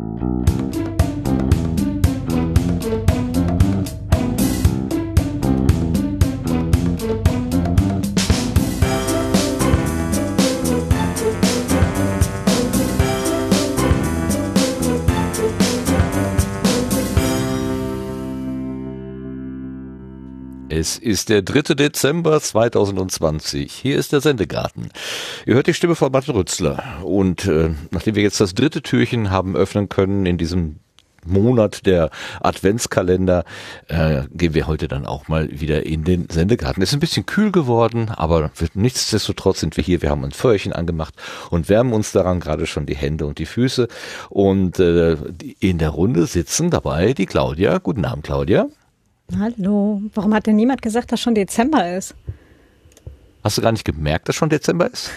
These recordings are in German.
Mm-hmm. Ist der 3. Dezember 2020. Hier ist der Sendegarten. Ihr hört die Stimme von Martin Rützler. Und äh, nachdem wir jetzt das dritte Türchen haben öffnen können in diesem Monat der Adventskalender, äh, gehen wir heute dann auch mal wieder in den Sendegarten. Es ist ein bisschen kühl geworden, aber nichtsdestotrotz sind wir hier. Wir haben ein Feuerchen angemacht und wärmen uns daran gerade schon die Hände und die Füße. Und äh, in der Runde sitzen dabei die Claudia. Guten Abend, Claudia. Hallo. Warum hat denn niemand gesagt, dass schon Dezember ist? Hast du gar nicht gemerkt, dass schon Dezember ist?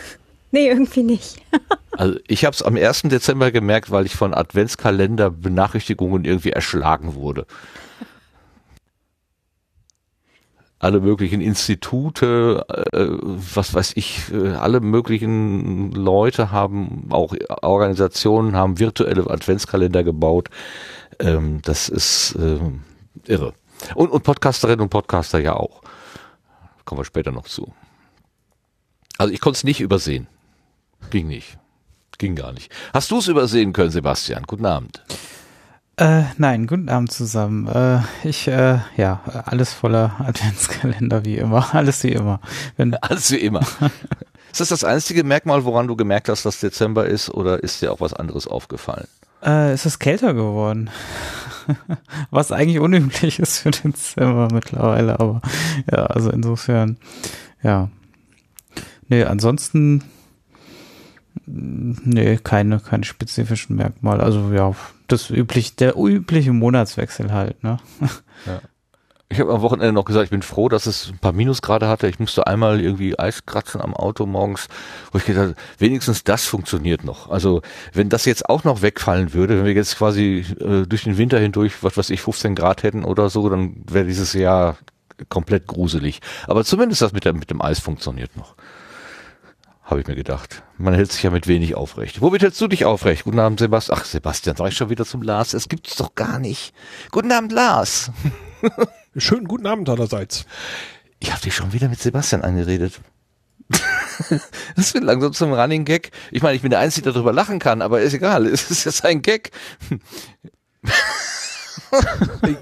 Nee, irgendwie nicht. also ich habe es am 1. Dezember gemerkt, weil ich von Adventskalender Benachrichtigungen irgendwie erschlagen wurde. alle möglichen Institute, äh, was weiß ich, äh, alle möglichen Leute haben, auch Organisationen haben virtuelle Adventskalender gebaut. Ähm, das ist äh, irre. Und, und Podcasterinnen und Podcaster ja auch. Kommen wir später noch zu. Also ich konnte es nicht übersehen. Ging nicht. Ging gar nicht. Hast du es übersehen können, Sebastian? Guten Abend. Äh, nein, guten Abend zusammen. Äh, ich, äh, ja, alles voller Adventskalender wie immer. Alles wie immer. Wenn alles wie immer. ist das das einzige Merkmal, woran du gemerkt hast, dass Dezember ist, oder ist dir auch was anderes aufgefallen? Äh, es ist kälter geworden. Was eigentlich unüblich ist für den Dezember mittlerweile, aber ja, also insofern, ja. Nee, ansonsten, nee, keine, keine spezifischen Merkmale. Also ja, das üblich, der übliche Monatswechsel halt, ne? Ja. Ich habe am Wochenende noch gesagt, ich bin froh, dass es ein paar Minusgrade hatte. Ich musste einmal irgendwie Eis kratzen am Auto morgens, wo ich gedacht wenigstens das funktioniert noch. Also wenn das jetzt auch noch wegfallen würde, wenn wir jetzt quasi äh, durch den Winter hindurch, was weiß ich, 15 Grad hätten oder so, dann wäre dieses Jahr komplett gruselig. Aber zumindest das mit, der, mit dem Eis funktioniert noch. Habe ich mir gedacht. Man hält sich ja mit wenig aufrecht. Womit hältst du dich aufrecht? Guten Abend, Sebastian. Ach, Sebastian, sag ich schon wieder zum Lars. Es gibt's doch gar nicht. Guten Abend, Lars. Schönen guten Abend allerseits. Ich habe dich schon wieder mit Sebastian angeredet. das wird langsam zum Running Gag. Ich meine, ich bin der Einzige, der darüber lachen kann, aber ist egal. Es ist jetzt ein Gag.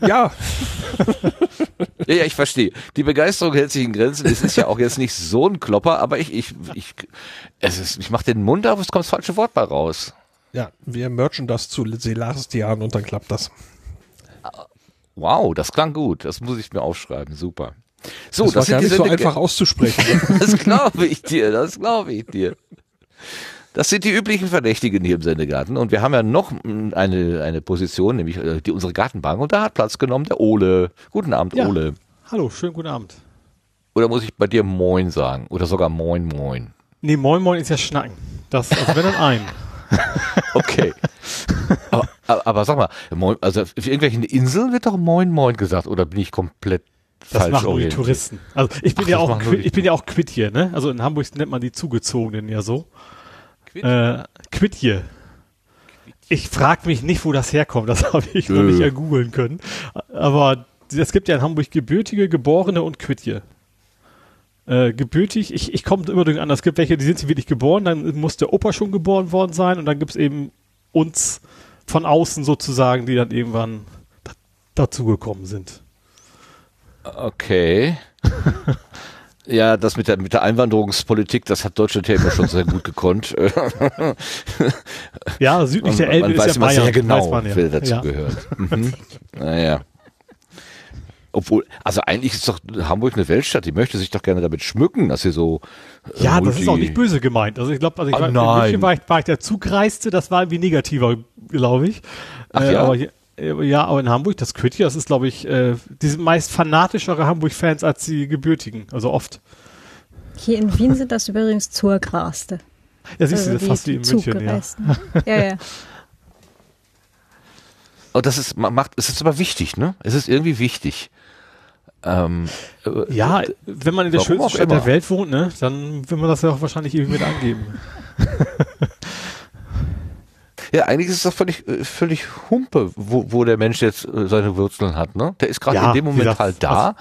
ja. ja. Ja, ich verstehe. Die Begeisterung hält sich in Grenzen. Es ist ja auch jetzt nicht so ein Klopper, aber ich, ich, ich, es ist, ich mache den Mund auf, es kommt das falsche Wort bei raus. Ja, wir merchen das zu Selastian und dann klappt das. Wow, das klang gut. Das muss ich mir aufschreiben. Super. So, das, das war gar nicht so einfach auszusprechen. das glaube ich dir. Das glaube ich dir. Das sind die üblichen Verdächtigen hier im Sendegarten. Und wir haben ja noch eine, eine Position, nämlich äh, die, unsere Gartenbank. Und da hat Platz genommen der Ole. Guten Abend, ja. Ole. Hallo, schönen guten Abend. Oder muss ich bei dir Moin sagen? Oder sogar Moin Moin? Nee, Moin Moin ist ja Schnacken. Das, also wenn dann ein. okay. aber, aber, sag mal, also auf irgendwelchen Inseln wird doch Moin Moin gesagt, oder bin ich komplett das falsch machen nur die Touristen. Also ich bin Ach, ja auch ich bin ja auch Quit hier, ne? Also in Hamburg nennt man die Zugezogenen ja so. Quit? Äh, Quit hier. Ich frage mich nicht, wo das herkommt. Das habe ich Dö. noch nicht ergoogeln können. Aber es gibt ja in Hamburg gebürtige, geborene und Quitje. Äh, gebürtig, ich, ich komme immer durch an, es gibt welche, die sind wirklich geboren, dann muss der Opa schon geboren worden sein und dann gibt es eben uns von außen sozusagen, die dann irgendwann dazugekommen sind. Okay. ja, das mit der, mit der Einwanderungspolitik, das hat Deutschland ja immer schon sehr gut gekonnt. ja, südlich der Elbe man ist weiß ja Bayern, sehr genau, ja. wer dazu ja. gehört. Mhm. Naja. Obwohl, also eigentlich ist doch Hamburg eine Weltstadt, die möchte sich doch gerne damit schmücken, dass sie so. Äh, ja, das ist auch nicht böse gemeint. Also ich glaube, also ich ah, war, nein. in München war ich, war ich der Zugreiste, das war irgendwie negativer, glaube ich. Ach, äh, ja? Aber, ja, aber in Hamburg, das Quittier, das ist, glaube ich, äh, die sind meist fanatischere Hamburg-Fans als die Gebürtigen, also oft. Hier in Wien sind das übrigens Zurgraste. Ja, siehst du, also fast wie in München, ja. ja, ja. Oh, das ist, macht, es ist aber wichtig, ne? Es ist irgendwie wichtig. Ähm, äh, ja, wenn man in der schönsten Stadt immer. der Welt wohnt, ne, dann will man das ja auch wahrscheinlich irgendwie mit angeben. Ja, eigentlich ist es doch völlig, äh, völlig Humpe, wo, wo der Mensch jetzt äh, seine Wurzeln hat, ne? Der ist gerade ja, in dem Moment halt da.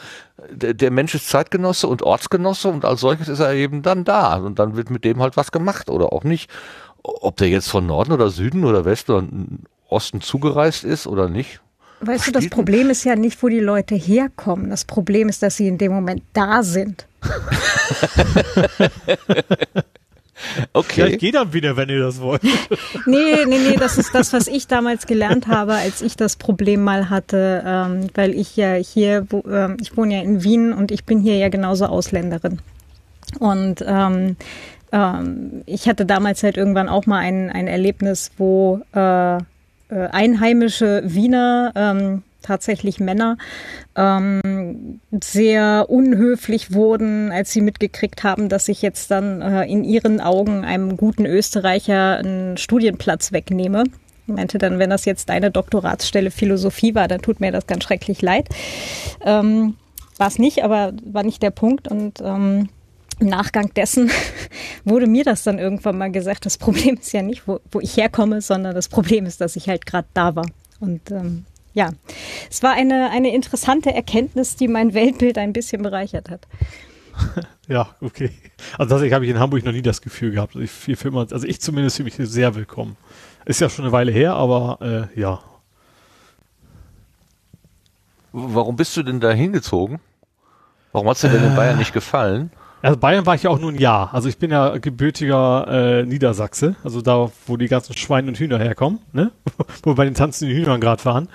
Der, der, Mensch ist Zeitgenosse und Ortsgenosse und als solches ist er eben dann da. Und dann wird mit dem halt was gemacht oder auch nicht. Ob der jetzt von Norden oder Süden oder Westen oder Osten zugereist ist oder nicht. Weißt du, das Problem ist ja nicht, wo die Leute herkommen. Das Problem ist, dass sie in dem Moment da sind. Okay. Vielleicht geht dann wieder, wenn ihr das wollt. nee, nee, nee, das ist das, was ich damals gelernt habe, als ich das Problem mal hatte, ähm, weil ich ja hier, wo, ähm, ich wohne ja in Wien und ich bin hier ja genauso Ausländerin. Und ähm, ähm, ich hatte damals halt irgendwann auch mal ein, ein Erlebnis, wo äh, äh, einheimische Wiener ähm, tatsächlich Männer, ähm, sehr unhöflich wurden, als sie mitgekriegt haben, dass ich jetzt dann äh, in ihren Augen einem guten Österreicher einen Studienplatz wegnehme. Ich meinte dann, wenn das jetzt deine Doktoratsstelle Philosophie war, dann tut mir das ganz schrecklich leid. Ähm, war es nicht, aber war nicht der Punkt und ähm, im Nachgang dessen wurde mir das dann irgendwann mal gesagt, das Problem ist ja nicht, wo, wo ich herkomme, sondern das Problem ist, dass ich halt gerade da war. Und ähm, ja, es war eine, eine interessante Erkenntnis, die mein Weltbild ein bisschen bereichert hat. Ja, okay. Also tatsächlich habe ich in Hamburg noch nie das Gefühl gehabt. Ich, für also ich zumindest fühle mich sehr willkommen. Ist ja schon eine Weile her, aber äh, ja. Warum bist du denn da hingezogen? Warum hat es dir denn in Bayern nicht gefallen? Also Bayern war ich ja auch nur ein Jahr. Also ich bin ja gebürtiger äh, Niedersachse, also da, wo die ganzen Schweine und Hühner herkommen, ne? wo wir bei den tanzenden Hühnern gerade waren.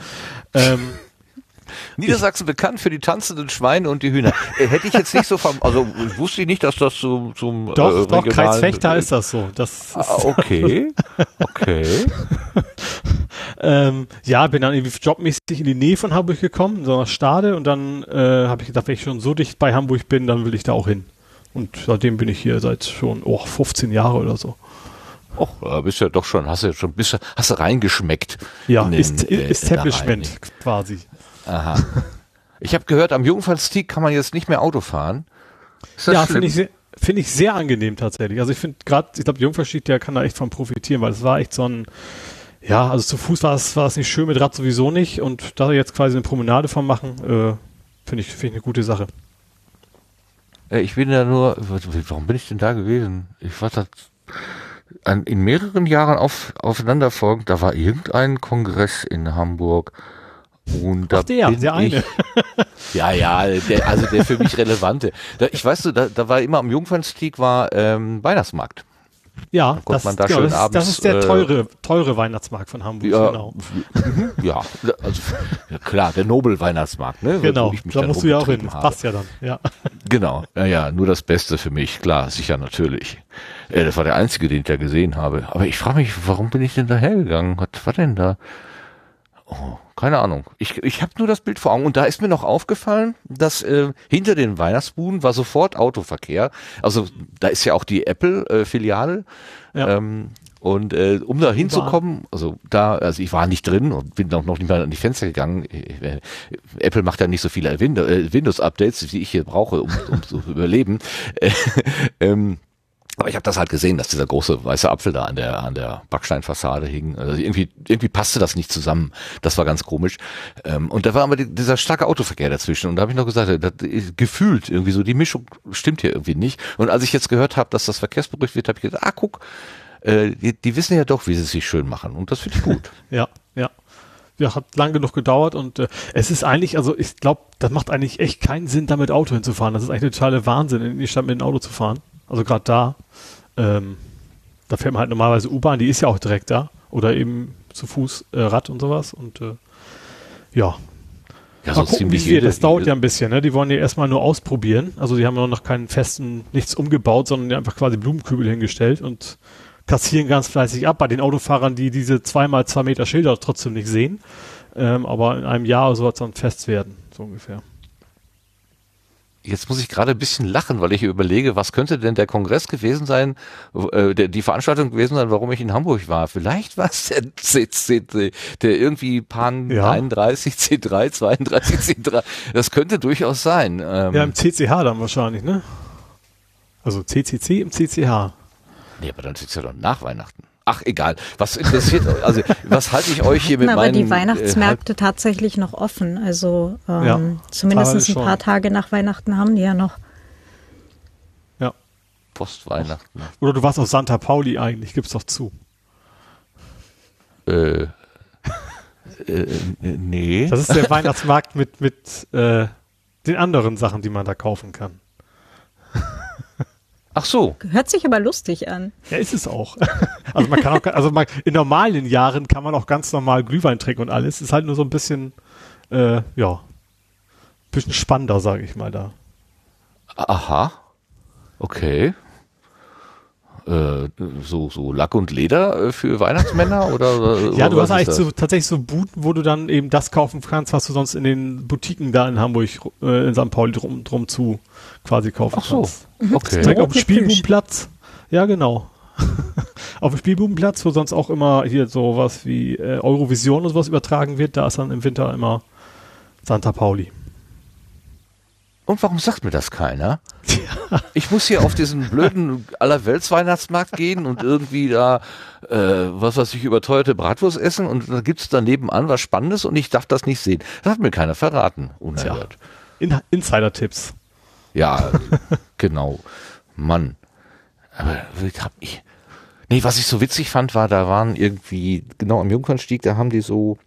Ähm, Niedersachsen bekannt für die tanzenden Schweine und die Hühner. Äh, hätte ich jetzt nicht so vom, also wusste ich nicht, dass das so, zum Doch, äh, doch, Kreisfechter ist das so. Das ah, okay, okay. ähm, ja, bin dann irgendwie jobmäßig in die Nähe von Hamburg gekommen, in so einer Stade und dann äh, habe ich gedacht, wenn ich schon so dicht bei Hamburg bin, dann will ich da auch hin. Und seitdem bin ich hier seit schon oh, 15 Jahre oder so. Och, bist ja doch schon, hast du schon, bist, hast du reingeschmeckt. Ja, den, ist, äh, Establishment quasi. Aha. Ich habe gehört, am Jungfernstieg kann man jetzt nicht mehr Auto fahren. ja, finde ich, finde ich sehr angenehm tatsächlich. Also ich finde gerade, ich glaube, Jungfernstieg, der kann da echt von profitieren, weil es war echt so ein, ja, also zu Fuß war es, war es nicht schön, mit Rad sowieso nicht und da jetzt quasi eine Promenade von machen, äh, finde ich, finde ich eine gute Sache. Äh, ich bin ja nur, warum bin ich denn da gewesen? Ich war da an, in mehreren Jahren auf, aufeinanderfolgend, da war irgendein Kongress in Hamburg. Und da Ach der, bin der eine. ja, ja, der, also der für mich relevante. Da, ich weiß, da, da war immer am Jungfernstieg war ähm, Weihnachtsmarkt. Ja, das, da genau, das, abends, das, ist der äh, teure, teure Weihnachtsmarkt von Hamburg. Ja, genau. ja, also, klar, der Nobel-Weihnachtsmarkt. Ne, genau, da musst du ja auch hin. Das passt ja dann. Ja. Genau, ja, ja, nur das Beste für mich, klar, sicher natürlich. Äh, das war der einzige, den ich da gesehen habe. Aber ich frage mich, warum bin ich denn da hergegangen? Was war denn da? Oh, keine Ahnung. Ich, ich habe nur das Bild vor Augen. Und da ist mir noch aufgefallen, dass äh, hinter den Weihnachtsbuden war sofort Autoverkehr. Also da ist ja auch die Apple-Filiale. Äh, ja. Ähm, und äh, um da hinzukommen, also da, also ich war nicht drin und bin auch noch nicht mal an die Fenster gegangen. Äh, Apple macht ja nicht so viele Windows-Updates, wie ich hier brauche, um, um zu überleben. ähm, aber ich habe das halt gesehen, dass dieser große weiße Apfel da an der an der Backsteinfassade hing. Also irgendwie irgendwie passte das nicht zusammen. Das war ganz komisch. Ähm, und da war aber die, dieser starke Autoverkehr dazwischen. Und da habe ich noch gesagt, das, gefühlt irgendwie so die Mischung stimmt hier irgendwie nicht. Und als ich jetzt gehört habe, dass das Verkehrsberuhigt wird, habe ich gedacht, ah guck, äh, die, die wissen ja doch, wie sie sich schön machen. Und das finde ich gut. ja, ja ja, hat lang genug gedauert und äh, es ist eigentlich, also ich glaube, das macht eigentlich echt keinen Sinn, da mit Auto hinzufahren. Das ist eigentlich eine totale Wahnsinn, in die Stadt mit dem Auto zu fahren. Also gerade da, ähm, da fährt man halt normalerweise U-Bahn, die ist ja auch direkt da. Oder eben zu Fuß äh, Rad und sowas. Und äh, ja. Ja, Mal gucken, wie wird. Das dauert ja ein bisschen. Ne? Die wollen ja erstmal nur ausprobieren. Also die haben ja noch keinen festen, nichts umgebaut, sondern einfach quasi Blumenkübel hingestellt und kassieren ganz fleißig ab bei den Autofahrern, die diese zweimal zwei Meter Schilder trotzdem nicht sehen. Ähm, aber in einem Jahr soll es dann fest werden, so ungefähr. Jetzt muss ich gerade ein bisschen lachen, weil ich überlege, was könnte denn der Kongress gewesen sein, äh, der, die Veranstaltung gewesen sein, warum ich in Hamburg war. Vielleicht war es der CCC, der irgendwie Pan ja. 31, C3, 32, C3. Das könnte durchaus sein. Ähm, ja, im CCH dann wahrscheinlich, ne? Also CCC im CCH. Nee, aber dann es ja doch nach Weihnachten. Ach egal. Was interessiert, also was halte ich euch hier mit Na, meinen... Aber die Weihnachtsmärkte äh, tatsächlich noch offen. Also ähm, ja, zumindest ein paar Tage nach Weihnachten haben die ja noch. Ja. Postweihnachten. Oder du warst auf Santa Pauli eigentlich, gib's doch zu. Äh, äh, nee. Das ist der Weihnachtsmarkt mit, mit äh, den anderen Sachen, die man da kaufen kann. Ach so. Hört sich aber lustig an. Ja, ist es auch. Also man kann auch, also man, in normalen Jahren kann man auch ganz normal Glühwein trinken und alles. Ist halt nur so ein bisschen, äh, ja, bisschen spannender, sage ich mal da. Aha. Okay äh, so, so Lack und Leder äh, für Weihnachtsmänner oder? ja, du hast eigentlich so, tatsächlich so Buden, wo du dann eben das kaufen kannst, was du sonst in den Boutiquen da in Hamburg, äh, in St. Pauli drum, drum zu quasi kaufen Ach so. kannst. Okay. Direkt auf dem Spielbudenplatz. Ja, genau. auf dem Spielbudenplatz, wo sonst auch immer hier so was wie äh, Eurovision und sowas übertragen wird, da ist dann im Winter immer Santa Pauli. Und warum sagt mir das keiner? Ja. Ich muss hier auf diesen blöden Allerwelts-Weihnachtsmarkt gehen und irgendwie da, äh, was weiß ich, überteuerte Bratwurst essen und da gibt's da nebenan was Spannendes und ich darf das nicht sehen. Das hat mir keiner verraten, unerhört. In Insider-Tipps. Ja, genau. Mann. Aber hab ich. Nee, was ich so witzig fand, war, da waren irgendwie, genau am Jungfernstieg, da haben die so,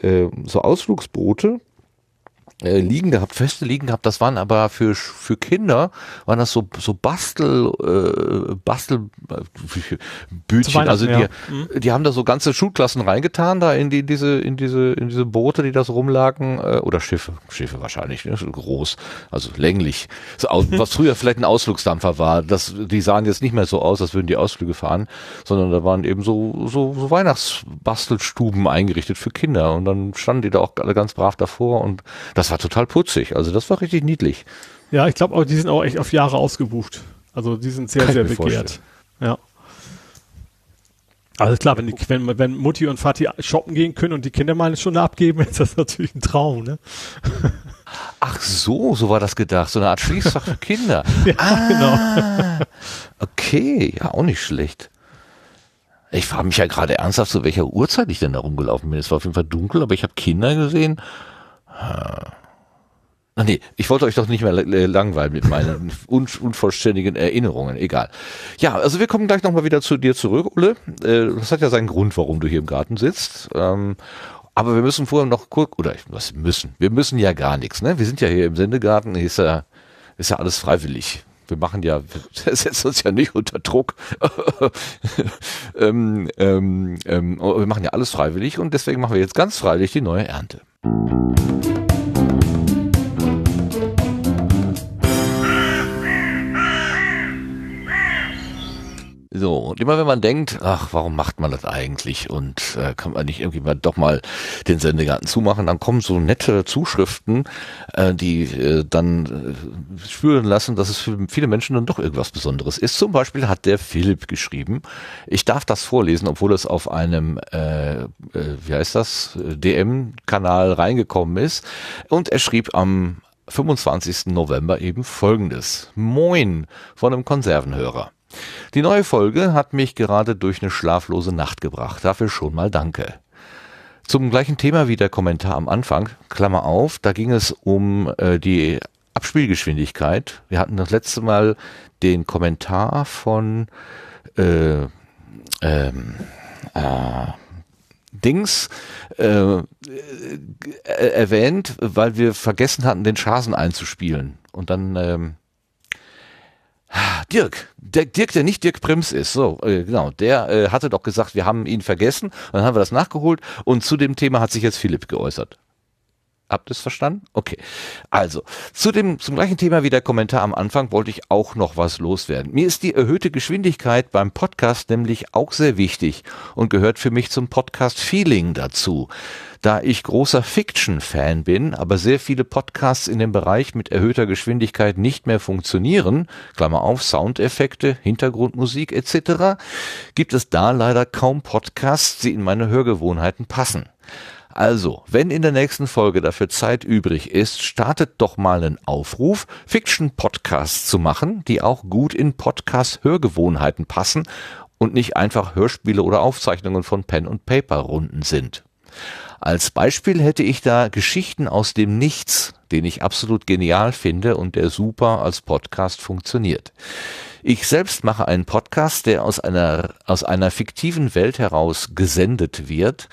äh, so Ausflugsboote äh, liegen gehabt, feste liegen gehabt. Das waren aber für für Kinder waren das so so Bastel äh, Bastel äh, Bütchen. Also die ja. mhm. die haben da so ganze Schulklassen reingetan da in die diese in diese in diese Boote, die da so rumlagen äh, oder Schiffe Schiffe wahrscheinlich ne? groß, also länglich. So, was früher vielleicht ein Ausflugsdampfer war. Das die sahen jetzt nicht mehr so aus, als würden die Ausflüge fahren, sondern da waren eben so so, so Weihnachtsbastelstuben eingerichtet für Kinder und dann standen die da auch alle ganz brav davor und das das war total putzig. Also das war richtig niedlich. Ja, ich glaube, die sind auch echt auf Jahre ausgebucht. Also die sind sehr, Kann sehr begehrt. Ja. Also klar, wenn, die, wenn, wenn Mutti und Vati shoppen gehen können und die Kinder mal eine Stunde abgeben, ist das natürlich ein Traum, ne? Ach so, so war das gedacht. So eine Art Schließfach für Kinder. ja, ah, genau. Okay, ja, auch nicht schlecht. Ich frage mich ja gerade ernsthaft, zu welcher Uhrzeit ich denn da rumgelaufen bin. Es war auf jeden Fall dunkel, aber ich habe Kinder gesehen. Ach nee, ich wollte euch doch nicht mehr langweilen mit meinen un unvollständigen Erinnerungen. Egal. Ja, also wir kommen gleich nochmal wieder zu dir zurück, Ulle. Äh, das hat ja seinen Grund, warum du hier im Garten sitzt. Ähm, aber wir müssen vorher noch kurz, oder was müssen? Wir müssen ja gar nichts, ne? Wir sind ja hier im Sendegarten, ist ja, ist ja alles freiwillig. Wir machen ja, wir setzen uns ja nicht unter Druck. ähm, ähm, ähm, wir machen ja alles freiwillig und deswegen machen wir jetzt ganz freiwillig die neue Ernte. So, und immer wenn man denkt, ach, warum macht man das eigentlich und äh, kann man nicht irgendwie mal doch mal den Sendegarten zumachen, dann kommen so nette Zuschriften, äh, die äh, dann äh, spüren lassen, dass es für viele Menschen dann doch irgendwas Besonderes ist. Zum Beispiel hat der Philipp geschrieben, ich darf das vorlesen, obwohl es auf einem, äh, äh, wie heißt das, DM-Kanal reingekommen ist. Und er schrieb am 25. November eben folgendes. Moin von einem Konservenhörer. Die neue Folge hat mich gerade durch eine schlaflose Nacht gebracht. Dafür schon mal danke. Zum gleichen Thema wie der Kommentar am Anfang, Klammer auf, da ging es um äh, die Abspielgeschwindigkeit. Wir hatten das letzte Mal den Kommentar von äh, ähm, äh, Dings äh, äh, erwähnt, weil wir vergessen hatten, den Schasen einzuspielen. Und dann ähm, Dirk, der Dirk, der nicht Dirk Prims ist, so, äh, genau, der äh, hatte doch gesagt, wir haben ihn vergessen, dann haben wir das nachgeholt. Und zu dem Thema hat sich jetzt Philipp geäußert. Habt ihr es verstanden? Okay. Also, zu dem, zum gleichen Thema wie der Kommentar am Anfang wollte ich auch noch was loswerden. Mir ist die erhöhte Geschwindigkeit beim Podcast nämlich auch sehr wichtig und gehört für mich zum Podcast Feeling dazu. Da ich großer Fiction-Fan bin, aber sehr viele Podcasts in dem Bereich mit erhöhter Geschwindigkeit nicht mehr funktionieren, Klammer auf, Soundeffekte, Hintergrundmusik etc., gibt es da leider kaum Podcasts, die in meine Hörgewohnheiten passen. Also, wenn in der nächsten Folge dafür Zeit übrig ist, startet doch mal einen Aufruf, Fiction-Podcasts zu machen, die auch gut in Podcast-Hörgewohnheiten passen und nicht einfach Hörspiele oder Aufzeichnungen von Pen und Paper Runden sind. Als Beispiel hätte ich da Geschichten aus dem Nichts, den ich absolut genial finde und der super als Podcast funktioniert. Ich selbst mache einen Podcast, der aus einer, aus einer fiktiven Welt heraus gesendet wird,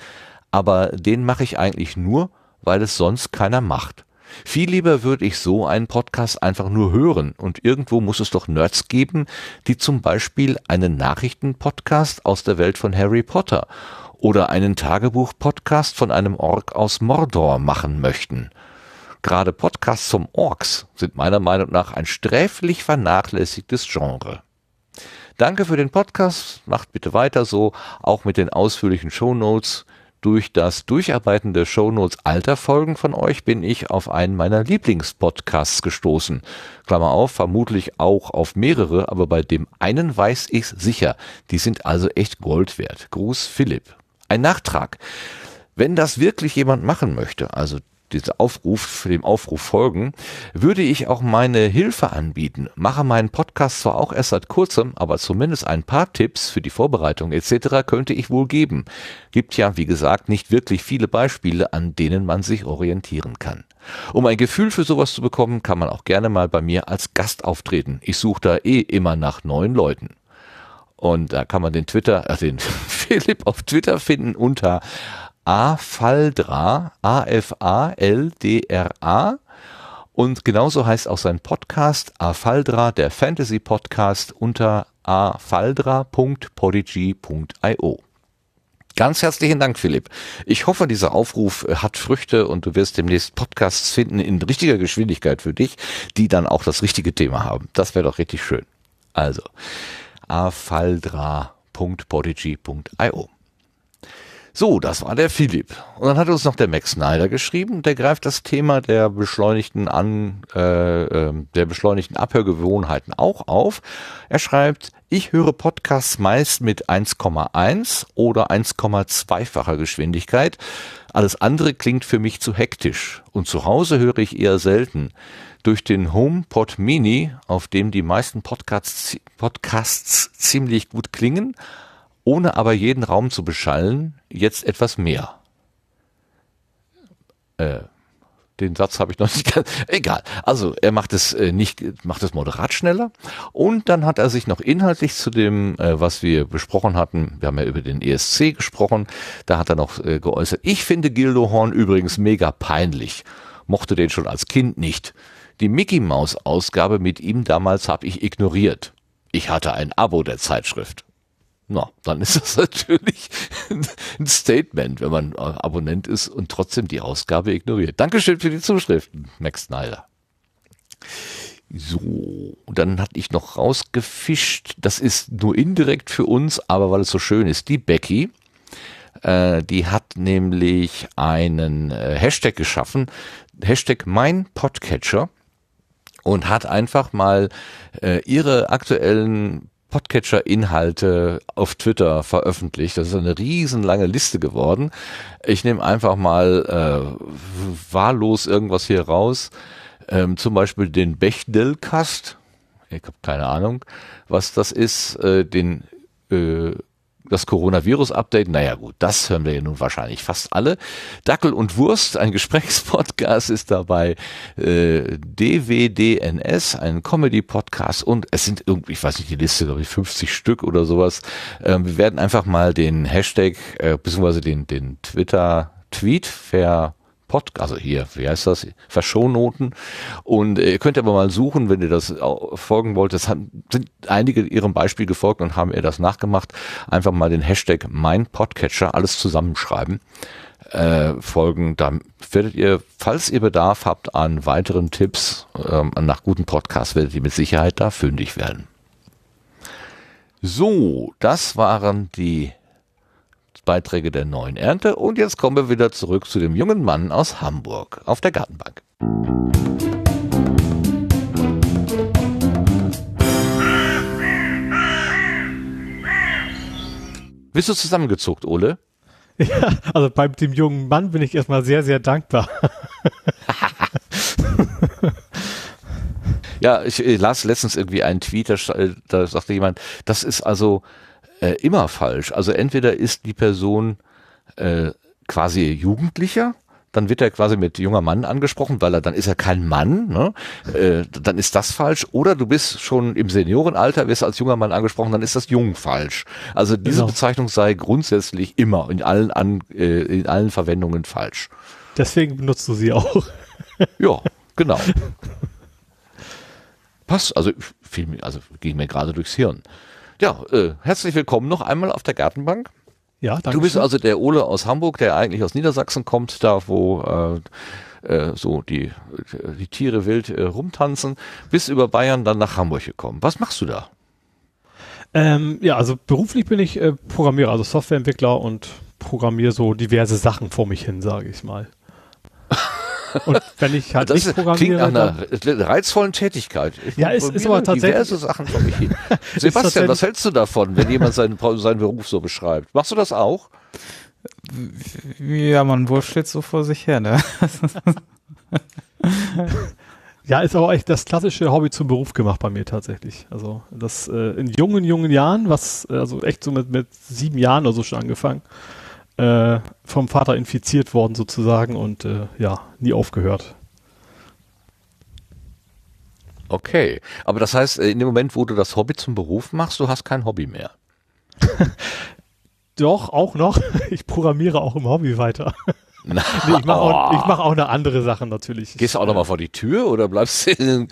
aber den mache ich eigentlich nur, weil es sonst keiner macht. Viel lieber würde ich so einen Podcast einfach nur hören und irgendwo muss es doch Nerds geben, die zum Beispiel einen Nachrichtenpodcast aus der Welt von Harry Potter oder einen Tagebuch-Podcast von einem Ork aus Mordor machen möchten. Gerade Podcasts zum Orks sind meiner Meinung nach ein sträflich vernachlässigtes Genre. Danke für den Podcast, macht bitte weiter so, auch mit den ausführlichen Shownotes. Durch das Durcharbeiten der Shownotes alter Folgen von euch bin ich auf einen meiner Lieblingspodcasts gestoßen. Klammer auf, vermutlich auch auf mehrere, aber bei dem einen weiß ich's sicher. Die sind also echt Gold wert. Gruß Philipp. Ein Nachtrag. Wenn das wirklich jemand machen möchte, also dieser Aufruf, dem Aufruf folgen, würde ich auch meine Hilfe anbieten. Mache meinen Podcast zwar auch erst seit kurzem, aber zumindest ein paar Tipps für die Vorbereitung etc. könnte ich wohl geben. Gibt ja, wie gesagt, nicht wirklich viele Beispiele, an denen man sich orientieren kann. Um ein Gefühl für sowas zu bekommen, kann man auch gerne mal bei mir als Gast auftreten. Ich suche da eh immer nach neuen Leuten. Und da kann man den Twitter, äh, den Philipp auf Twitter finden unter afaldra, A-F-A-L-D-R-A. Und genauso heißt auch sein Podcast Afaldra, der Fantasy Podcast unter afaldra.podigy.io. Ganz herzlichen Dank, Philipp. Ich hoffe, dieser Aufruf äh, hat Früchte und du wirst demnächst Podcasts finden in richtiger Geschwindigkeit für dich, die dann auch das richtige Thema haben. Das wäre doch richtig schön. Also, afaldra.podigy.io. So, das war der Philipp. Und dann hat uns noch der Max Snyder geschrieben. Der greift das Thema der beschleunigten An, äh, äh, der beschleunigten Abhörgewohnheiten auch auf. Er schreibt, ich höre Podcasts meist mit 1,1 oder 1,2-facher Geschwindigkeit. Alles andere klingt für mich zu hektisch. Und zu Hause höre ich eher selten. Durch den HomePod Mini, auf dem die meisten Podcasts, Podcasts ziemlich gut klingen, ohne aber jeden Raum zu beschallen, jetzt etwas mehr. Äh, den Satz habe ich noch nicht ganz. Egal. Also er macht es äh, nicht, macht es moderat schneller. Und dann hat er sich noch inhaltlich zu dem, äh, was wir besprochen hatten. Wir haben ja über den ESC gesprochen. Da hat er noch äh, geäußert. Ich finde Gildo Horn übrigens mega peinlich. Mochte den schon als Kind nicht. Die Mickey Maus Ausgabe mit ihm damals habe ich ignoriert. Ich hatte ein Abo der Zeitschrift. Na, dann ist das natürlich ein Statement, wenn man Abonnent ist und trotzdem die Ausgabe ignoriert. Dankeschön für die Zuschriften, Max Snyder. So, dann hatte ich noch rausgefischt, das ist nur indirekt für uns, aber weil es so schön ist, die Becky, äh, die hat nämlich einen äh, Hashtag geschaffen, Hashtag mein Podcatcher und hat einfach mal äh, ihre aktuellen Podcatcher-Inhalte auf Twitter veröffentlicht. Das ist eine riesenlange Liste geworden. Ich nehme einfach mal äh, wahllos irgendwas hier raus. Ähm, zum Beispiel den Bechdel-Cast. Ich habe keine Ahnung, was das ist. Äh, den äh, das Coronavirus-Update, naja gut, das hören wir ja nun wahrscheinlich fast alle. Dackel und Wurst, ein Gesprächspodcast ist dabei. Äh, DWDNS, ein Comedy-Podcast und es sind irgendwie, ich weiß nicht, die Liste, glaube ich, 50 Stück oder sowas. Ähm, wir werden einfach mal den Hashtag, äh, beziehungsweise den, den Twitter-Tweet ver Podcast, also hier, wie heißt das, Verschonnoten. Und äh, ihr könnt aber mal suchen, wenn ihr das folgen wollt. Es sind einige ihrem Beispiel gefolgt und haben ihr das nachgemacht. Einfach mal den Hashtag mein Podcatcher, alles zusammenschreiben, äh, folgen. Da werdet ihr, falls ihr Bedarf habt an weiteren Tipps ähm, nach guten Podcasts, werdet ihr mit Sicherheit da fündig werden. So, das waren die Beiträge der neuen Ernte und jetzt kommen wir wieder zurück zu dem jungen Mann aus Hamburg auf der Gartenbank. Bist du zusammengezuckt, Ole? Ja, also bei dem jungen Mann bin ich erstmal sehr, sehr dankbar. ja, ich, ich las letztens irgendwie einen Tweet, da, da sagte jemand, das ist also äh, immer falsch. Also entweder ist die Person äh, quasi Jugendlicher, dann wird er quasi mit junger Mann angesprochen, weil er dann ist er kein Mann, ne? äh, dann ist das falsch. Oder du bist schon im Seniorenalter, wirst als junger Mann angesprochen, dann ist das jung falsch. Also diese genau. Bezeichnung sei grundsätzlich immer in allen an, äh, in allen Verwendungen falsch. Deswegen benutzt du sie auch. ja, genau. Passt, also viel, also ging mir gerade durchs Hirn. Ja, äh, herzlich willkommen noch einmal auf der Gartenbank. Ja, danke. Du bist schön. also der Ole aus Hamburg, der eigentlich aus Niedersachsen kommt, da wo äh, äh, so die, die Tiere wild äh, rumtanzen, bis über Bayern dann nach Hamburg gekommen. Was machst du da? Ähm, ja, also beruflich bin ich äh, Programmierer, also Softwareentwickler und programmiere so diverse Sachen vor mich hin, sage ich mal. Und wenn ich halt das nicht programmiere, klingt nach einer reizvollen Tätigkeit. Ich ja, ist, ist aber tatsächlich diverse Sachen vor mich hin. Sebastian, was hältst du davon, wenn jemand seinen, seinen Beruf so beschreibt? Machst du das auch? Ja, man wurschtelt so vor sich her, ne? Ja, ist aber echt das klassische Hobby zum Beruf gemacht bei mir tatsächlich. Also das äh, in jungen, jungen Jahren, was also echt so mit, mit sieben Jahren oder so schon angefangen, äh, vom Vater infiziert worden sozusagen und äh, ja, nie aufgehört. Okay, aber das heißt, äh, in dem Moment, wo du das Hobby zum Beruf machst, du hast kein Hobby mehr. Doch, auch noch. Ich programmiere auch im Hobby weiter. Na, nee, ich mache auch, mach auch eine andere Sache natürlich. Gehst du auch nochmal vor die Tür oder bleibst du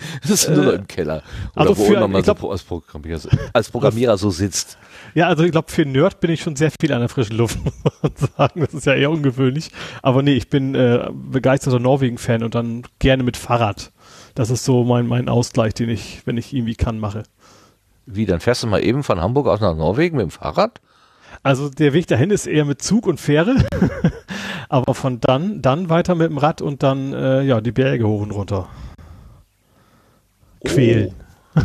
nur äh, im Keller? Oder also wo für, man so als Programmierer, als Programmierer so sitzt? Ja, also ich glaube, für Nerd bin ich schon sehr viel an der frischen Luft, muss man sagen. Das ist ja eher ungewöhnlich. Aber nee, ich bin äh, begeisterter Norwegen-Fan und dann gerne mit Fahrrad. Das ist so mein, mein Ausgleich, den ich, wenn ich irgendwie kann, mache. Wie, dann fährst du mal eben von Hamburg aus nach Norwegen mit dem Fahrrad? Also der Weg dahin ist eher mit Zug und Fähre, aber von dann, dann weiter mit dem Rad und dann äh, ja die Berge hoch und runter. Quälen. Oh.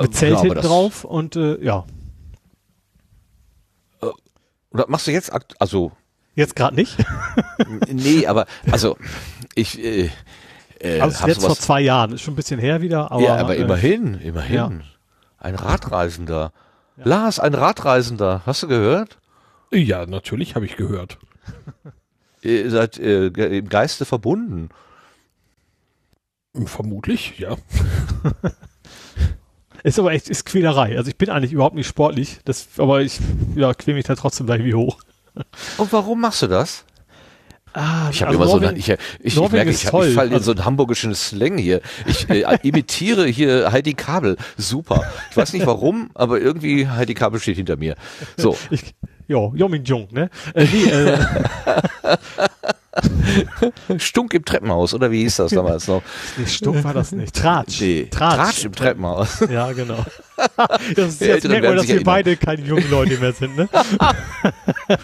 mit Zelt hinten drauf und äh, ja. Oder machst du jetzt, also. Jetzt gerade nicht? nee, aber, also, ich, äh, äh, also jetzt vor zwei Jahren, ist schon ein bisschen her wieder, aber. Ja, aber äh, immerhin, immerhin. Ja. Ein Radreisender. Ja. Lars, ein Radreisender. Hast du gehört? Ja, natürlich habe ich gehört. Ihr seid äh, im Geiste verbunden. Vermutlich, ja. Ist aber echt, ist Quälerei. Also ich bin eigentlich überhaupt nicht sportlich, das, aber ich ja, quäl mich da trotzdem gleich wie hoch. Und warum machst du das? Ah, ich habe also immer Norwegen, so, ich, ich, ich merke, ich, ich falle in so einen hamburgischen Slang hier. Ich äh, imitiere hier Heidi Kabel. Super. Ich weiß nicht warum, aber irgendwie Heidi Kabel steht hinter mir. So. Ich, jo, Jomin Jung, ne? Äh, nee, äh, Stunk im Treppenhaus, oder wie hieß das damals noch? Nee, Stunk war das nicht. Tratsch. Nee, Tratsch. Tratsch im Treppenhaus. Ja, genau. Das ist jetzt man, dass wir beide keine jungen Leute mehr sind, ne?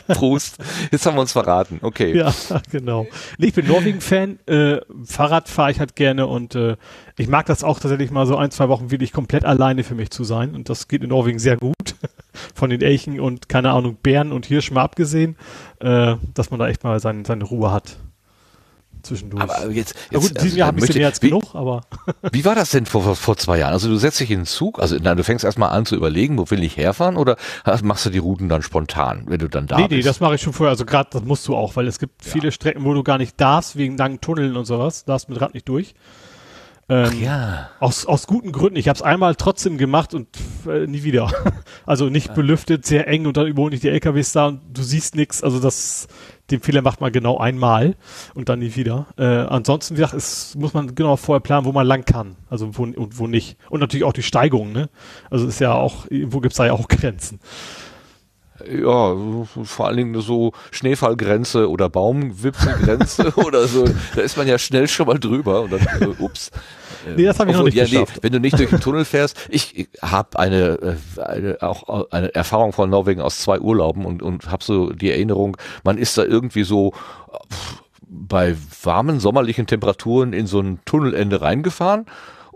Prost. Jetzt haben wir uns verraten. Okay. Ja, genau. Nee, ich bin Norwegen-Fan. Äh, Fahrrad fahre ich halt gerne und äh, ich mag das auch tatsächlich mal so ein, zwei Wochen wirklich komplett alleine für mich zu sein. Und das geht in Norwegen sehr gut. Von den Elchen und, keine Ahnung, Bären und Hirschen mal abgesehen, äh, dass man da echt mal sein, seine Ruhe hat zwischendurch. Aber jetzt, jetzt gut, in diesem also, Jahr ein bisschen mehr als wie, genug, aber. wie war das denn vor, vor zwei Jahren? Also du setzt dich in den Zug, also na, du fängst erstmal an zu überlegen, wo will ich herfahren oder machst du die Routen dann spontan, wenn du dann da nee, bist? Nee, nee, das mache ich schon vorher. Also gerade, das musst du auch, weil es gibt ja. viele Strecken, wo du gar nicht darfst, wegen langen Tunneln und sowas, darfst mit Rad nicht durch. Ähm, Ach ja. Aus, aus guten Gründen. Ich habe es einmal trotzdem gemacht und äh, nie wieder. also nicht ja. belüftet, sehr eng und dann überholen nicht die LKWs da und du siehst nichts. Also das, den Fehler macht man genau einmal und dann nie wieder. Äh, ansonsten, wie gesagt, es muss man genau vorher planen, wo man lang kann. Also wo und wo nicht. Und natürlich auch die Steigung, ne? Also ist ja auch, wo gibt's da ja auch Grenzen ja, vor allen Dingen so Schneefallgrenze oder Baumwipfelgrenze oder so. Da ist man ja schnell schon mal drüber und dann, äh, ups. Nee, das habe ich Obwohl, noch nicht ja. Nee, wenn du nicht durch den Tunnel fährst, ich, ich habe eine, äh, eine, auch eine Erfahrung von Norwegen aus zwei Urlauben und, und habe so die Erinnerung, man ist da irgendwie so bei warmen sommerlichen Temperaturen in so ein Tunnelende reingefahren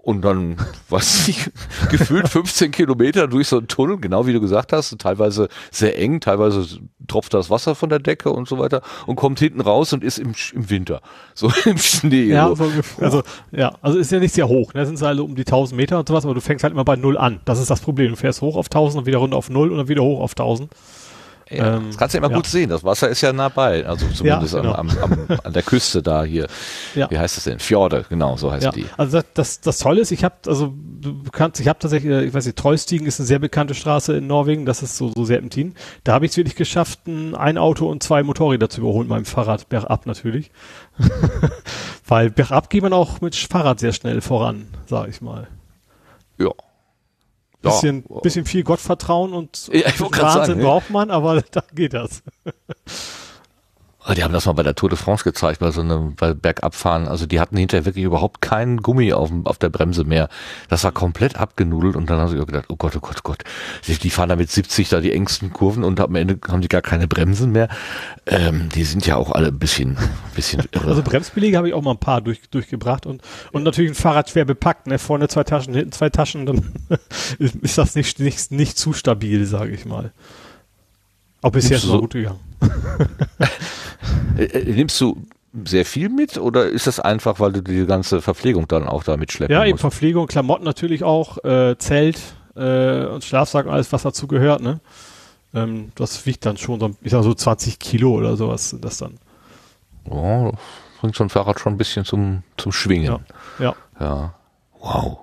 und dann, was ich, gefühlt 15 Kilometer durch so einen Tunnel, genau wie du gesagt hast, teilweise sehr eng, teilweise tropft das Wasser von der Decke und so weiter und kommt hinten raus und ist im, im Winter, so im Schnee. Ja, so. also, ja, also ist ja nicht sehr hoch, ne? sind halt um die 1000 Meter und sowas, aber du fängst halt immer bei Null an. Das ist das Problem. Du fährst hoch auf 1000 und wieder runter auf Null und dann wieder hoch auf 1000. Ja, ähm, das kannst du immer ja. gut sehen. Das Wasser ist ja nah bei, also zumindest ja, genau. am, am, am, an der Küste da hier. Ja. Wie heißt das denn? Fjorde, genau, so heißt die. Also das, das, das Tolle ist, ich habe also du kannst, ich habe tatsächlich, ich weiß nicht, Treustigen ist eine sehr bekannte Straße in Norwegen. Das ist so so Serpentin. Da habe ich es wirklich geschafft, ein, ein Auto und zwei Motorräder zu überholen, meinem Fahrrad bergab natürlich, weil bergab geht man auch mit Fahrrad sehr schnell voran, sage ich mal. Ja. Bisschen, ja. bisschen viel Gottvertrauen und ja, Wahnsinn sagen, braucht man, aber da geht das. Ah, die haben das mal bei der Tour de France gezeigt, bei so einem bei Bergabfahren. Also die hatten hinterher wirklich überhaupt keinen Gummi auf, auf der Bremse mehr. Das war komplett abgenudelt und dann haben sie gedacht, oh Gott, oh Gott, oh Gott. Die fahren da mit 70 da die engsten Kurven und am Ende haben die gar keine Bremsen mehr. Ähm, die sind ja auch alle ein bisschen, bisschen irre. Also Bremsbelege habe ich auch mal ein paar durch, durchgebracht und, und natürlich ein Fahrrad schwer bepackt, ne? Vorne zwei Taschen, hinten zwei Taschen, dann ist das nicht, nicht, nicht zu stabil, sage ich mal. Auch bisher ist es so gut gegangen. Äh, äh, nimmst du sehr viel mit oder ist das einfach, weil du die ganze Verpflegung dann auch da mitschleppen Ja, musst? eben Verpflegung, Klamotten natürlich auch, äh, Zelt äh, und Schlafsack und alles, was dazu gehört, ne? Ähm, das wiegt dann schon so, ich sag so 20 Kilo oder sowas sind das dann. Oh, bringt so ein Fahrrad schon ein bisschen zum, zum Schwingen. Ja. ja. Ja. Wow.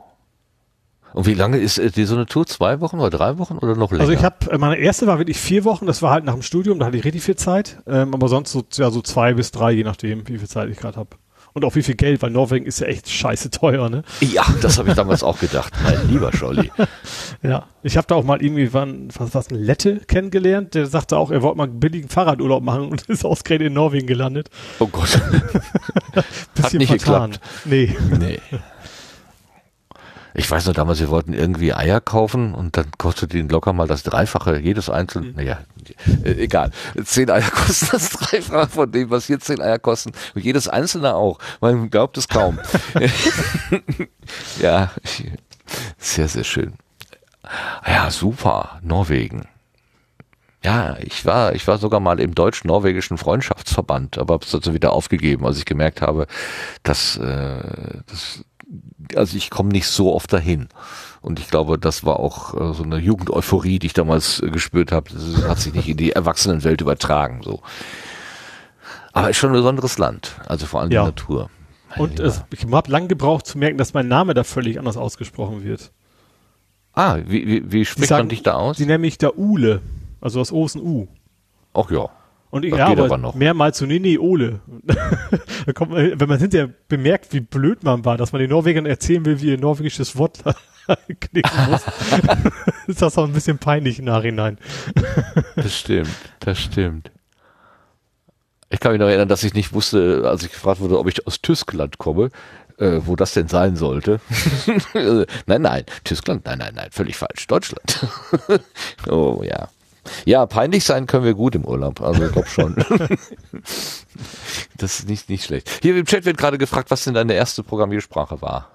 Und wie lange ist äh, die so eine Tour? Zwei Wochen oder drei Wochen oder noch länger? Also ich habe, äh, meine erste war wirklich vier Wochen, das war halt nach dem Studium, da hatte ich richtig viel Zeit. Ähm, aber sonst so, ja, so zwei bis drei, je nachdem, wie viel Zeit ich gerade habe. Und auch wie viel Geld, weil Norwegen ist ja echt scheiße teuer, ne? Ja, das habe ich damals auch gedacht, mein lieber Scholli. ja, ich habe da auch mal irgendwie wann, was, was ein Lette kennengelernt, der sagte auch, er wollte mal einen billigen Fahrradurlaub machen und ist ausgerechnet in Norwegen gelandet. Oh Gott. Hat nicht vertan. geklappt. Nee. Nee. Ich weiß noch damals, wir wollten irgendwie Eier kaufen und dann kostet die locker mal das Dreifache, jedes einzelne, mhm. naja, äh, egal. Zehn Eier kosten das Dreifache von dem, was hier zehn Eier kosten. Und jedes einzelne auch. Man glaubt es kaum. ja, sehr, sehr schön. Ja, super. Norwegen. Ja, ich war, ich war sogar mal im deutsch-norwegischen Freundschaftsverband, aber habe es dazu wieder aufgegeben, als ich gemerkt habe, dass, äh, das also ich komme nicht so oft dahin. Und ich glaube, das war auch äh, so eine Jugendeuphorie, die ich damals äh, gespürt habe. Das hat sich nicht in die Erwachsenenwelt übertragen. So. Aber ist schon ein besonderes Land, also vor allem ja. die Natur. Und es, ich habe lange gebraucht zu merken, dass mein Name da völlig anders ausgesprochen wird. Ah, wie, wie, wie spricht sagen, man dich da aus? Sie nennen mich da Ule, also das O ist ein U. Ach ja. Und ich, ja, aber, aber mehrmals so, nee, nee, Ole. da kommt, wenn man hinterher bemerkt, wie blöd man war, dass man den Norwegern erzählen will, wie ihr norwegisches Wort knicken muss, ist das auch ein bisschen peinlich im Nachhinein. das stimmt, das stimmt. Ich kann mich noch erinnern, dass ich nicht wusste, als ich gefragt wurde, ob ich aus Tyskland komme, äh, wo das denn sein sollte. nein, nein, Tyskland, nein, nein, nein, völlig falsch. Deutschland. oh ja. Ja, peinlich sein können wir gut im Urlaub. Also ich glaube schon. das ist nicht, nicht schlecht. Hier im Chat wird gerade gefragt, was denn deine erste Programmiersprache war.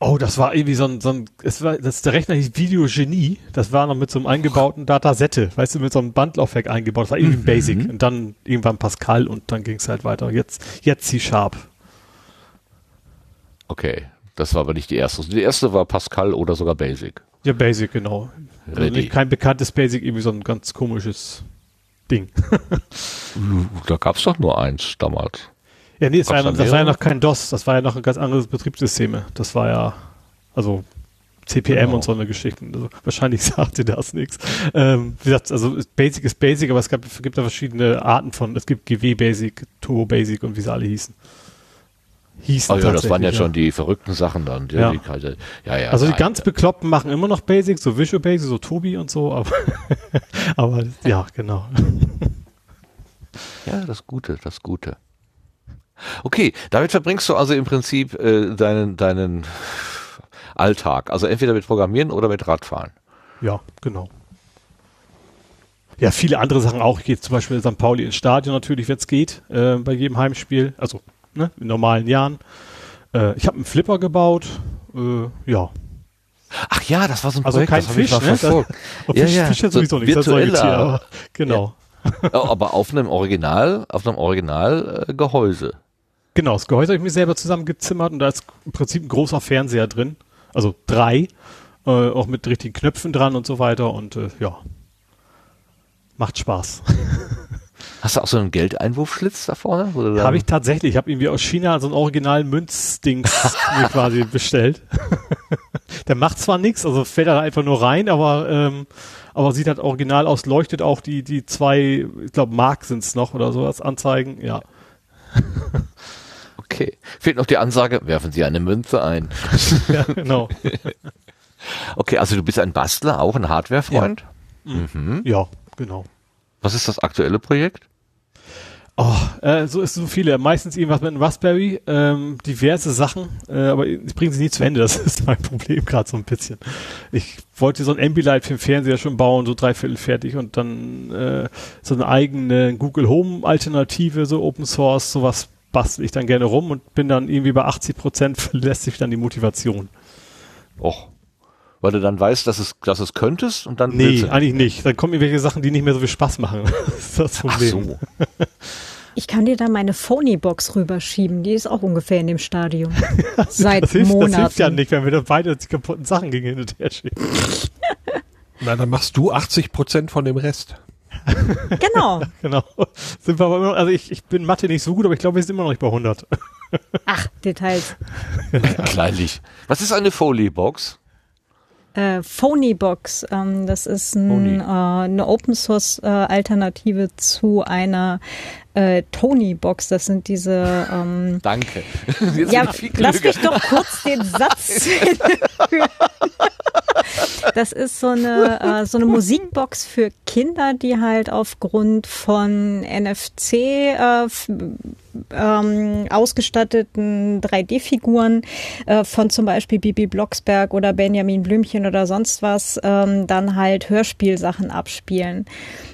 Oh, das war irgendwie so ein, so ein es war, das der Rechner hieß Videogenie. Das war noch mit so einem eingebauten Datasette, weißt du, mit so einem Bandlaufwerk eingebaut. Das war irgendwie mhm. Basic. Und dann irgendwann Pascal und dann ging es halt weiter. Jetzt, jetzt C-Sharp. Okay, das war aber nicht die erste. Die erste war Pascal oder sogar Basic. Ja, Basic, genau. Also nicht kein bekanntes Basic, irgendwie so ein ganz komisches Ding. da gab es doch nur eins damals. Ja, nee, das, war ja, noch, das war ja noch kein DOS, das war ja noch ein ganz anderes Betriebssystem. Das war ja, also CPM genau. und so eine Geschichten. Also wahrscheinlich sagte das nichts. Ähm, wie gesagt, also Basic ist Basic, aber es gab, gibt da verschiedene Arten von, es gibt GW Basic, Turbo Basic und wie sie alle hießen hießen. Oh ja, das waren ja, ja, schon die verrückten Sachen dann. Die, ja. Die, ja, ja, also die ganz Bekloppten machen immer noch Basic, so Visual Basic, so Tobi und so, aber, aber ja, genau. Ja, das Gute, das Gute. Okay, damit verbringst du also im Prinzip äh, deinen, deinen Alltag. Also entweder mit Programmieren oder mit Radfahren. Ja, genau. Ja, viele andere Sachen auch. Ich gehe zum Beispiel in St. Pauli ins Stadion natürlich, wenn es geht, äh, bei jedem Heimspiel. Also ne, in normalen Jahren. Äh, ich habe einen Flipper gebaut, äh, ja. Ach ja, das war so ein also Projekt, kein Fisch, ne? Das, ja, Fisch, ja. Fisch ja sowieso so nichts, das virtueller, aber, genau. Ja. aber auf einem Original, auf einem Original äh, Gehäuse. Genau, das Gehäuse habe ich mir selber zusammengezimmert und da ist im Prinzip ein großer Fernseher drin. Also drei, äh, auch mit richtigen Knöpfen dran und so weiter und äh, ja. Macht Spaß. Hast du auch so einen Geldeinwurfschlitz da vorne? Habe ich tatsächlich. Ich habe irgendwie aus China so einen originalen Münzdings mir quasi bestellt. Der macht zwar nichts, also fällt da einfach nur rein, aber ähm, aber sieht halt original aus, leuchtet auch die die zwei, ich glaube Mark sind es noch oder sowas anzeigen, ja. Okay. Fehlt noch die Ansage, werfen Sie eine Münze ein. ja, genau. Okay, also du bist ein Bastler, auch ein Hardware-Freund? Ja. Mhm. ja, genau. Was ist das aktuelle Projekt? Oh, äh, so ist so viele. Meistens irgendwas mit einem Raspberry, ähm, diverse Sachen, äh, aber ich bringe sie nie zu Ende. Das ist mein Problem gerade so ein bisschen. Ich wollte so ein Ambilight für den Fernseher schon bauen, so dreiviertel fertig und dann äh, so eine eigene Google Home Alternative, so Open Source, sowas bastel ich dann gerne rum und bin dann irgendwie bei 80 Prozent verlässt sich dann die Motivation. Och. Weil du dann weißt, dass es, dass es könntest und dann. Nee, eigentlich nicht. Dann kommen irgendwelche Sachen, die nicht mehr so viel Spaß machen. das ist das Problem. Ach so. Ich kann dir da meine Phony-Box rüberschieben. Die ist auch ungefähr in dem Stadium. Seit das hilft, Monaten. Das hilft ja nicht, wenn wir dann beide die kaputten Sachen gegen hin und her schieben. Na, dann machst du 80 Prozent von dem Rest. Genau. genau. Sind wir aber immer noch, also ich, ich bin Mathe nicht so gut, aber ich glaube, wir sind immer noch nicht bei 100. Ach, Details. Kleinlich. Was ist eine Foley-Box? Äh, Phonybox, ähm, das ist ein, äh, eine Open Source äh, Alternative zu einer äh, Tony-Box. Das sind diese. Ähm, Danke. Jetzt ja, lass mich doch kurz den Satz. Das ist so eine, äh, so eine Musikbox für Kinder, die halt aufgrund von NFC äh, ähm, ausgestatteten 3D-Figuren äh, von zum Beispiel Bibi Blocksberg oder Benjamin Blümchen oder sonst was ähm, dann halt Hörspielsachen abspielen.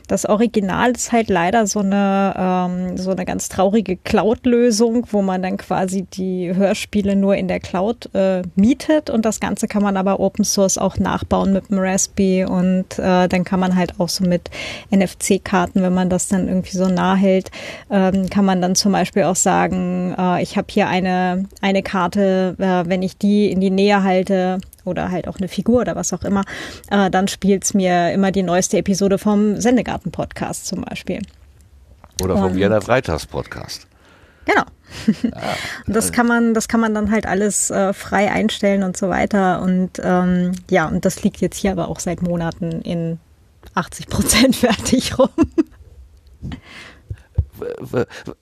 Das Original ist halt leider so eine, ähm, so eine ganz traurige Cloud-Lösung, wo man dann quasi die Hörspiele nur in der Cloud äh, mietet und das Ganze kann man aber Open Source auch nachbauen mit dem Raspberry und äh, dann kann man halt auch so mit NFC-Karten, wenn man das dann irgendwie so nah hält, ähm, kann man dann zum Beispiel auch sagen, äh, ich habe hier eine, eine Karte, äh, wenn ich die in die Nähe halte, oder halt auch eine Figur oder was auch immer, äh, dann spielt's mir immer die neueste Episode vom Sendegarten-Podcast zum Beispiel. Oder vom Jana Freitags-Podcast. Genau. Ah, das kann man, das kann man dann halt alles äh, frei einstellen und so weiter. Und ähm, ja, und das liegt jetzt hier aber auch seit Monaten in 80 Prozent fertig rum.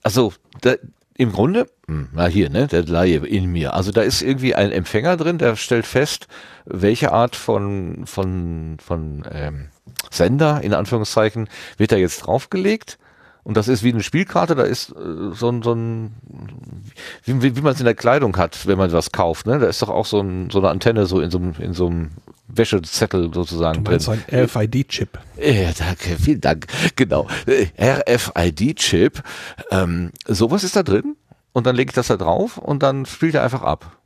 Also, da, im Grunde, hm, na hier, ne, der Laie in mir. Also da ist irgendwie ein Empfänger drin, der stellt fest, welche Art von von von ähm, Sender in Anführungszeichen wird da jetzt draufgelegt. Und das ist wie eine Spielkarte, da ist äh, so ein, so ein wie, wie, man es in der Kleidung hat, wenn man was kauft, ne? Da ist doch auch so, ein, so eine Antenne so in so einem, in so einem Wäschezettel sozusagen drin. ein RFID-Chip. Ja, danke, vielen Dank. Genau. RFID-Chip. Ähm, sowas ist da drin und dann lege ich das da drauf und dann spielt er einfach ab.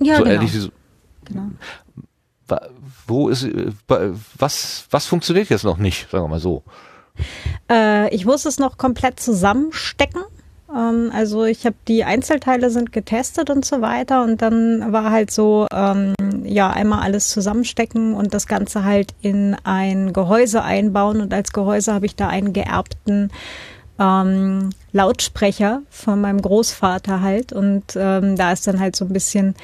Ja, so genau. Ähnlich wie so, genau. Wo ist, was, was funktioniert jetzt noch nicht, sagen wir mal so? Äh, ich muss es noch komplett zusammenstecken. Ähm, also ich habe die Einzelteile sind getestet und so weiter und dann war halt so, ähm, ja, einmal alles zusammenstecken und das Ganze halt in ein Gehäuse einbauen und als Gehäuse habe ich da einen geerbten ähm, Lautsprecher von meinem Großvater halt und ähm, da ist dann halt so ein bisschen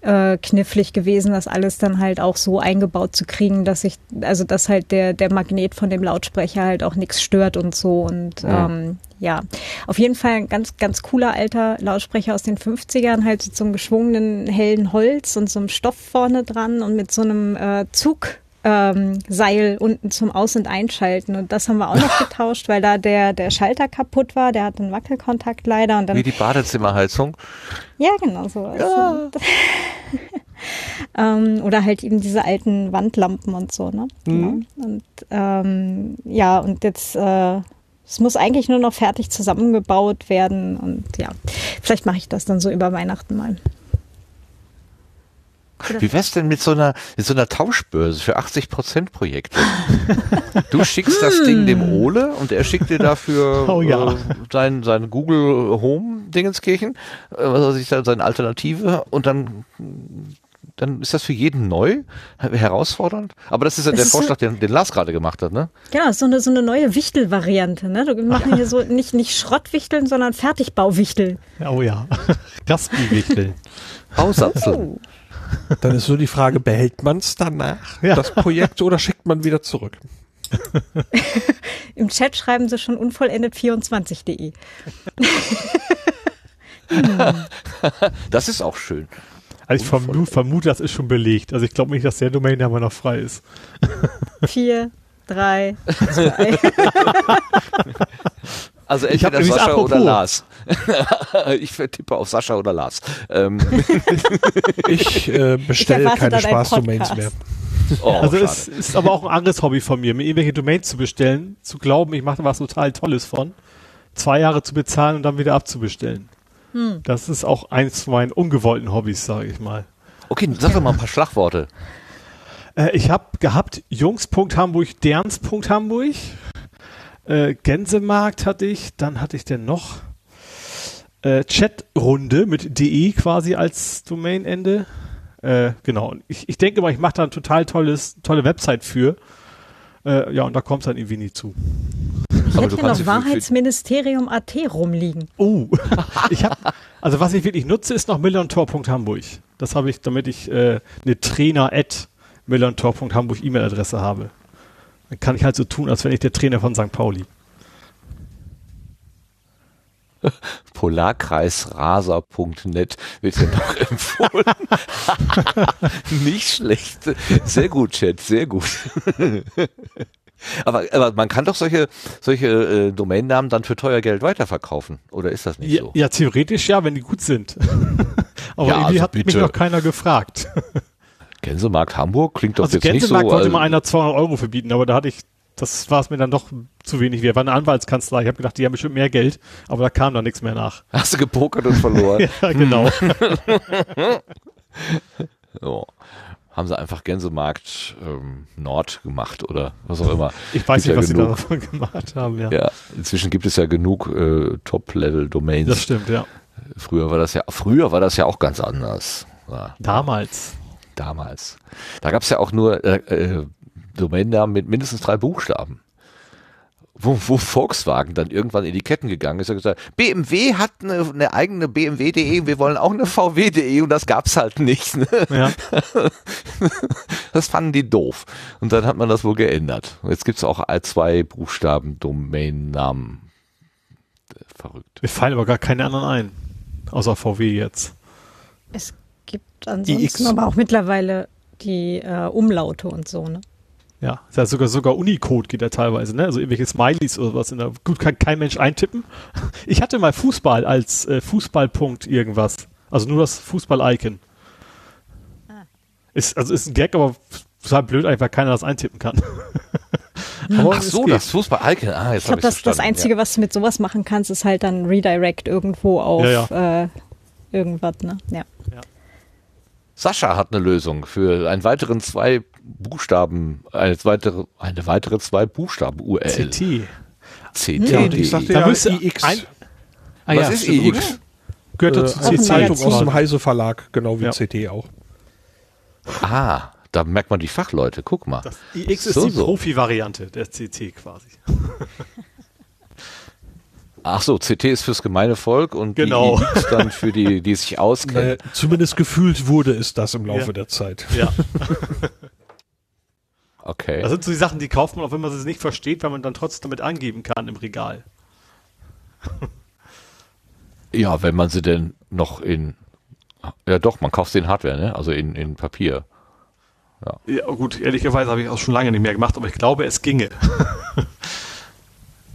äh, knifflig gewesen, das alles dann halt auch so eingebaut zu kriegen, dass ich, also dass halt der, der Magnet von dem Lautsprecher halt auch nichts stört und so. Und ja. ähm, ja, auf jeden Fall ein ganz, ganz cooler alter Lautsprecher aus den 50ern, halt so zum geschwungenen hellen Holz und so einem Stoff vorne dran und mit so einem äh, Zug ähm, Seil unten zum Aus- und Einschalten. Und das haben wir auch noch getauscht, weil da der, der Schalter kaputt war. Der hat einen Wackelkontakt leider. Und dann, Wie die Badezimmerheizung? Ja, genau so. Ja. ähm, oder halt eben diese alten Wandlampen und so, ne? Mhm. Genau. Und ähm, ja, und jetzt äh, es muss eigentlich nur noch fertig zusammengebaut werden und ja, vielleicht mache ich das dann so über Weihnachten mal. Wie wär's denn mit so einer, mit so einer Tauschbörse für 80 Prozent Projekte? Du schickst das Ding dem Ole und er schickt dir dafür Oh ja. äh, sein, sein Google Home Dingenskirchen, äh, was weiß ich, seine Alternative und dann, dann ist das für jeden neu, herausfordernd. Aber das ist ja Es der ist so- Vorschlag, den, den Lars gerade gemacht hat, ne? Genau, so eine, so eine neue Wichtel-Variante. Ne? Wir machen hier so nicht, nicht Schrottwichteln, sondern Fertigbauwichtel. Oh ja. Raspi-Wichtel. Bausatzel. Dann ist so die Frage, behält man es danach, Ja. das Projekt, oder schickt man wieder zurück? Im Chat schreiben sie schon unvollendet24.de. Das ist auch schön. Also ich vermute, vermute, das ist schon belegt. Also ich glaube nicht, dass der Domain-Name noch frei ist. Vier, drei, zwei. Also Ich hab entweder übrigens Sascha apropos. oder Lars. ich tippe auf Sascha oder Lars. Ähm, Ich äh, bestelle erwarte keine Spaß-Domains mehr. oh, also es ist aber auch ein anderes Hobby von mir, mir irgendwelche Domains zu bestellen, zu glauben, ich mache da was total Tolles von, zwei Jahre zu bezahlen und dann wieder abzubestellen. Das ist auch eins von meinen ungewollten Hobbys, sage ich mal. Okay, sag doch mal ein paar Schlagworte. Äh, ich habe gehabt Jungs.hamburg, Derns.hamburg, äh, Gänsemarkt hatte ich, dann hatte ich denn noch äh, Chatrunde mit de quasi als Domainende. Äh, genau, ich, ich denke mal, ich mache da ein total tolles, tolle Website für. Äh, ja, und da kommt es dann irgendwie nie zu. Ich hätte hier noch Wahrheitsministerium AT rumliegen. Oh, ich habe, also was ich wirklich nutze, ist noch milliontor.hamburg. Das habe ich, damit ich äh, eine trainer at milliontor.hamburg E-Mail-Adresse habe. Dann kann ich halt so tun, als wenn ich der Trainer von St. Pauli. Polarkreisraser.net wird dir noch empfohlen. Nicht schlecht. Sehr gut, Chat, sehr gut. aber, aber man kann doch solche, solche äh, Domainnamen dann für teuer Geld weiterverkaufen. Oder ist das nicht Ja, so? ja, theoretisch ja, wenn die gut sind. Aber Ja, irgendwie also hat mich bitte. noch keiner gefragt. Gänsemarkt Hamburg klingt doch Also jetzt nicht so. Gänsemarkt wollte äh, mal einer 200 Euro verbieten, aber da hatte ich, das war es mir dann doch zu wenig wert. War eine Anwaltskanzlei. Ich habe gedacht, die haben bestimmt mehr Geld, aber da kam dann nichts mehr nach. hast du gepokert und verloren. Ja, genau. so. Haben sie einfach Gänsemarkt ähm, Nord gemacht oder was auch immer. Ich weiß Gibt nicht, ja was sie genug. davon gemacht haben, ja. Ja, inzwischen gibt es ja genug äh, Top-Level-Domains. Das stimmt, ja. Früher war das ja, früher war das ja auch ganz anders. Ja, Damals. damals. Da gab es ja auch nur äh, äh, Domainnamen mit mindestens drei Buchstaben. Wo, wo Volkswagen dann irgendwann in die Ketten gegangen ist und gesagt, BMW hat eine, eine eigene BMW.de, wir wollen auch eine VW.de und das gab's halt nicht. Ne? Ja. Das fanden die doof. Und dann hat man das wohl geändert. Jetzt gibt's auch zwei Buchstaben Domainnamen. Verrückt. Mir fallen aber gar keine anderen ein. Außer VW jetzt. Es gibt ansonsten aber auch mittlerweile die äh, Umlaute und so, ne? Ja, ist ja sogar, sogar Unicode geht ja teilweise, ne? Also irgendwelche Smileys oder was in der, gut, kann kein Mensch eintippen. Ich hatte mal Fußball als äh, Fußballpunkt irgendwas. Also nur das Fußball-Icon. Ist, also ist ein Gag, aber total blöd weil keiner das eintippen kann. aber Ach so, geht. das Fußball-Icon. Ah, jetzt Ich glaube, das, das. Einzige, was du mit sowas machen kannst, ist halt dann Redirect irgendwo auf Ja, Äh, irgendwas, ne? Ja. Sascha hat eine Lösung für einen weiteren zwei Buchstaben, eine weitere, eine weitere zwei Buchstaben URL. CT. CT. Ja, und ich sagte Da ja, müsste iX. ein- Ah, Was ja, ist iX? Gehört Äh, dazu eine CT. Zeitung aus dem. Heise Verlag, genau wie Ja. CT auch. Ah, da merkt man die Fachleute. Guck mal. Das iX ist So, die so. Profi-Variante der CT quasi. Ach so, CT ist fürs gemeine Volk und Genau. die dann für die, die sich auskennen. Naja, zumindest gefühlt wurde es das im Laufe Ja. der Zeit. Ja. Okay. Das sind so die Sachen, die kauft man, auch wenn man sie nicht versteht, weil man dann trotzdem damit angeben kann im Regal. ja, wenn man sie denn noch in, ja doch, man kauft sie in Hardware, ne? Also in, in Papier. Ja, gut, ehrlicherweise habe ich auch schon lange nicht mehr gemacht, aber ich glaube, es ginge.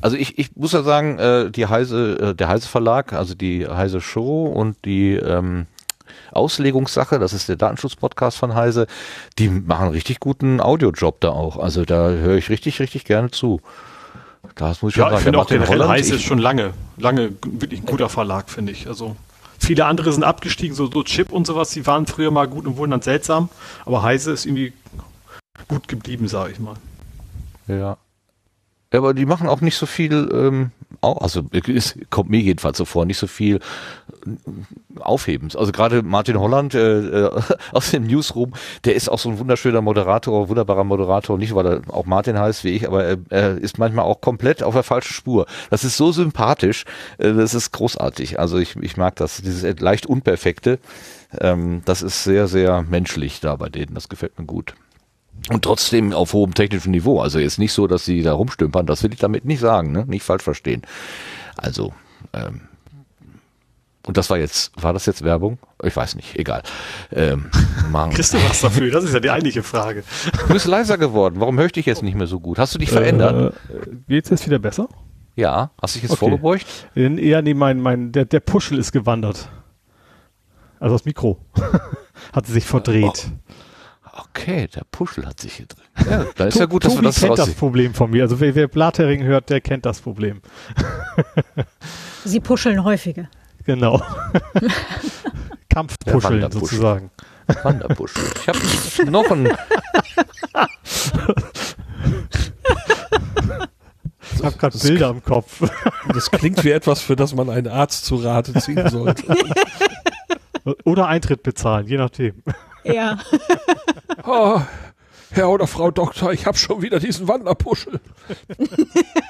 Also ich, ich muss ja sagen, äh, die Heise, äh, der Heise Verlag, also die Heise Show und die ähm, Auslegungssache, das ist der Datenschutz-Podcast von Heise, die machen richtig guten Audiojob da auch. Also da höre ich richtig, richtig gerne zu. Das muss ich schon Ja, ich sagen. finde Der auch den Holland, ich- ist schon lange, lange wirklich ein guter Verlag, finde ich. Also viele andere sind abgestiegen, so, so Chip und sowas, die waren früher mal gut und wurden dann seltsam, aber Heise ist irgendwie gut geblieben, sage ich mal. Ja. Ja, aber die machen auch nicht so viel, ähm, also es kommt mir jedenfalls so vor, nicht so viel äh, Aufhebens. Also gerade Martin Holland äh, äh, aus dem Newsroom, der ist auch so ein wunderschöner Moderator, wunderbarer Moderator, nicht weil er auch Martin heißt wie ich, aber er, er ist manchmal auch komplett auf der falschen Spur. Das ist so sympathisch, äh, das ist großartig. Also ich, ich mag das, dieses leicht unperfekte, ähm, das ist sehr, sehr menschlich da bei denen, das gefällt mir gut. Und trotzdem auf hohem technischen Niveau. Also jetzt nicht so, dass sie da rumstümpern, das will ich damit nicht sagen, ne? nicht falsch verstehen. Also, ähm, und das war jetzt, war das jetzt Werbung? Ich weiß nicht, egal. Ähm, Kriegst du was dafür? Das ist ja die eigentliche Frage. Du bist leiser geworden. Warum höre ich dich jetzt nicht mehr so gut? Hast du dich verändert? Äh, geht's jetzt wieder besser? Ja. Hast du dich jetzt okay. vorgebeugt? Ja, nee, mein, mein, der, der Puschel ist gewandert. Also das Mikro. Hat sich verdreht. Okay, der Puschel hat sich hier drin. Ja, da ist ja gut, dass Tobi wir das kennt das Problem von mir. Also wer, wer Blathering hört, der kennt das Problem. Sie puscheln häufiger. Genau. Kampfpuscheln sozusagen. Wanderpuschel. Ich habe noch ein. Ich habe gerade Bilder im Kopf. Das klingt wie etwas, für das man einen Arzt zu Rate ziehen sollte. Oder Eintritt bezahlen, je nachdem. Ja. oh, Herr oder Frau Doktor, ich habe schon wieder diesen Wanderpuschel.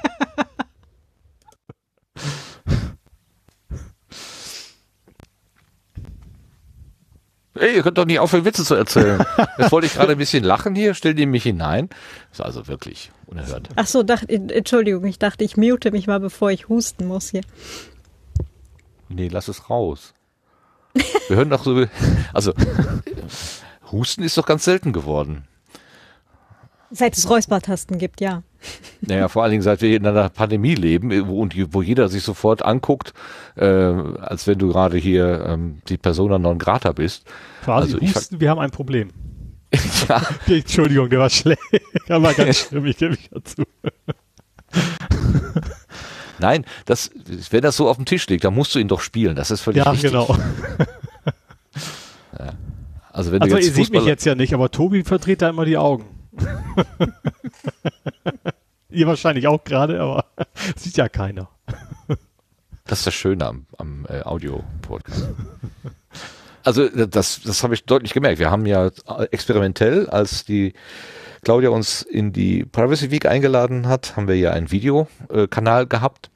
Ey, ihr könnt doch nicht aufhören, Witze zu erzählen. Jetzt wollte ich gerade ein bisschen lachen hier, stell die mich hinein. Das ist also wirklich unerhört. Ach so, dachte, Entschuldigung, ich dachte, ich mute mich mal, bevor ich husten muss hier. Nee, lass es raus. Wir hören doch so, also Husten ist doch ganz selten geworden. Seit es Räuspertasten gibt, ja. Naja, vor allen Dingen, seit wir in einer Pandemie leben wo, und wo jeder sich sofort anguckt, äh, als wenn du gerade hier ähm, die Persona non grata bist. Quasi also Husten, wir haben ein Problem. ja. Entschuldigung, der war schlecht. Der war ganz schlimm, ich gebe mich dazu. Nein, das, wenn das so auf dem Tisch liegt, dann musst du ihn doch spielen. Das ist völlig ja, richtig. Genau. ja. Also, wenn also du jetzt ihr seht mich jetzt ja nicht, aber Tobi verdreht da immer die Augen. ihr wahrscheinlich auch gerade, aber sieht ja keiner. Das ist das Schöne am, am äh, Audio-Podcast. Also das, das habe ich deutlich gemerkt. Wir haben ja experimentell, als die Claudia uns in die Privacy Week eingeladen hat, haben wir ja einen Videokanal gehabt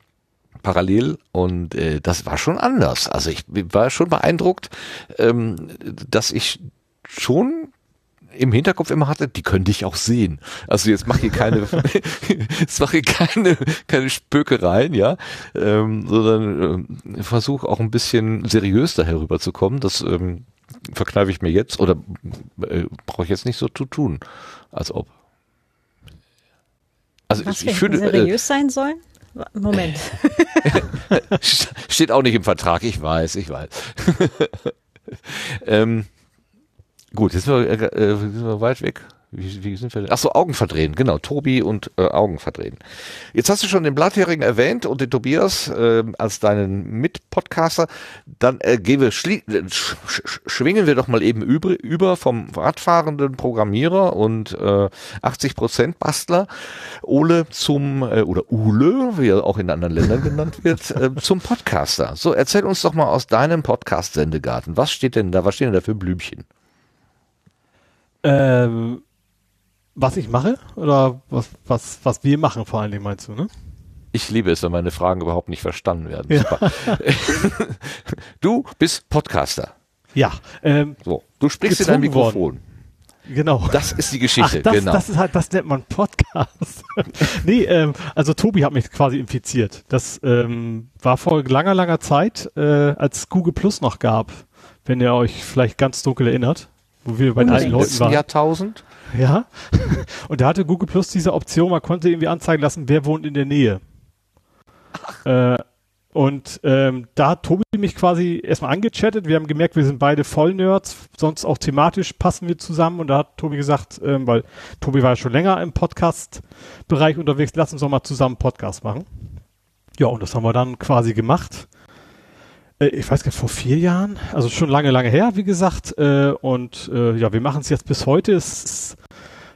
parallel und äh, das war schon anders. Also ich war schon beeindruckt, ähm, dass ich schon im Hinterkopf immer hatte, die können dich auch sehen. Also jetzt mach hier keine, jetzt mach hier keine, keine Spökereien, ja, ähm, sondern äh, versuch auch ein bisschen seriös daher rüberzukommen. Das ähm, verkneife ich mir jetzt oder äh, brauche ich jetzt nicht so zu tun, als ob. Also Was ich, ich finde, seriös äh, sein sollen? Moment. Steht auch nicht im Vertrag, ich weiß, ich weiß. ähm, gut, jetzt sind wir, äh, äh, sind wir weit weg. Wie, wie sind wir denn? Achso, Augen verdrehen, genau. Tobi und äh, Augen verdrehen. Jetzt hast du schon den Blathering erwähnt und den Tobias äh, als deinen Mitpodcaster. Dann äh, gehen wir sch sch schwingen wir doch mal eben über, über vom radfahrenden Programmierer und äh, 80% Bastler Ole zum, äh, oder Ule, wie er auch in anderen Ländern genannt wird, äh, zum Podcaster. So, erzähl uns doch mal aus deinem Podcast-Sendegarten. Was steht denn da, was stehen denn da für Blümchen? Ähm, was ich mache oder was, was, was wir machen vor allen Dingen, meinst du, ne? Ich liebe es, wenn meine Fragen überhaupt nicht verstanden werden. Ja. du bist Podcaster. Ja. Ähm, so, du sprichst in dein Mikrofon. Worden. Genau. Das ist die Geschichte, Ach, das, genau. Das ist halt, das nennt man Podcast. nee, ähm, also Tobi hat mich quasi infiziert. Das ähm, war vor langer, langer Zeit, äh, als Google Plus noch gab, wenn ihr euch vielleicht ganz dunkel erinnert, wo wir bei den alten Leuten waren. Jahrtausend? Ja. Und da hatte Google Plus diese Option, man konnte irgendwie anzeigen lassen, wer wohnt in der Nähe. Äh, und ähm, da hat Tobi mich quasi erstmal angechattet. Wir haben gemerkt, wir sind beide Vollnerds, sonst auch thematisch passen wir zusammen. Und da hat Tobi gesagt, ähm, weil Tobi war ja schon länger im Podcast-Bereich unterwegs, lass uns doch mal zusammen Podcast machen. Ja, und das haben wir dann quasi gemacht. Äh, ich weiß gar nicht, vor vier Jahren, also schon lange, lange her, wie gesagt. Äh, und äh, ja, wir machen es jetzt bis heute. Es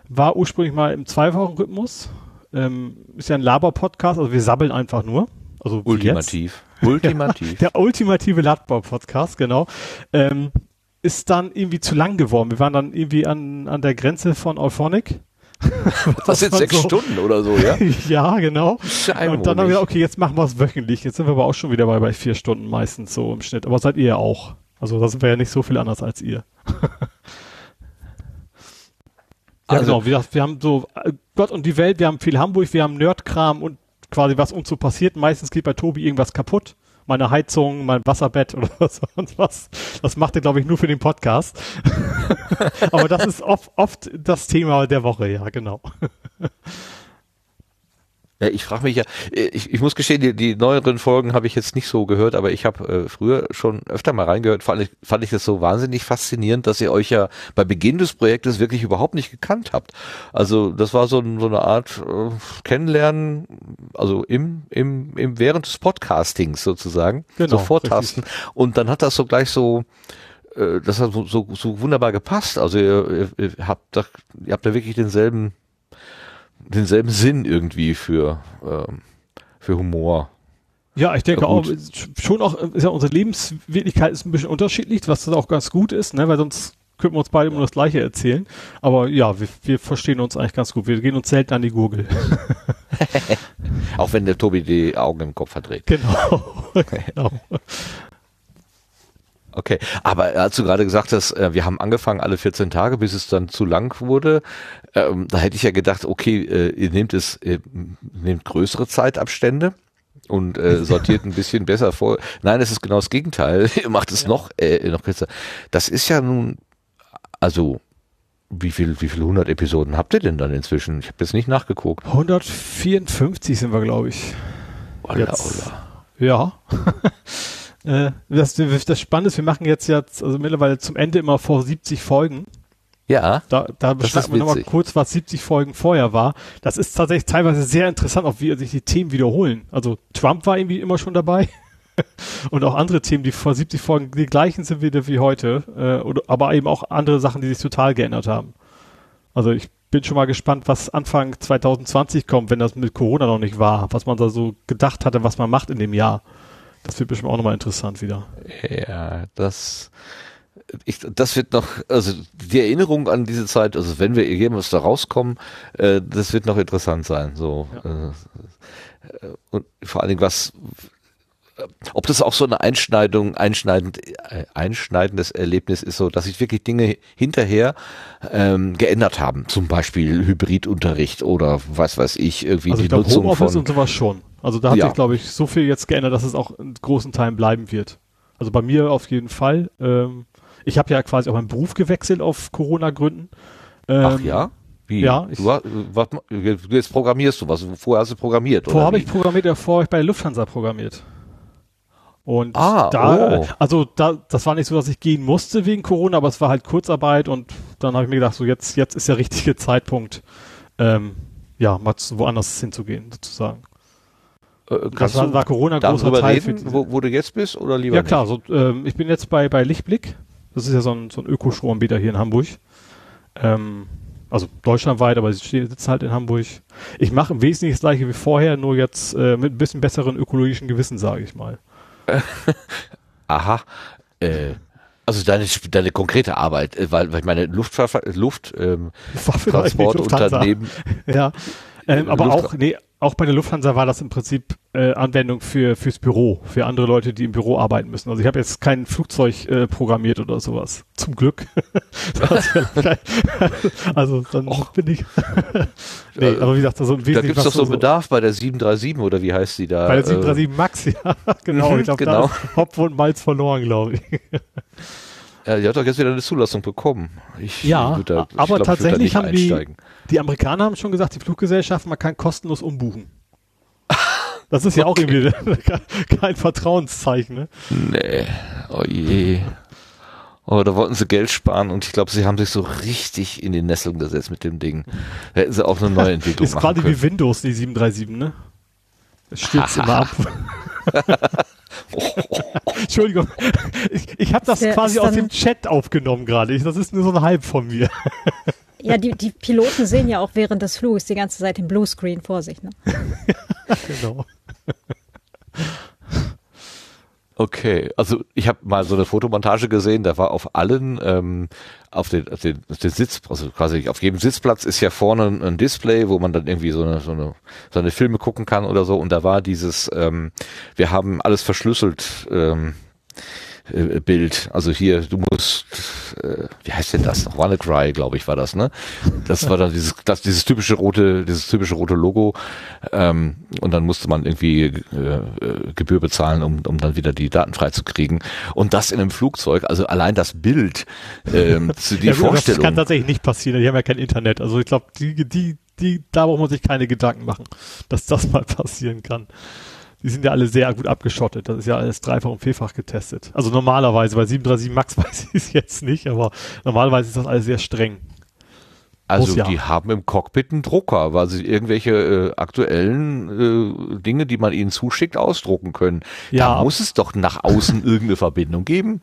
war ursprünglich mal im Zwei-Wochen-Rhythmus. Ähm, ist ja ein Laber-Podcast, also wir sabbeln einfach nur. Also Ultimativ. Ultimativ. der ultimative Laber-Podcast, genau. Ähm, ist dann irgendwie zu lang geworden. Wir waren dann irgendwie an, an der Grenze von Euphonic. das sind sechs so. Stunden oder so, ja? ja, genau. Und dann haben wir gesagt, okay, jetzt machen wir es wöchentlich. Jetzt sind wir aber auch schon wieder bei, bei vier Stunden meistens so im Schnitt. Aber seid ihr ja auch. Also da sind wir ja nicht so viel anders als ihr. Ja, also, genau. Wir, wir haben so äh, Gott und die Welt, wir haben viel Hamburg, wir haben Nerdkram und quasi was uns so passiert. Meistens geht bei Tobi irgendwas kaputt. Meine Heizung, mein Wasserbett oder sonst was. Das macht er, glaube ich, nur für den Podcast. Aber das ist oft, oft das Thema der Woche, ja, genau. Ja, ich frage mich ja, äh, ich, ich muss gestehen, die, die neueren Folgen habe ich jetzt nicht so gehört, aber ich habe äh, früher schon öfter mal reingehört, fand ich, fand ich das so wahnsinnig faszinierend, dass ihr euch ja bei Beginn des Projektes wirklich überhaupt nicht gekannt habt. Also das war so, so eine Art äh, Kennenlernen, also im, im, im während des Podcastings sozusagen, genau, so vortasten. Richtig. Und dann hat das so gleich so, äh, das hat so, so, so wunderbar gepasst. Also ihr, ihr, ihr habt da, ihr habt da wirklich denselben denselben Sinn irgendwie für, ähm, für Humor. Ja, ich denke auch, schon auch, ist ja unsere Lebenswirklichkeit ist ein bisschen unterschiedlich, was das auch ganz gut ist, ne, weil sonst könnten wir uns beide immer das Gleiche erzählen. Aber ja, wir, wir verstehen uns eigentlich ganz gut. Wir gehen uns selten an die Gurgel. auch wenn der Tobi die Augen im Kopf verdreht. Genau. genau. Okay, aber als du gerade gesagt hast, äh, wir haben angefangen alle 14 Tage, bis es dann zu lang wurde, ähm, da hätte ich ja gedacht, okay, äh, ihr nehmt es, ihr nehmt größere Zeitabstände und äh, sortiert ein bisschen besser vor. Nein, es ist genau das Gegenteil. ihr macht es ja. noch, äh, noch kürzer. Das ist ja nun, also wie viel, wie viele hundert Episoden habt ihr denn dann inzwischen? Ich habe jetzt nicht nachgeguckt. 154 sind wir, glaube ich. Ola, jetzt. Ola. Ja. Äh, das, das Spannende ist, wir machen jetzt ja also mittlerweile zum Ende immer vor 70 Folgen. Ja. Da, da beschreiben wir nochmal kurz, was 70 Folgen vorher war. Das ist tatsächlich teilweise sehr interessant, auch wie sich die Themen wiederholen. Also Trump war irgendwie immer schon dabei. und auch andere Themen, die vor 70 Folgen die gleichen sind wieder wie heute, äh, oder, aber eben auch andere Sachen, die sich total geändert haben. Also ich bin schon mal gespannt, was Anfang 2020 kommt, wenn das mit Corona noch nicht war, was man da so gedacht hatte, was man macht in dem Jahr. Das wird bestimmt auch nochmal interessant wieder. Ja, das, ich, das wird noch, also die Erinnerung an diese Zeit, also wenn wir jemals da rauskommen, äh, das wird noch interessant sein. So ja. äh, und vor allen Dingen was, ob das auch so eine Einschneidung, einschneidend, äh, einschneidendes Erlebnis ist, so dass sich wirklich Dinge hinterher ähm, geändert haben. Zum Beispiel Hybridunterricht oder was weiß ich, irgendwie also die ich glaub, Nutzung Homeoffice von. und sowas schon. Also da hat ja. sich, glaube ich, so viel jetzt geändert, dass es auch in großen Teilen bleiben wird. Also bei mir auf jeden Fall. Ähm, ich habe ja quasi auch meinen Beruf gewechselt auf Corona-Gründen. Ähm, Ach ja? Wie? Ja. Ich, du, was, jetzt programmierst du was. Vorher hast du programmiert, Vorher habe ich programmiert, ja, vorher habe ich bei der Lufthansa programmiert. Und ah, da, oh. also da, das war nicht so, dass ich gehen musste wegen Corona, aber es war halt Kurzarbeit und dann habe ich mir gedacht, so jetzt, jetzt ist der richtige Zeitpunkt, ähm, ja, mal woanders hinzugehen, sozusagen. Äh, das war, war Corona großer Teil. Reden, wo, wo, du jetzt bist oder lieber Ja klar, so, ähm, ich bin jetzt bei, bei Lichtblick. Das ist ja so ein, so ein Ökostromanbieter hier in Hamburg. Ähm, also deutschlandweit, aber sie sitzen halt in Hamburg. Ich mache im Wesentlichen das gleiche wie vorher, nur jetzt äh, mit ein bisschen besseren ökologischen Gewissen, sage ich mal. Aha. Äh, also deine, deine konkrete Arbeit, äh, weil, weil ich meine Luftfahrt, Luft, ähm, Transportunternehmen. ja, ähm, aber Luft auch, nee, auch bei der Lufthansa war das im Prinzip äh, Anwendung für fürs Büro, für andere Leute, die im Büro arbeiten müssen. Also ich habe jetzt kein Flugzeug äh, programmiert oder sowas. Zum Glück. also dann Och. bin ich. nee, aber wie gesagt, also da gibt es doch so einen Bedarf bei der 737 oder wie heißt die da? Bei der 737 äh, Max, ja, genau. ich glaube, genau. da ist Hopf und Malz verloren, glaube ich. Ja, die hat doch jetzt wieder eine Zulassung bekommen. Ich, ja, da, aber glaub, tatsächlich haben die, die Amerikaner haben schon gesagt, die Fluggesellschaft, man kann kostenlos umbuchen. Das ist ja okay. auch irgendwie kein Vertrauenszeichen, ne? Nee, oh je. Oh, da wollten sie Geld sparen und ich glaube, sie haben sich so richtig in die Nesseln gesetzt mit dem Ding. Da hätten sie auch eine neue Entwicklung ist machen können. Ist quasi wie Windows, die 737, ne? Es stürzt immer ab. Entschuldigung, ich, ich habe das Der quasi aus dem Chat aufgenommen gerade. Das ist nur so ein Halb von mir. Ja, die, die Piloten sehen ja auch während des Fluges die ganze Zeit den Bluescreen vor sich. Ne? genau. Okay, also ich habe mal so eine Fotomontage gesehen, da war auf allen, ähm, auf den, auf den, auf den Sitz, also quasi auf jedem Sitzplatz ist ja vorne ein, ein Display, wo man dann irgendwie so eine, so eine, so eine Filme gucken kann oder so. Und da war dieses, ähm, wir haben alles verschlüsselt, ähm, äh, Bild. Also hier, du musst, äh, wie heißt denn das noch? WannaCry, glaube ich, war das, ne? Das war dann dieses, das, dieses typische rote, dieses typische rote Logo. Ähm, und dann musste man irgendwie äh, äh, Gebühr bezahlen, um, um dann wieder die Daten freizukriegen. Und das in einem Flugzeug, also allein das Bild, ähm, zu die Ja, gut, Das Vorstellung. kann tatsächlich nicht passieren. Die haben ja kein Internet. Also ich glaube, die, die, die, da braucht man sich keine Gedanken machen, dass das mal passieren kann. Die sind ja alle sehr gut abgeschottet. Das ist ja alles dreifach und vierfach getestet. Also normalerweise, bei 737 Max weiß ich es jetzt nicht, aber normalerweise ist das alles sehr streng. Also ja. die haben im Cockpit einen Drucker, weil sie irgendwelche äh, aktuellen äh, Dinge, die man ihnen zuschickt, ausdrucken können. Ja. Da muss es doch nach außen irgendeine Verbindung geben.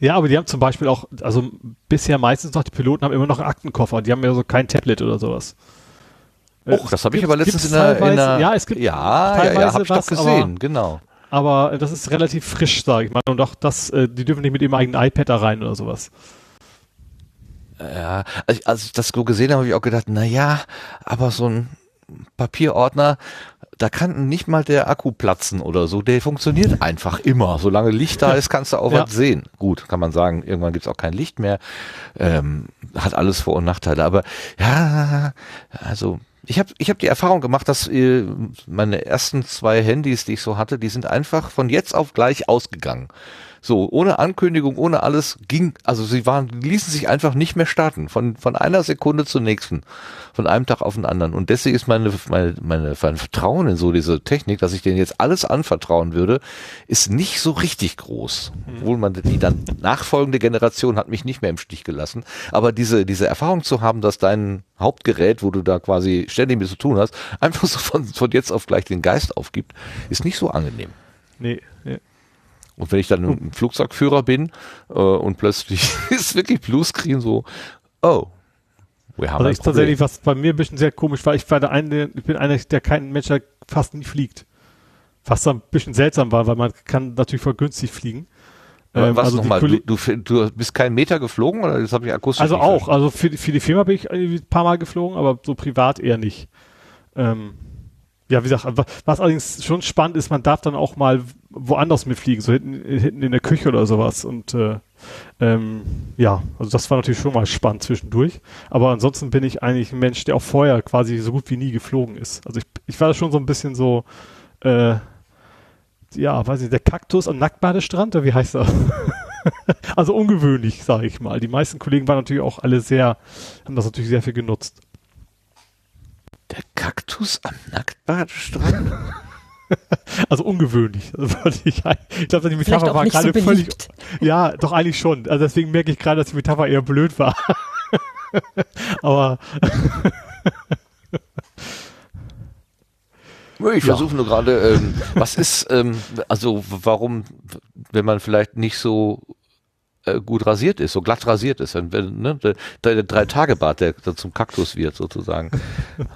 Ja, aber die haben zum Beispiel auch, also bisher meistens noch, die Piloten haben immer noch einen Aktenkoffer. Die haben ja so kein Tablet oder sowas. Äh, Och, das habe ich gibt- aber letztens in teilweise- der ja, es gibt ja, ja, ja, teilweise habe ich doch was, gesehen, aber- genau. Aber das ist relativ frisch, sage ich mal. Und auch das, äh, die dürfen nicht mit ihrem eigenen iPad da rein oder sowas. Ja, als ich, als ich das so gesehen habe, habe ich auch gedacht, na ja, aber so ein Papierordner, da kann nicht mal der Akku platzen oder so. Der funktioniert einfach immer. Solange Licht da ist, kannst du auch Ja. was sehen. Gut, kann man sagen, irgendwann gibt's auch kein Licht mehr. Ähm, hat alles Vor- und Nachteile. Aber ja, also ich habe ich hab die Erfahrung gemacht, dass äh, meine ersten zwei Handys, die ich so hatte, die sind einfach von jetzt auf gleich ausgegangen. So, ohne Ankündigung, ohne alles ging, also sie waren, ließen sich einfach nicht mehr starten, von, von einer Sekunde zur nächsten, von einem Tag auf den anderen. Und deswegen ist meine, meine, meine, mein Vertrauen in so diese Technik, dass ich denen jetzt alles anvertrauen würde, ist nicht so richtig groß. Obwohl man die dann nachfolgende Generation hat mich nicht mehr im Stich gelassen. Aber diese, diese Erfahrung zu haben, dass dein Hauptgerät, wo du da quasi ständig mit zu tun hast, einfach so von, von jetzt auf gleich den Geist aufgibt, ist nicht so angenehm. Nee, nee. Und wenn ich dann ein Flugzeugführer bin äh, und plötzlich ist wirklich Bluescreen so, oh, wir haben Also ich tatsächlich, was bei mir ein bisschen sehr komisch war, ich war der eine, ich bin einer, der kein Mensch, der fast nie fliegt. Was dann ein bisschen seltsam war, weil man kann natürlich voll günstig fliegen. Ähm, Was also nochmal, du, du, du bist keinen Meter geflogen oder das habe ich akustisch Also auch, verstanden? also für, die- für die Firma bin ich ein paar Mal geflogen, aber so privat eher nicht. Ähm, ja, wie gesagt, wa- was allerdings schon spannend ist, man darf dann auch mal woanders mitfliegen, so hinten, hinten in der Küche oder sowas. Und äh, ähm, ja, also das war natürlich schon mal spannend zwischendurch. Aber ansonsten bin ich eigentlich ein Mensch, der auch vorher quasi so gut wie nie geflogen ist. Also ich, ich war schon so ein bisschen so, äh, ja, weiß ich, der Kaktus am Nacktbadestrand, oder wie heißt das? also ungewöhnlich, sage ich mal. Die meisten Kollegen waren natürlich auch alle sehr, haben das natürlich sehr viel genutzt. Der Kaktus am Nacktbadestrand? Also ungewöhnlich. Also ich ich glaube, die Metapher war nicht so gerade völlig. beliebt. Ja, doch eigentlich schon. Also deswegen merke ich gerade, dass die Metapher eher blöd war. Aber Ich versuche nur gerade, ähm, was ist, ähm, also warum, wenn man vielleicht nicht so äh, gut rasiert ist, so glatt rasiert ist, wenn, wenn ne, der, der Drei-Tage-Bart, der, der zum Kaktus wird sozusagen,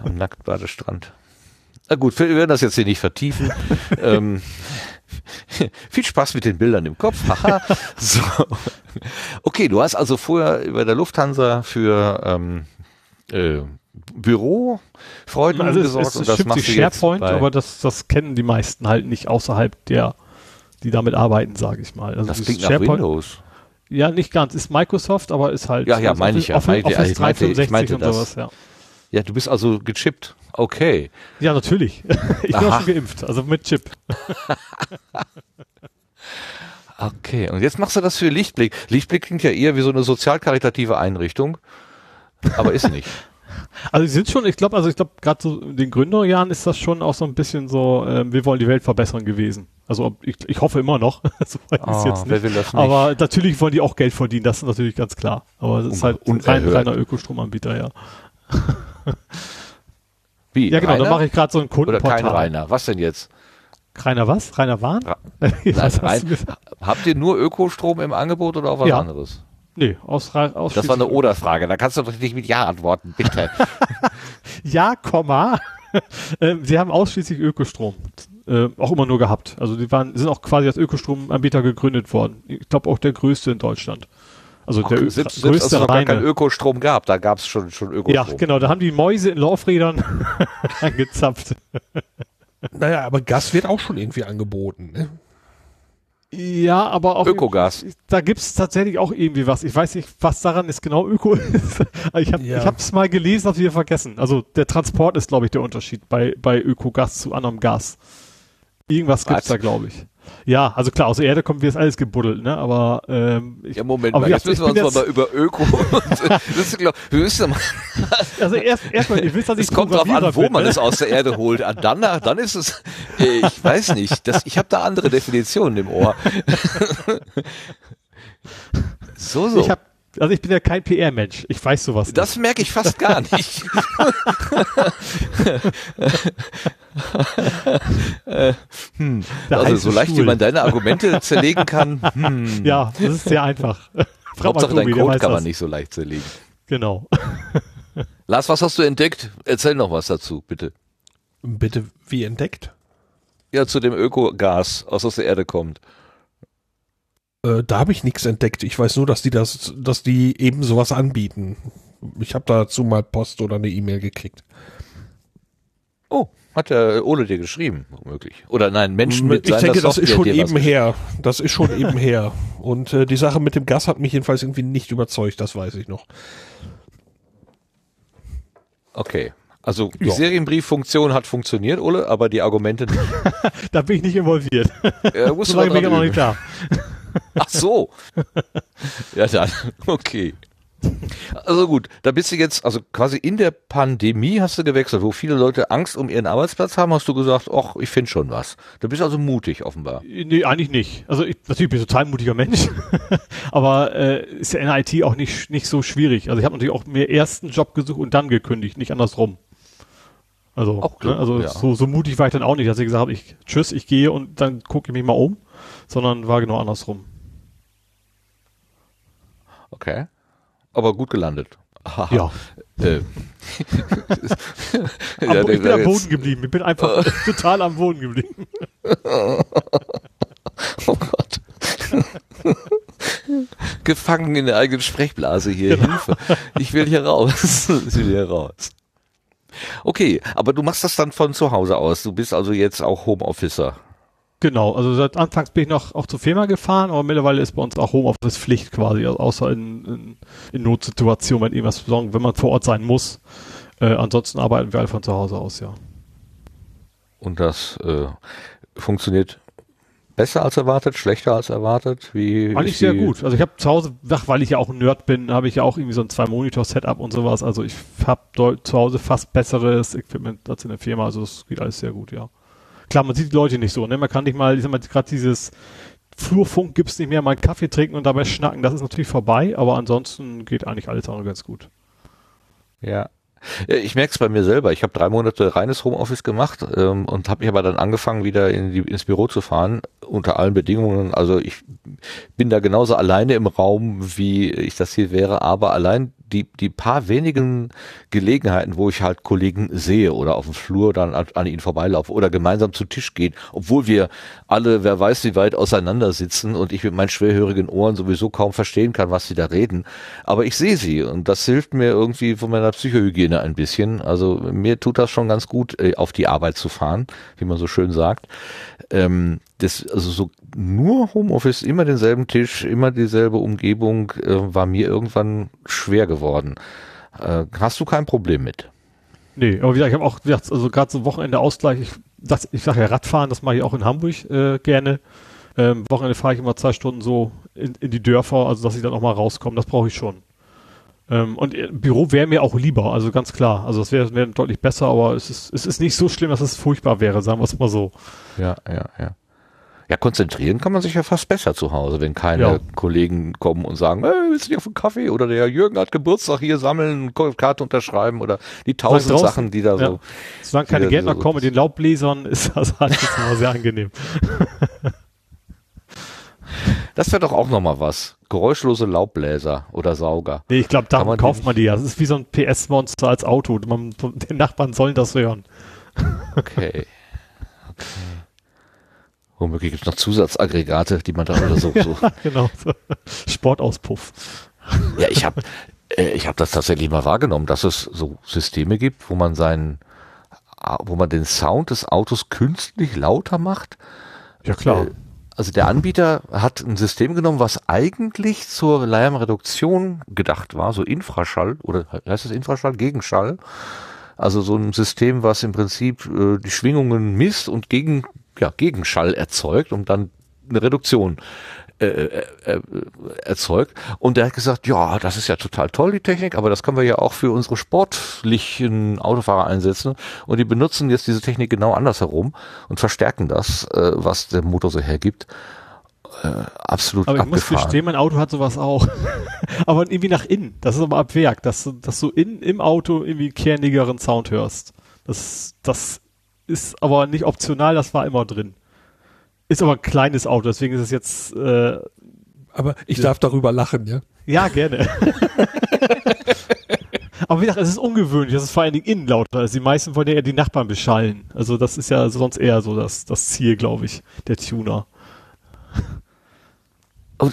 am Nacktbadestrand. Na gut, wir werden das jetzt hier nicht vertiefen. ähm, viel Spaß mit den Bildern im Kopf. Haha. so. Okay, du hast also vorher bei der Lufthansa für ähm, äh, Bürofreuden also es, gesorgt es und das machst die du jetzt SharePoint, aber das, das kennen die meisten halt nicht außerhalb der, die damit arbeiten, sage ich mal. Also Das klingt nach Windows. Ja, nicht ganz. Ist Microsoft, aber ist halt. Ja, ja, meine ich ja. Office, Office ich meinte- ich 365 meinte und das. sowas, ja. Ja, du bist also gechippt. Okay. Ja, natürlich. ich bin Aha. auch schon geimpft, also mit Chip. Okay. Und jetzt machst du das für Lichtblick. Lichtblick klingt ja eher wie so eine sozialkaritative Einrichtung. Aber ist nicht. Also sie sind schon, ich glaube, also ich glaube, gerade so in den Gründerjahren ist das schon auch so ein bisschen so, ähm, wir wollen die Welt verbessern gewesen. Also ich, ich hoffe immer noch, so Oh, jetzt wer nicht. will das nicht? Aber natürlich wollen die auch Geld verdienen, das ist natürlich ganz klar. Aber es ist Un- halt ein rein, unerhört. reiner Ökostromanbieter, ja. Wie? Ja genau, Rainer? da mache ich gerade so ein Oder Kundenportal. kein Rainer. Was denn jetzt? Rainer was? Rainer Wahn? Ra Nein, rein, habt ihr nur Ökostrom im Angebot oder auch was ja. anderes? Nee, aus, aus Das war eine Oder-Frage. Da kannst du doch nicht mit Ja antworten, bitte. ja, Komma. Ähm, sie haben ausschließlich Ökostrom. Äh, auch immer nur gehabt. Also die waren, sind auch quasi als Ökostromanbieter gegründet worden. Ich glaube auch der größte in Deutschland. Also Ach, der selbst, größte selbst, als es noch gar kein Ökostrom gab, da gab es schon, schon Ökostrom. Ja, genau, da haben die Mäuse in Laufrädern angezapft. Naja, aber Gas wird auch schon irgendwie angeboten. Ne? Ja, aber auch. Ökogas. Da gibt's tatsächlich auch irgendwie was. Ich weiß nicht, was daran ist genau Öko ist. ich habe ja. es mal gelesen, hab's wieder vergessen. Also der Transport ist, glaube ich, der Unterschied bei, bei Ökogas zu anderem Gas. Irgendwas gibt's was? da, glaube ich. Ja, also klar, aus der Erde kommt wie das alles gebuddelt, ne? Aber ähm, ich, ja, Moment mal, jetzt müssen wir uns mal über Öko. das glaub, mal, also erst erstmal, ich will dass ich Es kommt drauf an, wo bin, man ne? es aus der Erde holt. Ah, dann, dann ist es, äh, ich weiß nicht, das, ich habe da andere Definitionen im Ohr. so so. Ich habe also ich bin ja kein PR-Mensch. Ich weiß sowas. Nicht. Das merke ich fast gar nicht. äh, hm. Also so leicht wie man deine Argumente zerlegen kann. Hm. Ja, das ist sehr einfach. Hauptsache dein Code kann man das. nicht so leicht zerlegen. Genau. Lars, was hast du entdeckt? Erzähl noch was dazu, bitte. Bitte, wie entdeckt? Ja, zu dem Ökogas, aus aus der Erde kommt. Äh, da habe ich nichts entdeckt. Ich weiß nur, dass die das, dass die eben sowas anbieten. Ich habe dazu mal Post oder eine E-Mail gekriegt. Oh, hat der Ole dir geschrieben, womöglich. Oder nein, Menschen mit Ich denke, das ist schon eben her. Das ist schon eben her. Und äh, die Sache mit dem Gas hat mich jedenfalls irgendwie nicht überzeugt, das weiß ich noch. Okay. Also die ja. Serienbrieffunktion hat funktioniert, Ole, aber die Argumente nicht. da bin ich nicht involviert. Ja, musst so lange bin ich noch nicht da. Ach so. Ja, dann, okay. Also gut, da bist du jetzt, also quasi in der Pandemie hast du gewechselt, wo viele Leute Angst um ihren Arbeitsplatz haben, hast du gesagt, ach, ich finde schon was. Du bist also mutig offenbar. Nee, eigentlich nicht. Also ich, natürlich bin ich total mutiger Mensch, aber äh, ist ja in der IT auch nicht, nicht so schwierig. Also ich habe natürlich auch mir erst einen Job gesucht und dann gekündigt, nicht andersrum. Also, auch ne, also ja. so, so mutig war ich dann auch nicht, dass ich gesagt habe, ich tschüss, ich gehe und dann gucke ich mich mal um sondern war genau andersrum. Okay. Aber gut gelandet. Aha. Ja. Äh. ja ich bin am Boden geblieben. Ich bin einfach total am Boden geblieben. oh Gott. Gefangen in der eigenen Sprechblase hier. Genau. Hilfe. Ich will hier raus. ich will hier raus. Okay, aber du machst das dann von zu Hause aus. Du bist also jetzt auch Homeofficer. Genau, also seit Anfangs bin ich noch auch zur Firma gefahren, aber mittlerweile ist bei uns auch Homeoffice Pflicht quasi, also außer in, in, in Notsituationen, wenn irgendwas besorgen, wenn man vor Ort sein muss. Äh, ansonsten arbeiten wir alle von zu Hause aus, ja. Und das äh, funktioniert besser als erwartet, schlechter als erwartet? Wie Eigentlich sehr gut. Also ich habe zu Hause, weil ich ja auch ein Nerd bin, habe ich ja auch irgendwie so ein zwei Monitor Setup und sowas. Also ich habe zu Hause fast besseres Equipment als in der Firma. Also es geht alles sehr gut, ja klar, man sieht die Leute nicht so, ne? Man kann nicht mal, ich sag mal, gerade dieses Flurfunk gibt's nicht mehr, mal einen Kaffee trinken und dabei schnacken, das ist natürlich vorbei, aber ansonsten geht eigentlich alles andere ganz gut. Ja. Ich merke es bei mir selber. Ich habe drei Monate reines Homeoffice gemacht ähm, und habe mich aber dann angefangen, wieder in die, ins Büro zu fahren, unter allen Bedingungen. Also ich bin da genauso alleine im Raum, wie ich das hier wäre, aber allein die, die paar wenigen Gelegenheiten, wo ich halt Kollegen sehe oder auf dem Flur dann an, an ihnen vorbeilaufe oder gemeinsam zu Tisch gehen, obwohl wir alle, wer weiß wie weit auseinander sitzen und ich mit meinen schwerhörigen Ohren sowieso kaum verstehen kann, was sie da reden. Aber ich sehe sie und das hilft mir irgendwie von meiner Psychohygiene ein bisschen. Also mir tut das schon ganz gut, äh, auf die Arbeit zu fahren, wie man so schön sagt. Ähm, das, also so nur Homeoffice, immer denselben Tisch, immer dieselbe Umgebung, äh, war mir irgendwann schwer geworden. Äh, hast du kein Problem mit? Nee, aber wie gesagt, ich habe auch gesagt, also gerade so Wochenende Ausgleich, ich, das, ich sage ja Radfahren, das mache ich auch in Hamburg äh, gerne. Ähm, Wochenende fahre ich immer zwei Stunden so in, in die Dörfer, also dass ich dann auch mal rauskomme, das brauche ich schon. Ähm, und äh, Büro wäre mir auch lieber, also ganz klar. Also das wäre wär deutlich besser, aber es ist, es ist nicht so schlimm, dass es furchtbar wäre, sagen wir es mal so. Ja, ja, ja. Ja, konzentrieren kann man sich ja fast besser zu Hause, wenn keine ja. Kollegen kommen und sagen, hey, willst du nicht auf einen Kaffee? Oder der Jürgen hat Geburtstag hier sammeln, Karte unterschreiben oder die tausend Sachen, die da ja. so. Solange keine Gärtner so kommen mit den Laubbläsern, ist das halt jetzt immer sehr angenehm. Das wäre doch auch nochmal was. Geräuschlose Laubbläser oder Sauger. Nee, ich glaube, da kauft man die ja. Das ist wie so ein PS-Monster als Auto. Man, die Nachbarn sollen das hören. Okay. okay. Womöglich gibt es noch Zusatzaggregate, die man da oder so. so. ja, genau. Sportauspuff. Ja, ich habe äh, ich hab das tatsächlich mal wahrgenommen, dass es so Systeme gibt, wo man seinen, wo man den Sound des Autos künstlich lauter macht. Ja, klar. Äh, also der Anbieter hat ein System genommen, was eigentlich zur Lärmreduktion gedacht war, so Infraschall oder heißt es Infraschall, Gegenschall. Also so ein System, was im Prinzip äh, die Schwingungen misst und gegen ja, Gegenschall erzeugt und dann eine Reduktion äh, äh, äh, erzeugt. Und er hat gesagt, ja, das ist ja total toll, die Technik, aber das können wir ja auch für unsere sportlichen Autofahrer einsetzen. Und die benutzen jetzt diese Technik genau andersherum und verstärken das, äh, was der Motor so hergibt. Absolut Aber ich abgefahren. muss gestehen, mein Auto hat sowas auch. aber irgendwie nach innen. Das ist aber ab Werk, dass, dass du in, im Auto irgendwie kernigeren Sound hörst. Das, das ist aber nicht optional, das war immer drin. Ist aber ein kleines Auto, deswegen ist es jetzt. Äh, aber ich darf darüber lachen, ja? Ja, gerne. aber wie gesagt, es ist ungewöhnlich, dass es vor allen Dingen innen lauter ist. Die meisten wollen ja eher die Nachbarn beschallen. Also das ist ja sonst eher so das, das Ziel, glaube ich, der Tuner.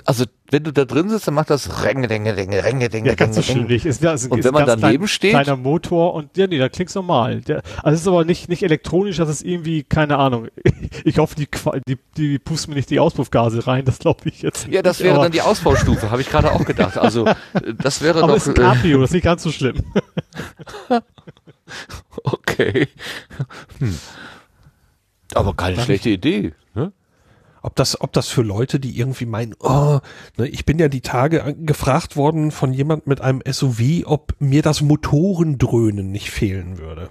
Also wenn du da drin sitzt, dann macht das Renge, Renge, Renge, Renge, Renge. Ja, ganz so nicht. Ist, ist, und wenn man daneben klein, steht? Kleiner Motor und, ja, nee, da klingt's normal. Der, also es ist aber nicht, nicht elektronisch, das ist irgendwie, keine Ahnung. Ich hoffe, die, die, die pusten mir nicht die Auspuffgase rein, das glaube ich jetzt nicht. Ja, das wäre dann die Ausbaustufe, habe ich gerade auch gedacht. Also, das wäre aber doch. Ist ein Cabrio, äh, das ist nicht ganz so schlimm. okay. Hm. Aber keine schlechte Idee. Ne? Ob das, ob das für Leute, die irgendwie meinen, oh, ne, ich bin ja die Tage gefragt worden von jemand mit einem SUV, ob mir das Motorendröhnen nicht fehlen würde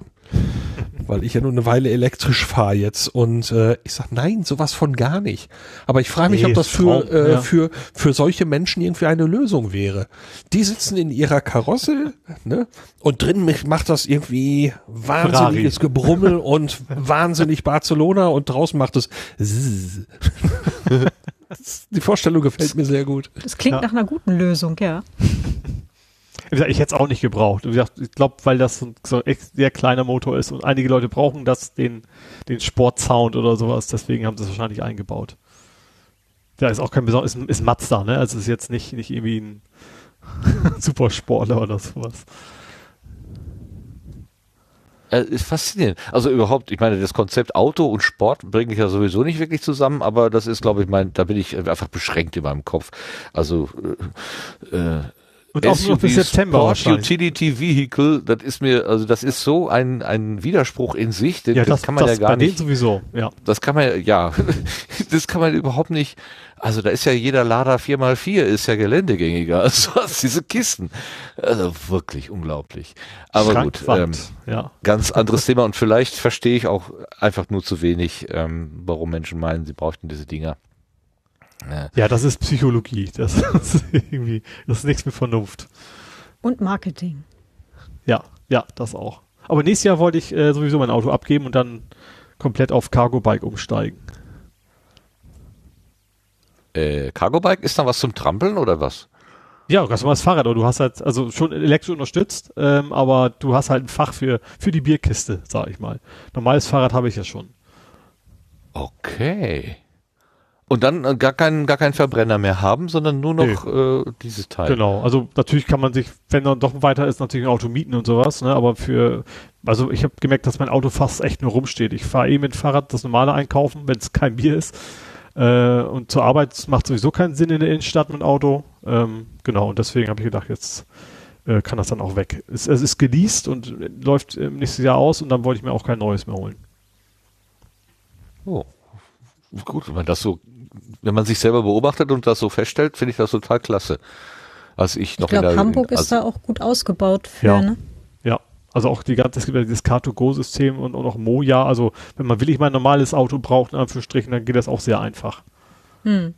weil ich ja nur eine Weile elektrisch fahre jetzt und äh, ich sag nein, sowas von gar nicht. Aber ich frage mich, nee, ob das für Traum, äh, ja. für für solche Menschen irgendwie eine Lösung wäre. Die sitzen in ihrer Karosse, ne? Und drin macht das irgendwie wahnsinniges Ferrari. Gebrummel und wahnsinnig Barcelona und draußen macht es Die Vorstellung gefällt mir sehr gut. Das klingt ja. nach einer guten Lösung, ja. Wie gesagt, ich hätte es auch nicht gebraucht. Wie gesagt, ich glaube, weil das so ein sehr kleiner Motor ist und einige Leute brauchen das, den, den Sportsound oder sowas, deswegen haben sie es wahrscheinlich eingebaut. Ja, ist auch kein besonderes, ist, ist Mazda, ne? Also ist jetzt nicht, nicht irgendwie ein Supersportler oder sowas. Äh, ist faszinierend. Also überhaupt, ich meine, das Konzept Auto und Sport bringe ich ja sowieso nicht wirklich zusammen, aber das ist, glaube ich, mein, da bin ich einfach beschränkt in meinem Kopf. Also äh, äh und auch nur bis September Sport Utility Vehicle, das ist mir, also das ist so ein, ein Widerspruch in sich, den, ja, das, das kann man das ja gar bei nicht. sowieso, ja. Das kann man, ja, das kann man überhaupt nicht, also da ist ja jeder Lada 4x4 ist ja geländegängiger als was, diese Kisten. Also wirklich unglaublich. Aber gut, ähm, ja. ganz anderes Thema und vielleicht verstehe ich auch einfach nur zu wenig, ähm, warum Menschen meinen, sie bräuchten diese Dinger. Ja, das ist Psychologie. Das ist irgendwie, das ist nichts mit Vernunft. Und Marketing. Ja, ja, das auch. Aber nächstes Jahr wollte ich äh, sowieso mein Auto abgeben und dann komplett auf Cargo Bike umsteigen. Äh, Cargo Bike ist dann was zum Trampeln oder was? Ja, ganz normales Fahrrad, aber du hast halt, also schon elektrisch unterstützt, ähm, aber du hast halt ein Fach für, für die Bierkiste, sag ich mal. Normales Fahrrad habe ich ja schon. Okay. Und dann äh, gar keinen gar keinen Verbrenner mehr haben, sondern nur noch nee. äh, dieses Teil. Genau, also natürlich kann man sich, wenn dann doch weiter ist, natürlich ein Auto mieten und sowas, ne? Aber für, also ich habe gemerkt, dass mein Auto fast echt nur rumsteht. Ich fahre eh mit Fahrrad das normale einkaufen, wenn es kein Bier ist. Äh, und zur Arbeit macht sowieso keinen Sinn in der Innenstadt mit Auto. Ähm, genau, und deswegen habe ich gedacht, jetzt äh, kann das dann auch weg. Es, es ist geleast und läuft im nächsten Jahr aus und dann wollte ich mir auch kein neues mehr holen. Oh. Gut, wenn man das so wenn man sich selber beobachtet und das so feststellt, finde ich das total klasse. Als ich noch ich glaube, Hamburg ist also, da auch gut ausgebaut für, ja. ne? Ja, Also auch die ganze, es gibt ja dieses Car2Go-System und, und auch Moja. Also wenn man wirklich mal ein normales Auto braucht, in Anführungsstrichen, dann geht das auch sehr einfach. Hm.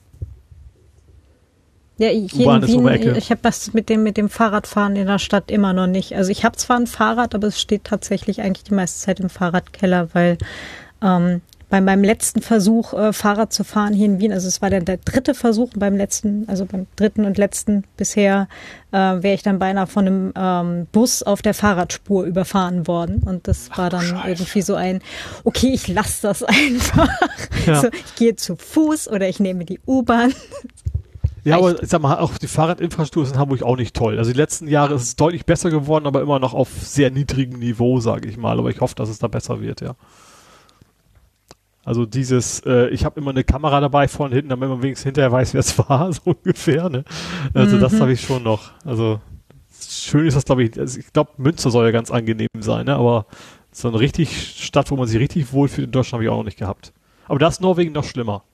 Ja, ich, hier in Wien, ich habe das mit dem, mit dem Fahrradfahren in der Stadt immer noch nicht. Also ich habe zwar ein Fahrrad, aber es steht tatsächlich eigentlich die meiste Zeit im Fahrradkeller, weil ähm, bei meinem letzten Versuch, äh, Fahrrad zu fahren hier in Wien, also es war der, der dritte Versuch beim letzten, also beim dritten und letzten bisher, äh, wäre ich dann beinahe von einem ähm, Bus auf der Fahrradspur überfahren worden. Und das Ach, war dann Scheiße. irgendwie so ein, okay, ich lasse das einfach. Ja. So, ich gehe zu Fuß oder ich nehme die U-Bahn. Ja, aber ich sag mal, auch die Fahrradinfrastruktur ist in Hamburg auch nicht toll. Also die letzten Jahre ist es deutlich besser geworden, aber immer noch auf sehr niedrigem Niveau, sage ich mal. Aber ich hoffe, dass es da besser wird, ja. Also dieses, äh, ich habe immer eine Kamera dabei vorne hinten, damit man wenigstens hinterher weiß, wer es war, so ungefähr. Ne? Also mhm. das habe ich schon noch. Also schön ist das, glaube ich. Also ich glaube, Münster soll ja ganz angenehm sein, ne? aber so eine richtig Stadt, wo man sich richtig wohlfühlt in Deutschland, habe ich auch noch nicht gehabt. Aber da ist Norwegen noch schlimmer.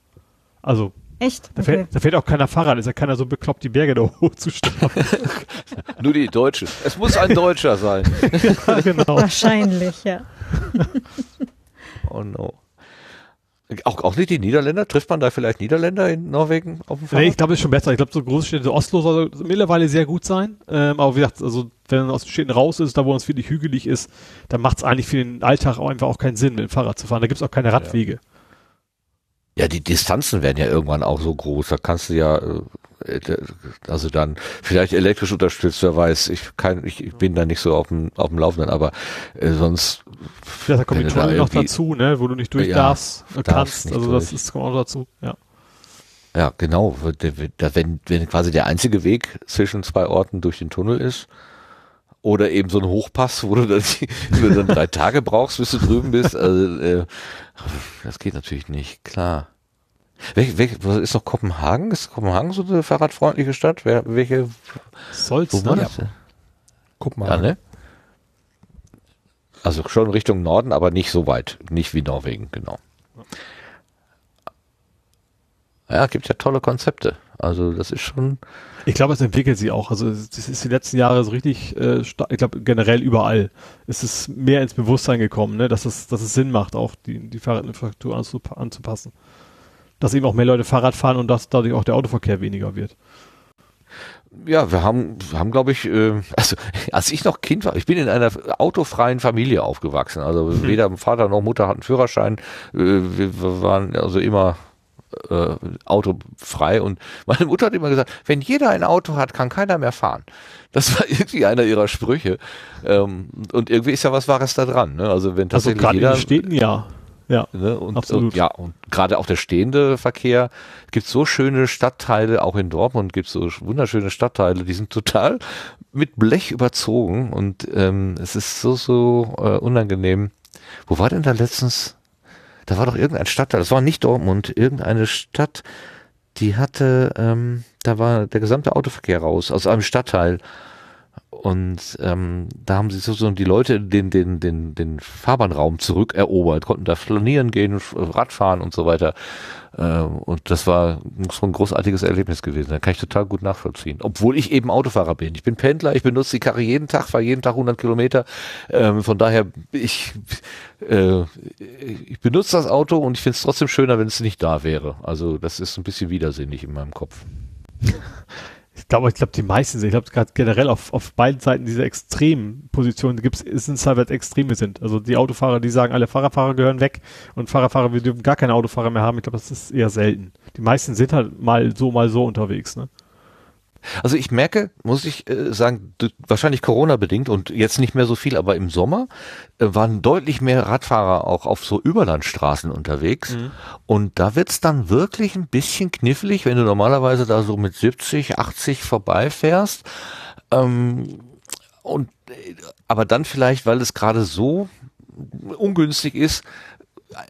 Also Echt? Da, okay. fährt, da fährt auch keiner Fahrrad, ist ja keiner so bekloppt, die Berge da hochzustapfen. Nur die Deutsche. Es muss ein Deutscher sein. ja, genau. Wahrscheinlich, ja. oh no. Auch, auch nicht die Niederländer? Trifft man da vielleicht Niederländer in Norwegen auf dem Fahrrad? Nee, ich glaube, es ist schon besser. Ich glaube, so große Städte, Oslo soll mittlerweile sehr gut sein. Ähm, aber wie gesagt, also wenn man aus den Städten raus ist, da wo es wirklich hügelig ist, dann macht es eigentlich für den Alltag auch einfach auch keinen Sinn, mit dem Fahrrad zu fahren. Da gibt es auch keine Radwege. Ja. Ja, die Distanzen werden ja irgendwann auch so groß. Da kannst du ja, äh, also dann vielleicht elektrisch unterstützt, wer weiß. Ich, kann, ich bin da nicht so auf dem, auf dem Laufenden, aber äh, sonst. Ja, da kommt die Tunnel noch dazu, ne, wo du nicht durch ja, darfst, kannst. Also das ist kommt auch dazu, ja. Ja, genau. Wenn, wenn quasi der einzige Weg zwischen zwei Orten durch den Tunnel ist, oder eben so ein Hochpass, wo du dann, wo du dann drei Tage brauchst, bis du drüben bist. Also, äh, das geht natürlich nicht, klar. Welche, was ist noch Kopenhagen? Ist Kopenhagen so eine fahrradfreundliche Stadt? Wer, welche? Wo ne? Ja. Kopenhagen. Ja, ne? Also schon Richtung Norden, aber nicht so weit. Nicht wie Norwegen, genau. Ja, gibt ja tolle Konzepte. Also das ist schon. Ich glaube, es entwickelt sich auch. Also das ist die letzten Jahre so richtig, äh, ich glaube generell überall ist es mehr ins Bewusstsein gekommen, ne? dass es, dass es Sinn macht, auch die, die Fahrradinfrastruktur anzupassen. Dass eben auch mehr Leute Fahrrad fahren und dass dadurch auch der Autoverkehr weniger wird. Ja, wir haben, wir haben, glaube ich, äh, also als ich noch Kind war, ich bin in einer autofreien Familie aufgewachsen. Also hm. weder Vater noch Mutter hatten Führerschein. Äh, wir waren also immer äh, Auto frei. Und meine Mutter hat immer gesagt, wenn jeder ein Auto hat, kann keiner mehr fahren. Das war irgendwie einer ihrer Sprüche. Ähm, und irgendwie ist ja was Wahres da dran. Ne? Also wenn also tatsächlich also jeder, in den Städten ja. Ja, ne? und, absolut. Und, ja, und gerade auch der stehende Verkehr, gibt so schöne Stadtteile, auch in Dortmund gibt es so wunderschöne Stadtteile, die sind total mit Blech überzogen und ähm, es ist so, so äh, unangenehm. Wo war denn da letztens? da war doch irgendein Stadtteil, das war nicht Dortmund, irgendeine Stadt, die hatte, ähm, da war der gesamte Autoverkehr raus, aus einem Stadtteil. Und ähm, da haben sie so die Leute den, den, den, den Fahrbahnraum zurückerobert, konnten da flanieren gehen, Radfahren und so weiter. Äh, und das war so ein großartiges Erlebnis gewesen. Da kann ich total gut nachvollziehen. Obwohl ich eben Autofahrer bin. Ich bin Pendler, ich benutze die Karre jeden Tag, fahre jeden Tag 100 Kilometer. Ähm, von daher, ich, äh, ich benutze das Auto und ich finde es trotzdem schöner, wenn es nicht da wäre. Also das ist ein bisschen widersinnig in meinem Kopf. ich glaube, ich glaube, die meisten sind, ich glaube, gerade generell auf, auf beiden Seiten diese extremen Positionen gibt es, sind es halt Extreme sind. Also die Autofahrer, die sagen, alle Fahrradfahrer gehören weg und Fahrradfahrer, wir dürfen gar keine Autofahrer mehr haben. Ich glaube, das ist eher selten. Die meisten sind halt mal so, mal so unterwegs, ne? Also ich merke, muss ich äh, sagen, wahrscheinlich Corona bedingt und jetzt nicht mehr so viel, aber im Sommer äh, waren deutlich mehr Radfahrer auch auf so Überlandstraßen unterwegs. Mhm. Und da wird's dann wirklich ein bisschen knifflig, wenn du normalerweise da so mit 70, 80 vorbeifährst. Ähm, und äh, aber dann vielleicht, weil es gerade so ungünstig ist,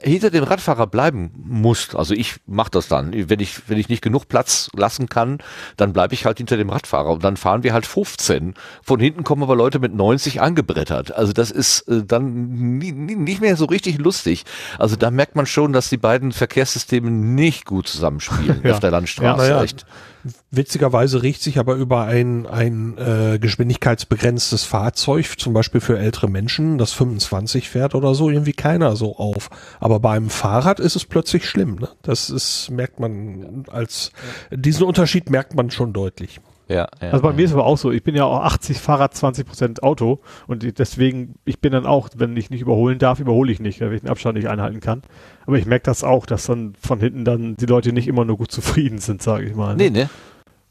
hinter dem Radfahrer bleiben musst, also ich mache das dann, wenn ich wenn ich nicht genug Platz lassen kann, dann bleibe ich halt hinter dem Radfahrer und dann fahren wir halt 15. Von hinten kommen aber Leute mit 90 angebrettert. Also das ist äh, dann nie, nie, nicht mehr so richtig lustig. Also da merkt man schon, dass die beiden Verkehrssysteme nicht gut zusammenspielen ja. auf der Landstraße. Ja, ja. Witzigerweise riecht sich aber über ein, ein äh, geschwindigkeitsbegrenztes Fahrzeug, zum Beispiel für ältere Menschen, das 25 fährt oder so, irgendwie keiner so auf. Aber bei einem Fahrrad ist es plötzlich schlimm. Ne? Das ist, merkt man als, diesen Unterschied merkt man schon deutlich. Ja, ja, also bei mir ist es aber auch so, ich bin ja auch 80 Fahrrad, 20 Prozent Auto und deswegen, ich bin dann auch, wenn ich nicht überholen darf, überhole ich nicht, weil ich den Abstand nicht einhalten kann. Aber ich merke das auch, dass dann von hinten dann die Leute nicht immer nur gut zufrieden sind, sage ich mal. Ne? Nee, ne?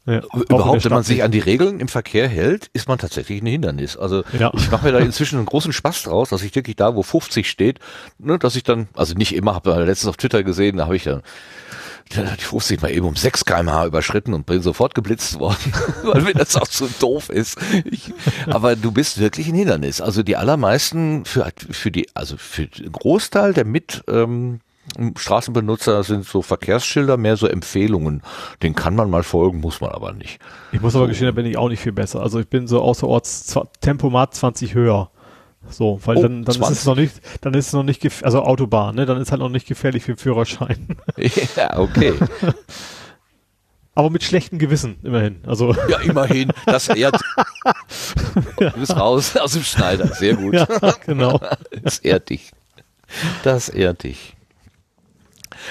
Ja, Überhaupt, wenn man sich an die Regeln im Verkehr hält, ist man tatsächlich ein Hindernis. Also ja. ich mache mir da inzwischen einen großen Spaß draus, dass ich wirklich da, wo 50 steht, ne, dass ich dann, also nicht immer, habe letztens auf Twitter gesehen, da habe ich dann die 50 mal eben um 6 kmh überschritten und bin sofort geblitzt worden, weil mir das auch so doof ist. Ich, aber du bist wirklich ein Hindernis. Also die allermeisten für, für die, also für den Großteil der mit ähm, Straßenbenutzer sind so Verkehrsschilder mehr so Empfehlungen. Den kann man mal folgen, muss man aber nicht. Ich muss aber gestehen, da bin ich auch nicht viel besser. Also ich bin so außerorts Tempomat 20 höher. So, weil oh, dann, dann ist es noch nicht, dann ist es noch nicht, also Autobahn, ne, dann ist halt noch nicht gefährlich für den Führerschein. Ja, okay. Aber mit schlechtem Gewissen, immerhin. Also. Ja, immerhin. Das ehrt. Du bist raus aus dem Schneider. Sehr gut. Ja, genau. Das ehrt dich. Das ehrt dich.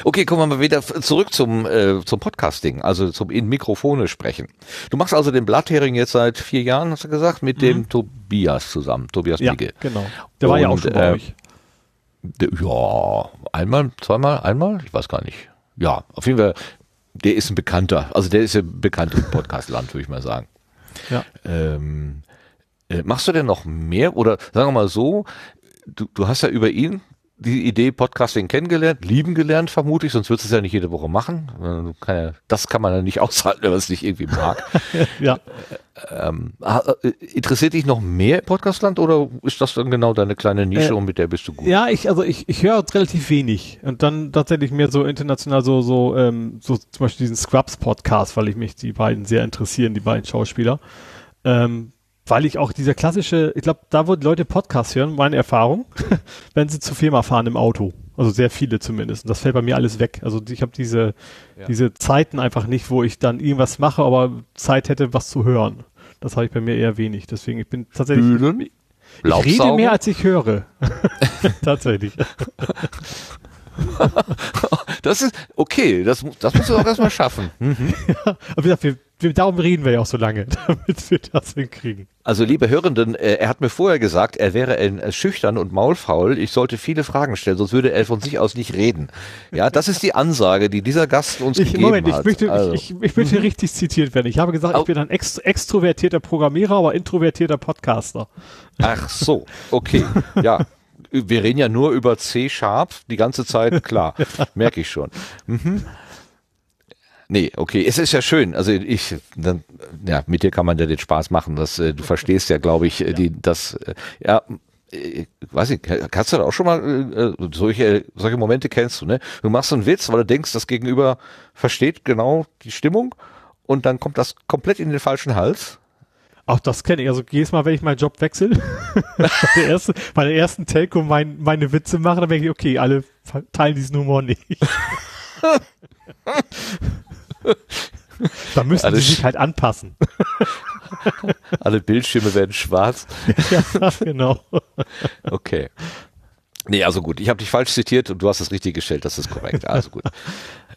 Okay, kommen wir mal wieder zurück zum, äh, zum Podcasting, also zum in Mikrofone sprechen. Du machst also den Blathering jetzt seit vier Jahren, hast du gesagt, mit mhm. dem Tobias zusammen, Tobias ja, Bigge. genau. Der war ja auch schon bei äh, euch. Ja, einmal, zweimal, einmal, ich weiß gar nicht. Ja, auf jeden Fall, der ist ein Bekannter, also der ist ja bekannt im Podcastland, würde ich mal sagen. Ja. Ähm, äh, machst du denn noch mehr oder sagen wir mal so, du, du hast ja über ihn die Idee Podcasting kennengelernt, lieben gelernt, vermute ich, sonst würdest du es ja nicht jede Woche machen. Das kann man ja nicht aushalten, wenn man es nicht irgendwie mag. ja. Ähm, äh, interessiert dich noch mehr Podcastland oder ist das dann genau deine kleine Nische äh, und mit der bist du gut? Ja, ich, also ich, ich höre relativ wenig und dann tatsächlich mehr so international so, so, ähm, so zum Beispiel diesen Scrubs Podcast, weil ich mich die beiden sehr interessieren, die beiden Schauspieler. Ähm, weil ich auch dieser klassische, ich glaube, da wo Leute Podcasts hören, meine Erfahrung, wenn sie zur Firma fahren im Auto. Also sehr viele zumindest. Und das fällt bei mir alles weg. Also ich habe diese, ja. diese Zeiten einfach nicht, wo ich dann irgendwas mache, aber Zeit hätte, was zu hören. Das habe ich bei mir eher wenig. Deswegen, ich bin tatsächlich. Bühnen? Ich, ich rede mehr, als ich höre. tatsächlich. das ist okay, das, das musst du auch erstmal schaffen. Mhm. Ja, aber wie gesagt, wir, wir, darum reden wir ja auch so lange, damit wir das hinkriegen. Also liebe Hörenden, äh, er hat mir vorher gesagt, er wäre ein, ein schüchtern und maulfaul. Ich sollte viele Fragen stellen, sonst würde er von sich aus nicht reden. Ja, das ist die Ansage, die dieser Gast uns ich, gegeben Moment, hat. Ich möchte, also. ich, ich, ich möchte mhm. richtig zitiert werden. Ich habe gesagt, ich bin ein ext extrovertierter Programmierer, aber introvertierter Podcaster. Ach so, okay, ja. Wir reden ja nur über C-Sharp die ganze Zeit, klar, merke ich schon. Mhm. Nee, okay, es ist ja schön. Also ich, dann, ja, mit dir kann man ja den Spaß machen. Das, äh, du verstehst ja, glaube ich, äh, die, das, äh, ja, äh, weiß ich, kannst du da auch schon mal äh, solche solche Momente kennst du, ne? Du machst einen Witz, weil du denkst, das Gegenüber versteht genau die Stimmung und dann kommt das komplett in den falschen Hals. Auch das kenne ich. Also jedes Mal, wenn ich meinen Job wechsle, bei, der ersten, bei der ersten Telco mein, meine Witze mache, dann denke ich, okay, alle teilen diesen Humor nicht. da müssen sie sich halt anpassen. Alle Bildschirme werden schwarz. ja, genau. Okay. Nee, also gut, ich habe dich falsch zitiert und du hast es richtig gestellt, das ist korrekt. Also gut.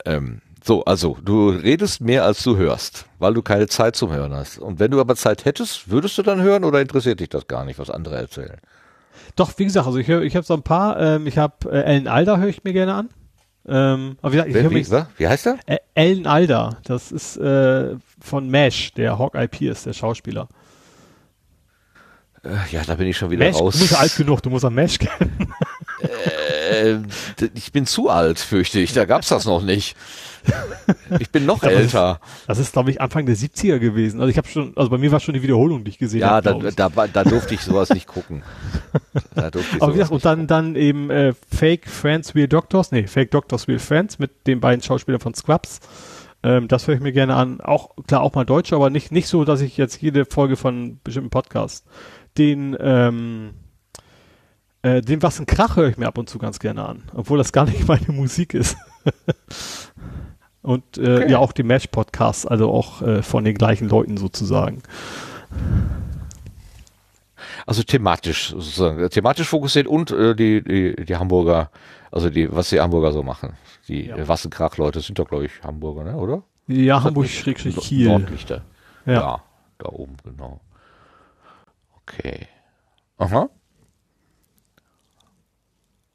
Ähm, so, also du redest mehr als du hörst, weil du keine Zeit zum Hören hast. Und wenn du aber Zeit hättest, würdest du dann hören oder interessiert dich das gar nicht, was andere erzählen? Doch, wie gesagt, also ich ich habe so ein paar. Ähm, ich habe äh, Ellen Alder höre ich mir gerne an. Ähm, aber wie, gesagt, ich Wer, mich, wie, wie heißt er? Ellen Alder. Das ist äh, von Mesh, der Hawkeye Pierce, der Schauspieler. Äh, ja, da bin ich schon wieder Mesh, raus. Du bist alt genug, du musst an Mesh kennen. äh, ich bin zu alt, fürchte ich. Da gab's das noch nicht. Ich bin noch älter. das ist, glaube ich, Anfang der 70er gewesen. Also ich habe schon, also bei mir war schon die Wiederholung, die ich gesehen ja, habe. Ja, da, da, da durfte ich sowas nicht gucken. Da durfte ich Aber wie gesagt, und dann, dann eben äh, Fake Friends Real Doctors, nee, Fake Doctors Real Friends mit den beiden Schauspielern von Scrubs. Ähm, das höre ich mir gerne an. Auch, klar, auch mal Deutsch, aber nicht, nicht so, dass ich jetzt jede Folge von bestimmten Podcasts den, ähm, äh, den Was ein Krach höre ich mir ab und zu ganz gerne an, obwohl das gar nicht meine Musik ist. Und äh, okay. ja auch die Match-Podcasts, also auch äh, von den gleichen Leuten sozusagen. Also thematisch sozusagen, thematisch fokussiert und äh, die, die, die Hamburger, also die, was die Hamburger so machen. Die ja. Wassenkrach-Leute sind doch, glaube ich, Hamburger, ne? oder? Ja, Hamburg-Kiel. Nordlichter. Ja. ja, da oben, genau. Okay. Aha.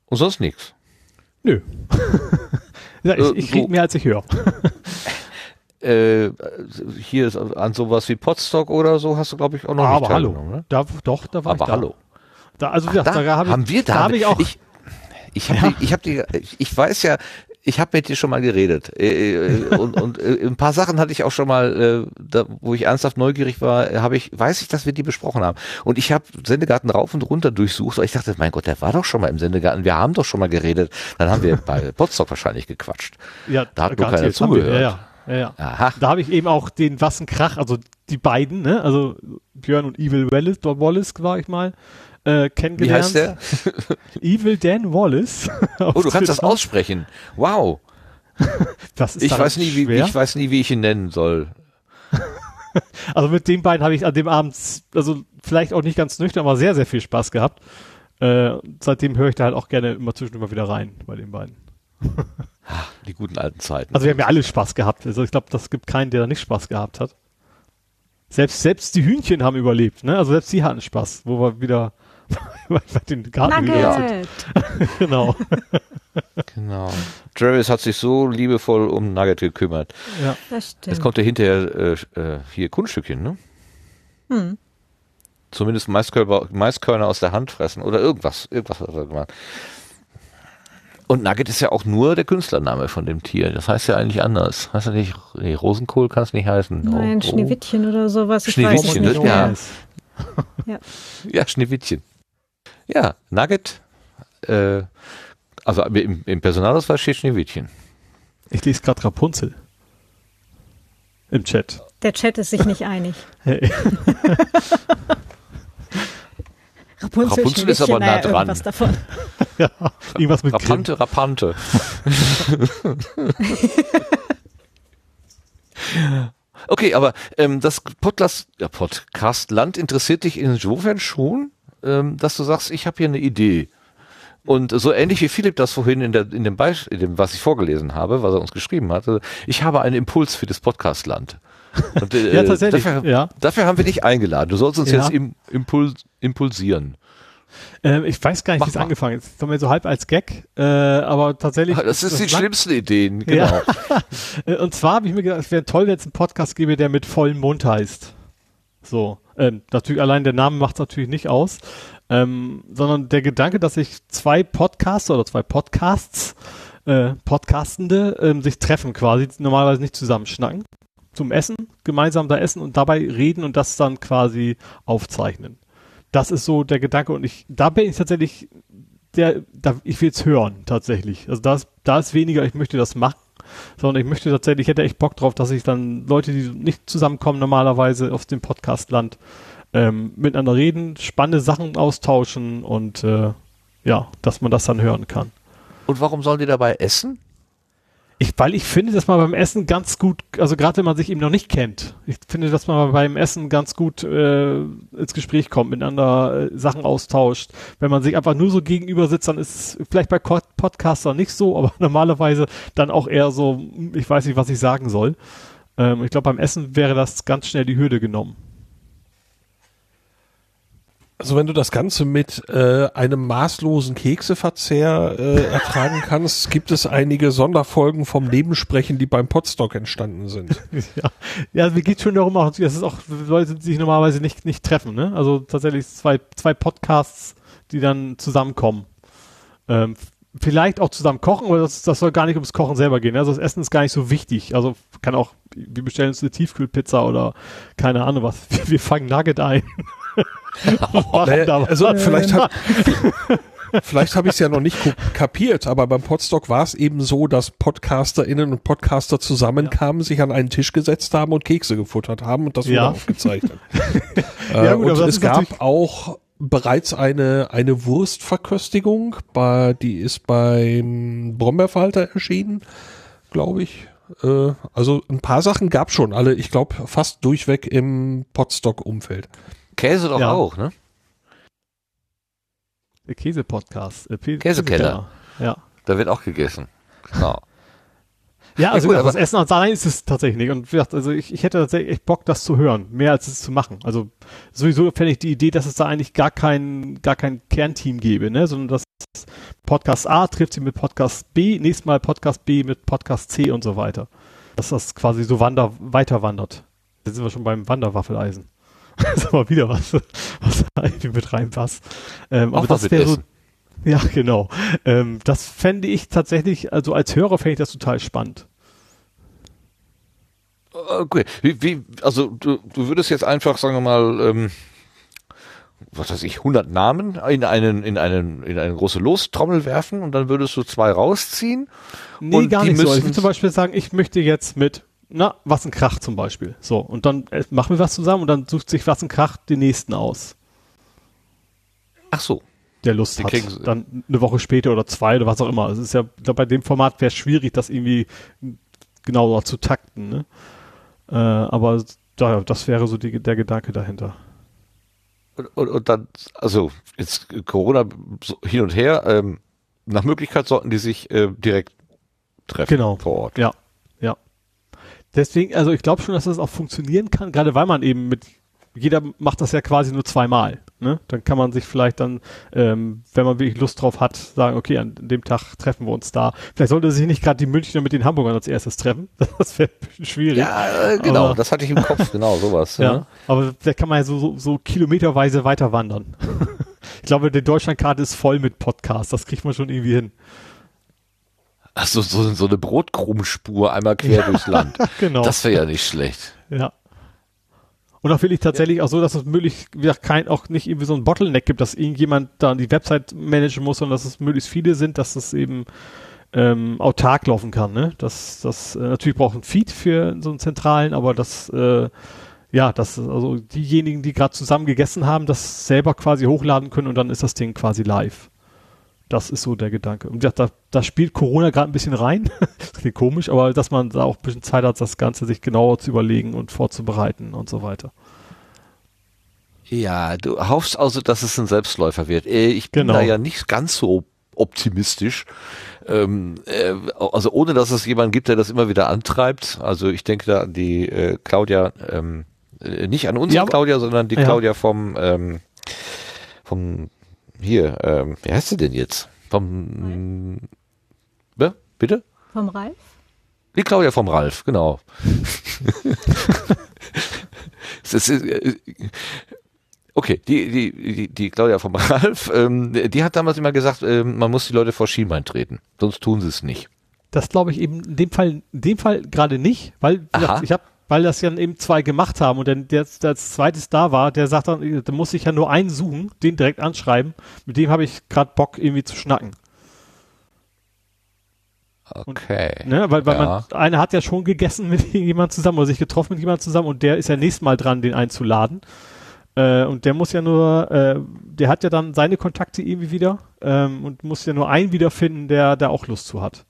Und sonst nichts? Nö. ja, ich, ich krieg mehr, als ich höre. äh, hier ist an sowas wie Podstock oder so hast du, glaube ich, auch noch aber nicht hallo. Ne? Da, doch, da war aber ich da. hallo. Da, also, Ach, da, da hab haben ich, wir da, da habe ich auch. Ich, ich habe ja. ich hab die, ich weiß ja, ich habe mit dir schon mal geredet äh, äh, und, und äh, ein paar Sachen hatte ich auch schon mal, äh, da, wo ich ernsthaft neugierig war, habe ich, weiß ich, dass wir die besprochen haben. Und ich habe Sendegarten rauf und runter durchsucht, weil ich dachte, mein Gott, der war doch schon mal im Sendegarten. Wir haben doch schon mal geredet. Dann haben wir bei Potsdok wahrscheinlich gequatscht. Ja, da hat nur keiner zugehört. Wir, ja, ja, ja. Aha. Da habe ich eben auch den Wassenkrach, also die beiden, ne, also Björn und Evil Wallace, Wallace war ich mal äh, kennengelernt. Wie heißt der? Evil Dan Wallace. oh, du kannst das aussprechen. Wow. das ist ich weiß nie, wie, ich weiß nie, wie ich ihn nennen soll. also mit den beiden habe ich an dem Abend, also vielleicht auch nicht ganz nüchtern, aber sehr, sehr viel Spaß gehabt. Äh, seitdem höre ich da halt auch gerne immer zwischendurch mal wieder rein bei den beiden. Die guten alten Zeiten. Also wir haben ja alle Spaß gehabt. Also ich glaube, das gibt keinen, der da nicht Spaß gehabt hat. Selbst, selbst die Hühnchen haben überlebt, ne? Also selbst sie hatten Spaß, wo wir wieder den Garten Nugget. genau. genau. Travis hat sich so liebevoll um Nugget gekümmert. Ja, das stimmt. Jetzt kommt er hinterher äh, äh, hier Kunststückchen, ne? Hm. Zumindest Maiskörner, Maiskörner aus der Hand fressen oder irgendwas. Irgendwas hat er gemacht. Und Nugget ist ja auch nur der Künstlername von dem Tier. Das heißt ja eigentlich anders. Heißt ja nicht, nee, Rosenkohl kann es nicht heißen. Nein, oh, Schneewittchen oder sowas. Ich Schneewittchen, weiß nicht, ja. ja. Ja, Schneewittchen. Ja, Nugget, äh, also im, im Personalausweis steht Schneewittchen. Ich lese gerade Rapunzel. Im Chat. Der Chat ist sich nicht einig. Rapunzel, Rapunzel ist aber nah dran. Irgendwas davon. ja, irgendwas mit Rapante, Grimm. Rapante. okay, aber ähm, das Podcast, ja, Podcast Land interessiert dich insofern schon, ähm, dass du sagst, ich habe hier eine Idee. Und so ähnlich wie Philipp das vorhin in, der, in, dem Beispiel, in dem, was ich vorgelesen habe, was er uns geschrieben hatte, ich habe einen Impuls für das Podcastland. Und, äh, ja, tatsächlich. Dafür, ja. dafür haben wir dich eingeladen. Du sollst uns ja. jetzt im, impuls, impulsieren. Ähm, ich weiß gar nicht, wie es angefangen ist. Das so halb als Gag, äh, aber tatsächlich. Das ist das die schlimmsten Ideen, genau. Ja. Äh, und zwar habe ich mir gedacht, es wäre toll, wenn es einen Podcast gäbe, der mit vollem Mund heißt. So. Ähm, natürlich, allein der Name macht es natürlich nicht aus. Ähm, sondern der Gedanke, dass sich zwei Podcasts oder zwei Podcasts, äh, Podcastende, ähm, sich treffen quasi, normalerweise nicht zusammenschnacken, zum Essen, gemeinsam da essen und dabei reden und das dann quasi aufzeichnen. Das ist so der Gedanke und ich, da bin ich tatsächlich, der, da, ich will es hören, tatsächlich. Also da ist, da ist weniger, ich möchte das machen, sondern ich möchte tatsächlich, ich hätte echt Bock drauf, dass ich dann Leute, die nicht zusammenkommen normalerweise auf dem Podcastland, ähm, miteinander reden, spannende Sachen austauschen und äh, ja, dass man das dann hören kann. Und warum sollen die dabei essen? Ich, weil ich finde, dass man beim Essen ganz gut, also gerade wenn man sich eben noch nicht kennt, ich finde, dass man beim Essen ganz gut äh, ins Gespräch kommt, miteinander äh, Sachen austauscht. Wenn man sich einfach nur so gegenüber sitzt, dann ist es vielleicht bei Podcastern nicht so, aber normalerweise dann auch eher so, ich weiß nicht, was ich sagen soll. Ähm, ich glaube, beim Essen wäre das ganz schnell die Hürde genommen. Also wenn du das Ganze mit äh, einem maßlosen Kekseverzehr äh, ertragen kannst, gibt es einige Sonderfolgen vom Nebensprechen, die beim Podstock entstanden sind. ja, ja mir geht schon darum, dass es auch Leute, die sich normalerweise nicht, nicht treffen. Ne? Also tatsächlich zwei, zwei Podcasts, die dann zusammenkommen. Ähm, vielleicht auch zusammen kochen, aber das, das soll gar nicht ums Kochen selber gehen. Also das Essen ist gar nicht so wichtig. Also kann auch, wir bestellen uns eine Tiefkühlpizza oder keine Ahnung was. Wir, wir fangen Nugget ein. Naja, also vielleicht hat, vielleicht habe ich es ja noch nicht kapiert, aber beim Podstock war es eben so, dass PodcasterInnen und Podcaster zusammenkamen, ja. sich an einen Tisch gesetzt haben und Kekse gefuttert haben und das wurde ja. aufgezeichnet. äh, ja, gut, und es gab auch bereits eine, eine Wurstverköstigung, bei, die ist beim Brombeerfalter erschienen, glaube ich. Äh, also ein paar Sachen gab schon alle, ich glaube, fast durchweg im Podstock-Umfeld. Käse doch Ja. auch, ne? Käse-Podcast. Äh, P- Käsekeller. Ja. Da wird auch gegessen. Genau. Ja, also gut, ja, aber- das Essen allein ist es tatsächlich nicht. Und wie gesagt, also ich, ich hätte tatsächlich echt Bock, das zu hören, mehr als es zu machen. Also sowieso fände ich die Idee, dass es da eigentlich gar kein, gar kein Kernteam gäbe, ne? Sondern dass Podcast A trifft sich mit Podcast B, nächstes Mal Podcast B mit Podcast C und so weiter. Dass das quasi so wander, weiter wandert. Jetzt sind wir schon beim Wanderwaffeleisen. Das ist aber wieder was, was da irgendwie mit reinpasst. Ähm, Auch aber was das wäre so, ja, genau. Ähm, das fände ich tatsächlich, also als Hörer fände ich das total spannend. Okay. Wie, wie, also du, du würdest jetzt einfach, sagen wir mal, ähm, was weiß ich, 100 Namen in einen, in einen, in eine große Lostrommel werfen und dann würdest du zwei rausziehen. Nee, Und gar die nicht so. Ich würde zum Beispiel sagen, ich möchte jetzt mit, na, was ein Krach zum Beispiel. So, und dann äh, machen wir was zusammen und dann sucht sich was ein Krach den nächsten aus, Ach so. der Lust Den hat. kriegen sie- Dann eine Woche später oder zwei oder was auch immer. Es ist ja, ich glaube, bei dem Format wäre es schwierig, das irgendwie genau zu takten, ne? Äh, aber da, das wäre so die, der Gedanke dahinter. Und, und, und dann, also jetzt Corona hin und her, ähm, nach Möglichkeit sollten die sich äh, direkt treffen Genau. vor Ort. Ja. Deswegen, also ich glaube schon, dass das auch funktionieren kann, gerade weil man eben mit, jeder macht das ja quasi nur zweimal. Ne? Dann kann man sich vielleicht dann, ähm, wenn man wirklich Lust drauf hat, sagen, okay, an dem Tag treffen wir uns da. Vielleicht sollte sich nicht gerade die Münchner mit den Hamburgern als erstes treffen. Das wäre ein bisschen schwierig. Ja, äh, genau, Aber- das hatte ich im Kopf, genau, sowas. Ja, ne? aber da kann man ja so, so, so kilometerweise weiter wandern. ich glaube, die Deutschlandkarte ist voll mit Podcasts. Das kriegt man schon irgendwie hin. Ach so, so, so eine Brotkrummspur einmal quer durchs Land. Genau. Das wäre ja nicht schlecht. Ja. Und auch will ich tatsächlich auch so, dass es möglich, wie gesagt, kein, auch nicht irgendwie so ein Bottleneck gibt, dass irgendjemand da die Website managen muss, sondern dass es möglichst viele sind, dass es eben ähm, autark laufen kann. Ne? Das, das äh, natürlich braucht ein Feed für so einen zentralen, aber das äh, ja, dass also diejenigen, die gerade zusammen gegessen haben, das selber quasi hochladen können und dann ist das Ding quasi live. Das ist so der Gedanke. Und ja, da, da spielt Corona gerade ein bisschen rein. das klingt komisch, aber dass man da auch ein bisschen Zeit hat, das Ganze sich genauer zu überlegen und vorzubereiten und so weiter. Ja, du hoffst also, dass es ein Selbstläufer wird. Äh, Ich bin Genau. da ja nicht ganz so optimistisch. Ähm, äh, also ohne, dass es jemanden gibt, der das immer wieder antreibt. Also ich denke da an die äh, Claudia, ähm, äh, nicht an unsere Ja, Claudia, sondern die Ja. Claudia vom, ähm, vom hier, ähm, wie heißt sie denn jetzt? Vom, ja, bitte? Vom Ralf? Die Claudia vom Ralf, genau. es ist, äh, okay, die, die, die, die Claudia vom Ralf, ähm, die hat damals immer gesagt, ähm, man muss die Leute vor Schienbein treten, sonst tun sie es nicht. Das glaube ich eben in dem Fall, in dem Fall gerade nicht, weil gesagt, ich habe, weil das ja eben zwei gemacht haben und dann der, der als zweites da war, der sagt dann, da muss ich ja nur einen suchen, den direkt anschreiben, mit dem habe ich gerade Bock irgendwie zu schnacken. Okay. Ne? Weil, weil Ja. man, einer hat ja schon gegessen mit jemand zusammen oder sich getroffen mit jemand zusammen und der ist ja nächstes Mal dran, den einzuladen. Äh, und der muss ja nur, äh, der hat ja dann seine Kontakte irgendwie wieder ähm, und muss ja nur einen wiederfinden, der da auch Lust zu hat.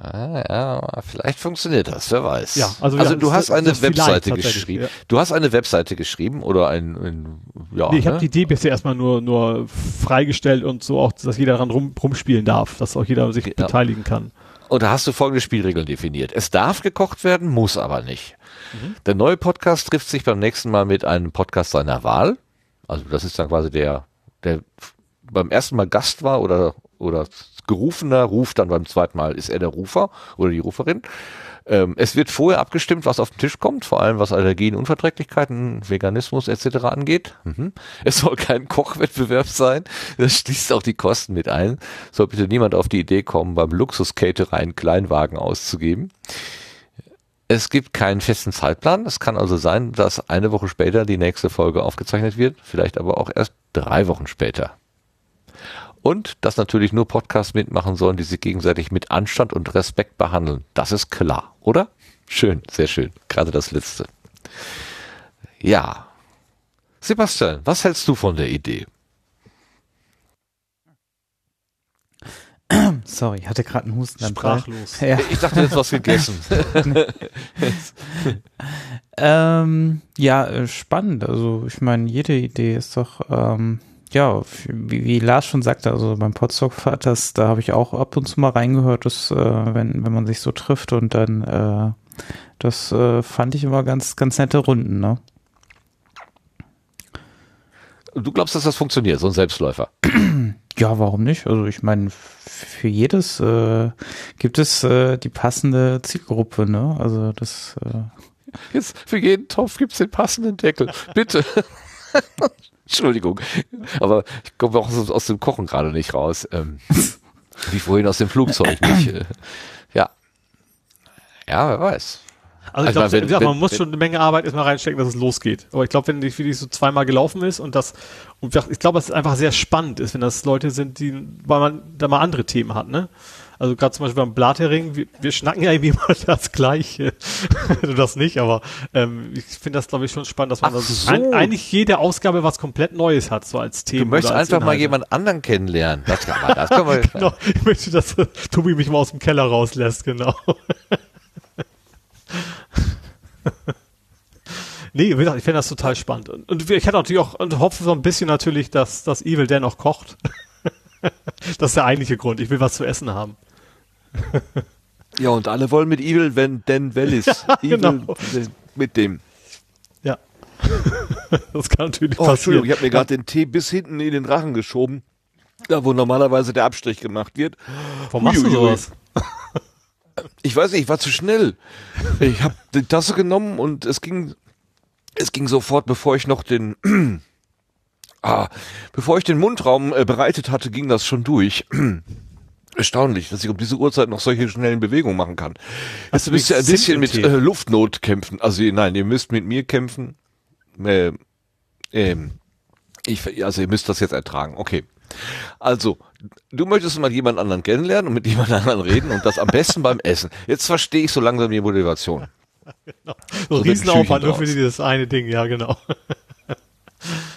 Ah, ja, vielleicht funktioniert das, wer weiß. Ja, also also du hast eine Webseite geschrieben. ja. Du hast eine Webseite geschrieben oder ein, ein ja, nee, ich habe ne? die Idee bisher erstmal nur, nur freigestellt und so auch, dass jeder daran rum, rumspielen darf, dass auch jeder sich Ja. beteiligen kann. Und da hast du folgende Spielregeln definiert. Es darf gekocht werden, muss aber nicht. Mhm. Der neue Podcast trifft sich beim nächsten Mal mit einem Podcast seiner Wahl. Also das ist dann quasi der, der beim ersten Mal Gast war oder, oder Gerufener, ruft dann beim zweiten Mal, ist er der Rufer oder die Ruferin. Ähm, es wird vorher abgestimmt, was auf den Tisch kommt, vor allem was Allergien, Unverträglichkeiten, Veganismus etc. angeht. Mhm. Es soll kein Kochwettbewerb sein. Das schließt auch die Kosten mit ein. Soll bitte niemand auf die Idee kommen, beim Luxuscaterer einen Kleinwagen auszugeben. Es gibt keinen festen Zeitplan. Es kann also sein, dass eine Woche später die nächste Folge aufgezeichnet wird, vielleicht aber auch erst drei Wochen später. Und dass natürlich nur Podcasts mitmachen sollen, die sich gegenseitig mit Anstand und Respekt behandeln. Das ist klar, oder? Schön, sehr schön. Gerade das letzte. Ja. Sebastian, was hältst du von der Idee? Sorry, ich hatte gerade einen Husten. Sprachlos. Ja. Ich dachte, jetzt was gegessen. ähm, ja, äh, spannend. Also ich meine, jede Idee ist doch, ähm, ja, wie, wie, Lars schon sagte, also beim Podstock das, da habe ich auch ab und zu mal reingehört, dass, äh, wenn, wenn man sich so trifft und dann, äh, das äh, fand ich immer ganz, ganz nette Runden, ne? Du glaubst, dass das funktioniert, so ein Selbstläufer? Ja, warum nicht? Also ich meine, für jedes äh, gibt es äh, die passende Zielgruppe, ne? Also das äh Jetzt für jeden Topf gibt es den passenden Deckel. Bitte. Entschuldigung. Aber ich komme auch aus dem Kochen gerade nicht raus. Ähm, wie vorhin aus dem Flugzeug nicht. Äh, ja. Ja, wer weiß. Also ich also glaube, man muss wenn, schon eine Menge Arbeit erstmal reinstecken, dass es losgeht. Aber ich glaube, wenn die wirklich so zweimal gelaufen ist und das, und ich glaube, es einfach sehr spannend ist, wenn das Leute sind, die, weil man da mal andere Themen hat, ne? Also gerade zum Beispiel beim Blathering, wir, wir schnacken ja irgendwie mal das Gleiche. du das nicht, aber ähm, ich finde das, glaube ich, schon spannend, dass man so. ein, eigentlich jede Ausgabe was komplett Neues hat, so als Thema. Du möchtest einfach Inhalte. mal jemand anderen kennenlernen. Das kann man, das kann man genau. Ich möchte, dass Tobi mich mal aus dem Keller rauslässt, genau. nee, wie gesagt, ich finde das total spannend. Und, ich hatte natürlich auch und hoffe so ein bisschen natürlich, dass das Evil Dan auch kocht. das ist der eigentliche Grund. Ich will was zu essen haben. ja, und alle wollen mit Evil wenn Dan Wellis. Ja, Evil genau. mit dem. Ja. das kann natürlich oh, passieren. Entschuldigung, ich habe mir gerade den Tee bis hinten in den Rachen geschoben. Da, wo normalerweise der Abstrich gemacht wird. Warum machst du sowas? Ich weiß nicht, ich war zu schnell. Ich habe die Tasse genommen und es ging, es ging sofort, bevor ich noch den, ah, bevor ich den Mundraum äh, bereitet hatte, ging das schon durch. Erstaunlich, dass ich um diese Uhrzeit noch solche schnellen Bewegungen machen kann. Jetzt müsst ihr ein bisschen mit äh, Luftnot kämpfen. Also nein, ihr müsst mit mir kämpfen. Äh, ähm, ich, also ihr müsst das jetzt ertragen. Okay. Also, du möchtest mal jemand anderen kennenlernen und mit jemand anderen reden und das am besten beim Essen. Jetzt verstehe ich so langsam die Motivation. Genau. So, so Riesenaufwand nur für dieses eine Ding, ja, genau.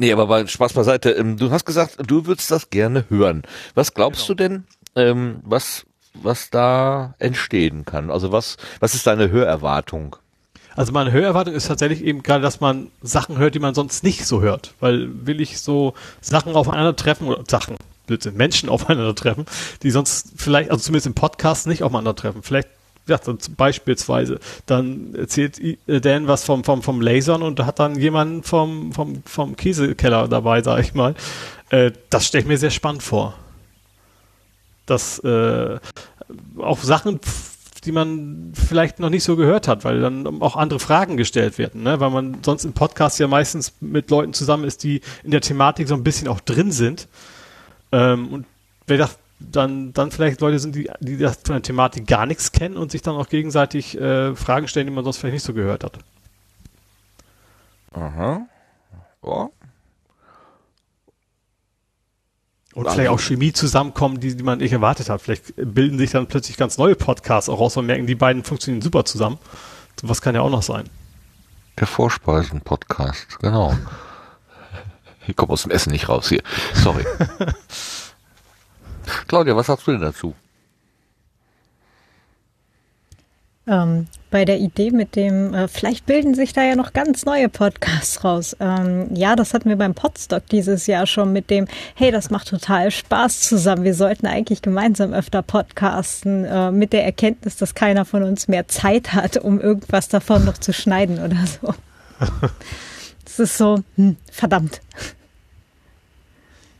nee, aber Spaß beiseite. Ähm, du hast gesagt, du würdest das gerne hören. Was glaubst genau. du denn, ähm, was, was da entstehen kann? Also was, was ist deine Hörerwartung? Also meine Hörerwartung ist tatsächlich eben gerade, dass man Sachen hört, die man sonst nicht so hört. Weil will ich so Sachen aufeinandertreffen oder Sachen, Blödsinn, Menschen aufeinandertreffen, die sonst vielleicht, also zumindest im Podcast nicht aufeinandertreffen. Vielleicht ja, beispielsweise, dann erzählt äh, Dan was vom, vom, vom Lasern und hat dann jemand vom, vom, vom Käsekeller dabei, sag ich mal. Äh, das stelle ich mir sehr spannend vor. Dass äh, auch Sachen die man vielleicht noch nicht so gehört hat, weil dann auch andere Fragen gestellt werden, ne? weil man sonst im Podcast ja meistens mit Leuten zusammen ist, die in der Thematik so ein bisschen auch drin sind. Ähm, und wer dachte, dann, dann vielleicht Leute sind, die, die das von der Thematik gar nichts kennen und sich dann auch gegenseitig äh, Fragen stellen, die man sonst vielleicht nicht so gehört hat. Aha. Ja. Und vielleicht auch Chemie zusammenkommen, die, die man nicht erwartet hat. Vielleicht bilden sich dann plötzlich ganz neue Podcasts auch raus und merken, die beiden funktionieren super zusammen. Was kann ja auch noch sein? Der Vorspeisen-Podcast, genau. Ich komme aus dem Essen nicht raus hier. Sorry. Claudia, was sagst du denn dazu? ähm, bei der Idee mit dem, äh, vielleicht bilden sich da ja noch ganz neue Podcasts raus. Ähm, ja, das hatten wir beim Podstock dieses Jahr schon mit dem, hey, das macht total Spaß zusammen. Wir sollten eigentlich gemeinsam öfter podcasten, äh, mit der Erkenntnis, dass keiner von uns mehr Zeit hat, um irgendwas davon noch zu schneiden oder so. Das ist so, hm, verdammt.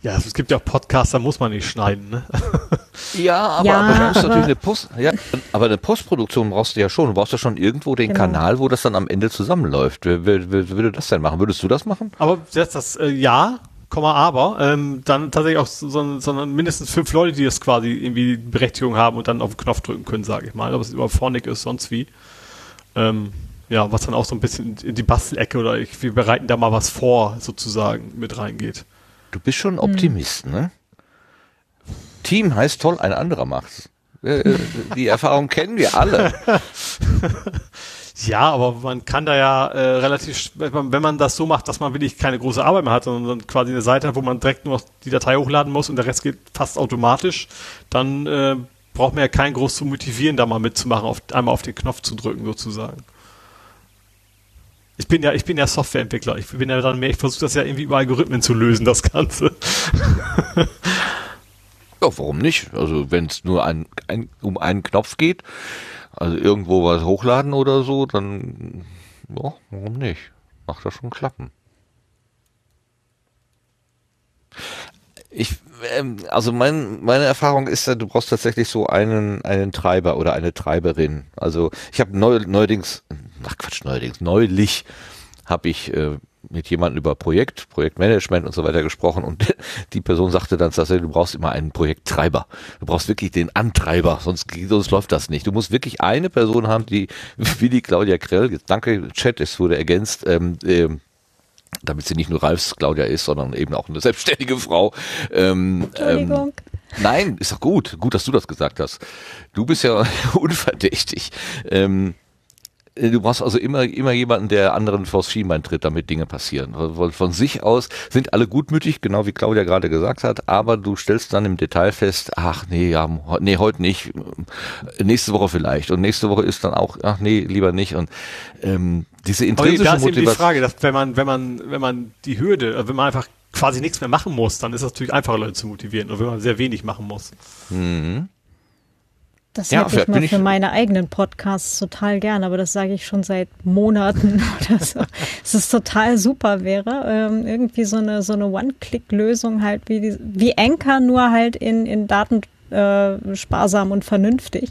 Ja, es gibt ja auch Podcasts, da muss man nicht schneiden, ne? Ja, aber, ja, aber du musst natürlich eine Post, ja, aber eine Postproduktion brauchst du ja schon. Du brauchst ja schon irgendwo den genau. Kanal, wo das dann am Ende zusammenläuft. Wer, wer, wer würde das denn machen? Würdest du das machen? Aber das, das äh, ja, Komma, aber ähm, dann tatsächlich auch so, so mindestens fünf Leute, die das quasi irgendwie Berechtigung haben und dann auf den Knopf drücken können, sage ich mal. Ob es über Phonic ist, sonst wie. Ähm, ja, was dann auch so ein bisschen in die Bastelecke oder ich, wir bereiten da mal was vor, sozusagen, mit reingeht. Du bist schon Optimist, hm. ne? Team heißt toll, ein anderer macht's. Äh, äh, die Erfahrung kennen wir alle. Ja, aber man kann da ja äh, relativ, wenn man, wenn man das so macht, dass man wirklich keine große Arbeit mehr hat, sondern quasi eine Seite hat, wo man direkt nur die Datei hochladen muss und der Rest geht fast automatisch, dann äh, braucht man ja keinen groß zu motivieren, da mal mitzumachen, auf, einmal auf den Knopf zu drücken sozusagen. Ich bin ja, ich bin ja Softwareentwickler. Ich bin ja dann mehr, ich versuche das ja irgendwie über Algorithmen zu lösen, das Ganze. ja, warum nicht? Also wenn es nur ein, ein, um einen Knopf geht, also irgendwo was hochladen oder so, dann ja, warum nicht? Macht das schon klappen. Ich, ähm, also mein, meine Erfahrung ist du brauchst tatsächlich so einen, einen Treiber oder eine Treiberin. Also ich habe neu, neuerdings, ach Quatsch, neuerdings, neulich habe ich äh, mit jemandem über Projekt, Projektmanagement und so weiter gesprochen und die Person sagte dann tatsächlich, du brauchst immer einen Projekttreiber. Du brauchst wirklich den Antreiber, sonst, sonst läuft das nicht. Du musst wirklich eine Person haben, die, wie die Claudia Krell, danke Chat, es wurde ergänzt, ähm, ähm, damit sie nicht nur Ralfs Claudia ist, sondern eben auch eine selbstständige Frau. Ähm, Entschuldigung. Ähm, nein, ist doch gut. Gut, dass du das gesagt hast. Du bist ja unverdächtig. Ähm, Du brauchst also immer, immer jemanden, der anderen vors Schienbein tritt, damit Dinge passieren. Von sich aus sind alle gutmütig, genau wie Claudia gerade gesagt hat, aber du stellst dann im Detail fest, ach nee, ja, nee, heute nicht, nächste Woche vielleicht. Und nächste Woche ist dann auch, ach nee, lieber nicht. Und ähm, diese intrinsische Motivation. Das ist eben die Frage, dass wenn man, wenn man, wenn man die Hürde, äh, wenn man einfach quasi nichts mehr machen muss, dann ist es natürlich einfacher, Leute zu motivieren, oder wenn man sehr wenig machen muss. Mhm. Das ja, hätte ich mal für meine eigenen Podcasts total gern, aber das sage ich schon seit Monaten oder so. es ist total super wäre, ähm, irgendwie so eine so eine One-Click-Lösung halt wie die, wie Anchor nur halt in in Daten äh, sparsam und vernünftig,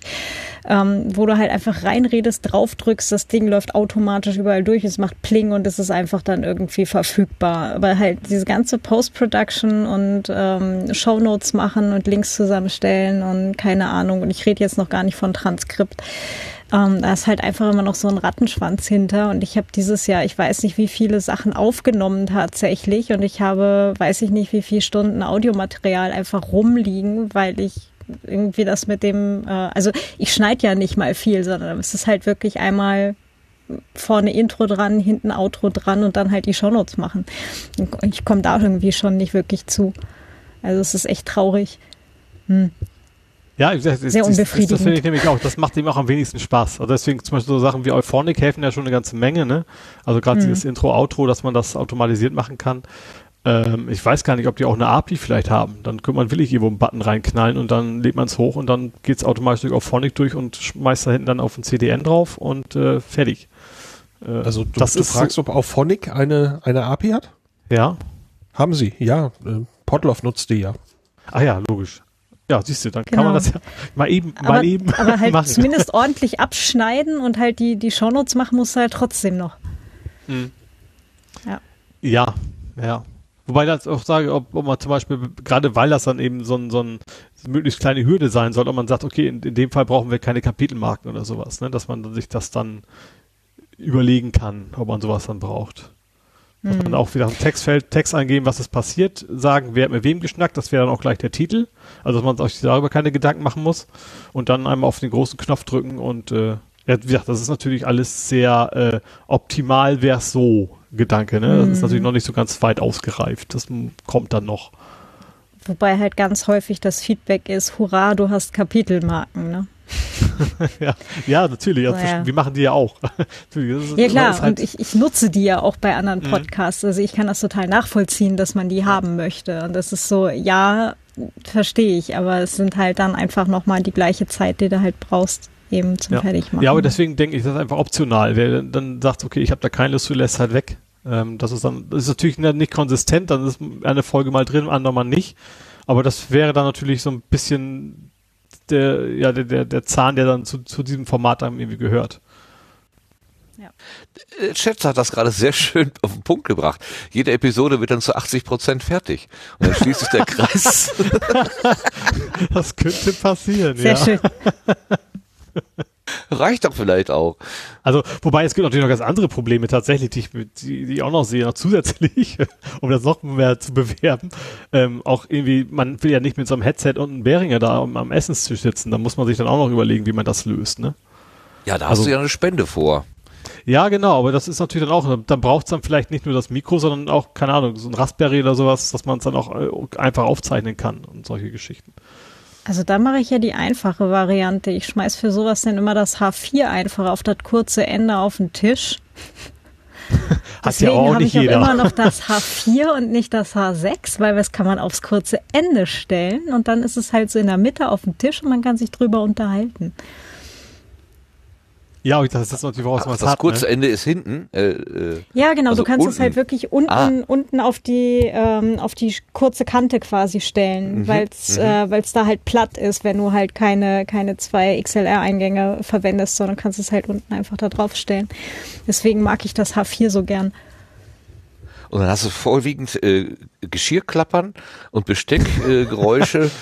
ähm, wo du halt einfach reinredest, draufdrückst, das Ding läuft automatisch überall durch, es macht Pling und es ist einfach dann irgendwie verfügbar. Aber halt diese ganze Post-Production und ähm, Shownotes machen und Links zusammenstellen und keine Ahnung, und ich rede jetzt noch gar nicht von Transkript. Ähm, da ist halt einfach immer noch so ein Rattenschwanz hinter. Und ich habe dieses Jahr, ich weiß nicht, wie viele Sachen aufgenommen tatsächlich. Und ich habe, weiß ich nicht, wie viele Stunden Audiomaterial einfach rumliegen, weil ich irgendwie das mit dem, äh, also ich schneide ja nicht mal viel, sondern es ist halt wirklich einmal vorne Intro dran, hinten Outro dran und dann halt die Shownotes machen. Ich komme da irgendwie schon nicht wirklich zu. Also es ist echt traurig. Hm. Ja, das, das, Sehr unbefriedigend. Das, das finde ich nämlich auch. Das macht ihm auch am wenigsten Spaß. Also deswegen zum Beispiel so Sachen wie Euphonic helfen ja schon eine ganze Menge. Ne? Also gerade mhm. dieses Intro, Outro, dass man das automatisiert machen kann. Ähm, ich weiß gar nicht, ob die auch eine API vielleicht haben. Dann könnte man willig irgendwo einen Button reinknallen und dann lädt man es hoch und dann geht es automatisch durch Auphonic durch und schmeißt da hinten dann auf ein CDN drauf und äh, fertig. Äh, also du, das du fragst, so, ob Auphonic eine, eine API hat? Ja. Haben sie, ja. Äh, Podlove nutzt die ja. Ah ja, logisch. Ja, siehst du, dann genau. kann man genau. das ja mal eben, aber, mal eben aber halt machen. zumindest ordentlich abschneiden und halt die, die Shownotes machen muss halt trotzdem noch. Hm. Ja. Ja, ja. Wobei ich auch sage, ob, ob man zum Beispiel, gerade weil das dann eben so ein, so ein möglichst kleine Hürde sein soll, ob man sagt, okay, in, in dem Fall brauchen wir keine Kapitelmarken oder sowas, ne? dass man sich das dann überlegen kann, ob man sowas dann braucht. Dass mhm. man auch wieder im Textfeld Text eingeben, was ist passiert, sagen, wer hat mit wem geschnackt, das wäre dann auch gleich der Titel. Also dass man sich darüber keine Gedanken machen muss und dann einmal auf den großen Knopf drücken und äh, ja, wie gesagt, das ist natürlich alles sehr äh, optimal wäre so Gedanke, ne? Das ist natürlich mhm. noch nicht so ganz weit ausgereift. Das kommt dann noch. Wobei halt ganz häufig das Feedback ist, hurra, du hast Kapitelmarken, ne? ja, ja, natürlich. Also, ja. Wir machen die ja auch. ja klar, halt und ich, ich nutze die ja auch bei anderen mhm. Podcasts. Also ich kann das total nachvollziehen, dass man die haben möchte. Und das ist so, ja, verstehe ich, aber es sind halt dann einfach nochmal die gleiche Zeit, die du halt brauchst eben zum ja. Fertigmachen. Ja, aber deswegen denke ich, das ist einfach optional. Wer dann sagt, okay, ich habe da keine Lust, du lässt halt weg. Ähm, das ist dann, das ist natürlich nicht konsistent, dann ist eine Folge mal drin, andere mal nicht. Aber das wäre dann natürlich so ein bisschen der, ja, der, der, der Zahn, der dann zu, zu diesem Format dann irgendwie gehört. Ja. Chat hat das gerade sehr schön auf den Punkt gebracht. Jede Episode wird dann zu 80 Prozent fertig. Und dann schließt sich der Kreis. das könnte passieren, sehr ja. Schön. Reicht doch vielleicht auch. Also, wobei es gibt natürlich noch ganz andere Probleme tatsächlich, die ich, die, die ich auch noch sehe, noch zusätzlich, um das noch mehr zu bewerben. Ähm, auch irgendwie, man will ja nicht mit so einem Headset und einem Beringer da am, am Essenstisch sitzen. Da muss man sich dann auch noch überlegen, wie man das löst, ne? Ja, da also, hast du ja eine Spende vor. Ja, genau, aber das ist natürlich dann auch, dann braucht es dann vielleicht nicht nur das Mikro, sondern auch, keine Ahnung, so ein Raspberry oder sowas, dass man es dann auch äh, einfach aufzeichnen kann und solche Geschichten. Also da mache ich ja die einfache Variante. Ich schmeiß für sowas dann immer das H4 einfach auf das kurze Ende auf den Tisch. Hat Deswegen ja auch habe nicht ich jeder. auch immer noch das H4 und nicht das H6, weil das kann man aufs kurze Ende stellen und dann ist es halt so in der Mitte auf dem Tisch und man kann sich drüber unterhalten. Ja, das ist natürlich woraus man das hat. kurze ne? Ende ist hinten. Äh, äh, Ja, genau, Also du kannst es unten. halt wirklich unten, Ah. unten auf die ähm, auf die kurze Kante quasi stellen, Mhm, weil's mhm. äh, weil's da halt platt ist, wenn du halt keine keine zwei XLR-Eingänge verwendest, sondern kannst es halt unten einfach da drauf stellen. Deswegen mag ich das H4 so gern. und dann hast du vorwiegend äh, Geschirrklappern und Besteckgeräusche. Äh.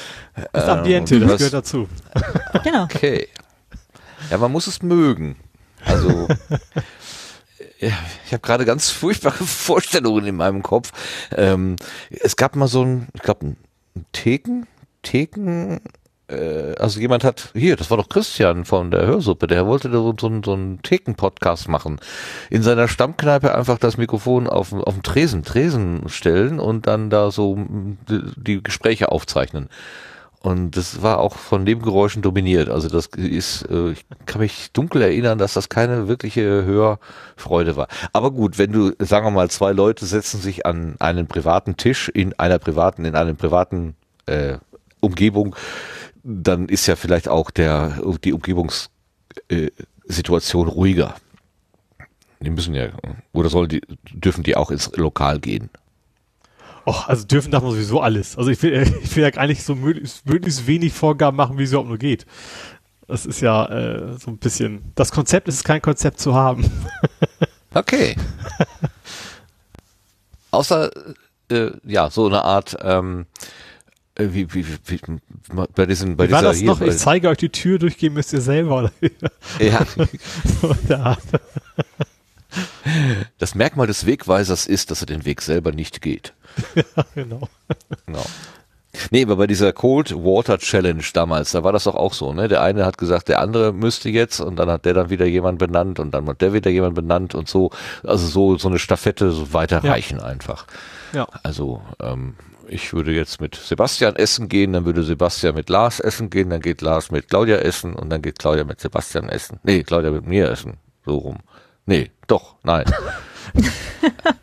Das Ambiente, und das gehört dazu. Genau. Okay. Ja, man muss es mögen. Also, ja, ich habe gerade ganz furchtbare Vorstellungen in meinem Kopf. Ähm, es gab mal so ein, ich glaube, ein Theken, Theken, äh, also jemand hat, hier, das war doch Christian von der Hörsuppe, der wollte da so, so, einen- so einen Theken-Podcast machen. In seiner Stammkneipe einfach das Mikrofon auf, auf den Tresen, Tresen stellen und dann da so mm, die Gespräche aufzeichnen. Und das war auch von Nebengeräuschen dominiert. Also das ist, äh, ich kann mich dunkel erinnern, dass das keine wirkliche Hörfreude war. Aber gut, wenn du, sagen wir mal, zwei Leute setzen sich an einen privaten Tisch in einer privaten, in einem privaten äh, Umgebung, dann ist ja vielleicht auch der die Umgebungssituation äh, ruhiger. Die müssen ja, oder sollen die, dürfen die auch ins Lokal gehen? Och, also dürfen darf man sowieso alles. Also ich will, ich will ja eigentlich so möglichst, möglichst wenig Vorgaben machen, wie es überhaupt nur geht. Das ist ja äh, so ein bisschen. Das Konzept ist es kein Konzept zu haben. Okay. Außer, äh, ja, so eine Art, ähm, äh, wie, wie, wie, bei diesen, bei Wie war dieser das noch? Ich zeige euch die Tür, durchgehen müsst ihr selber. Oder ja, So in der Art. das Merkmal des Wegweisers ist, dass er den Weg selber nicht geht. genau. Genau. Nee, aber bei dieser Cold Water Challenge damals, da war das doch auch so, ne? Der eine hat gesagt, der andere müsste jetzt und dann hat der dann wieder jemand benannt und dann hat der wieder jemand benannt und so, also so, so eine Staffette so weiterreichen einfach. Ja. Also, ähm, ich würde jetzt mit Sebastian essen gehen, dann würde Sebastian mit Lars essen gehen, dann geht Lars mit Claudia essen und dann geht Claudia mit Sebastian essen. Nee, Claudia mit mir essen. So rum. Nee, doch, nein.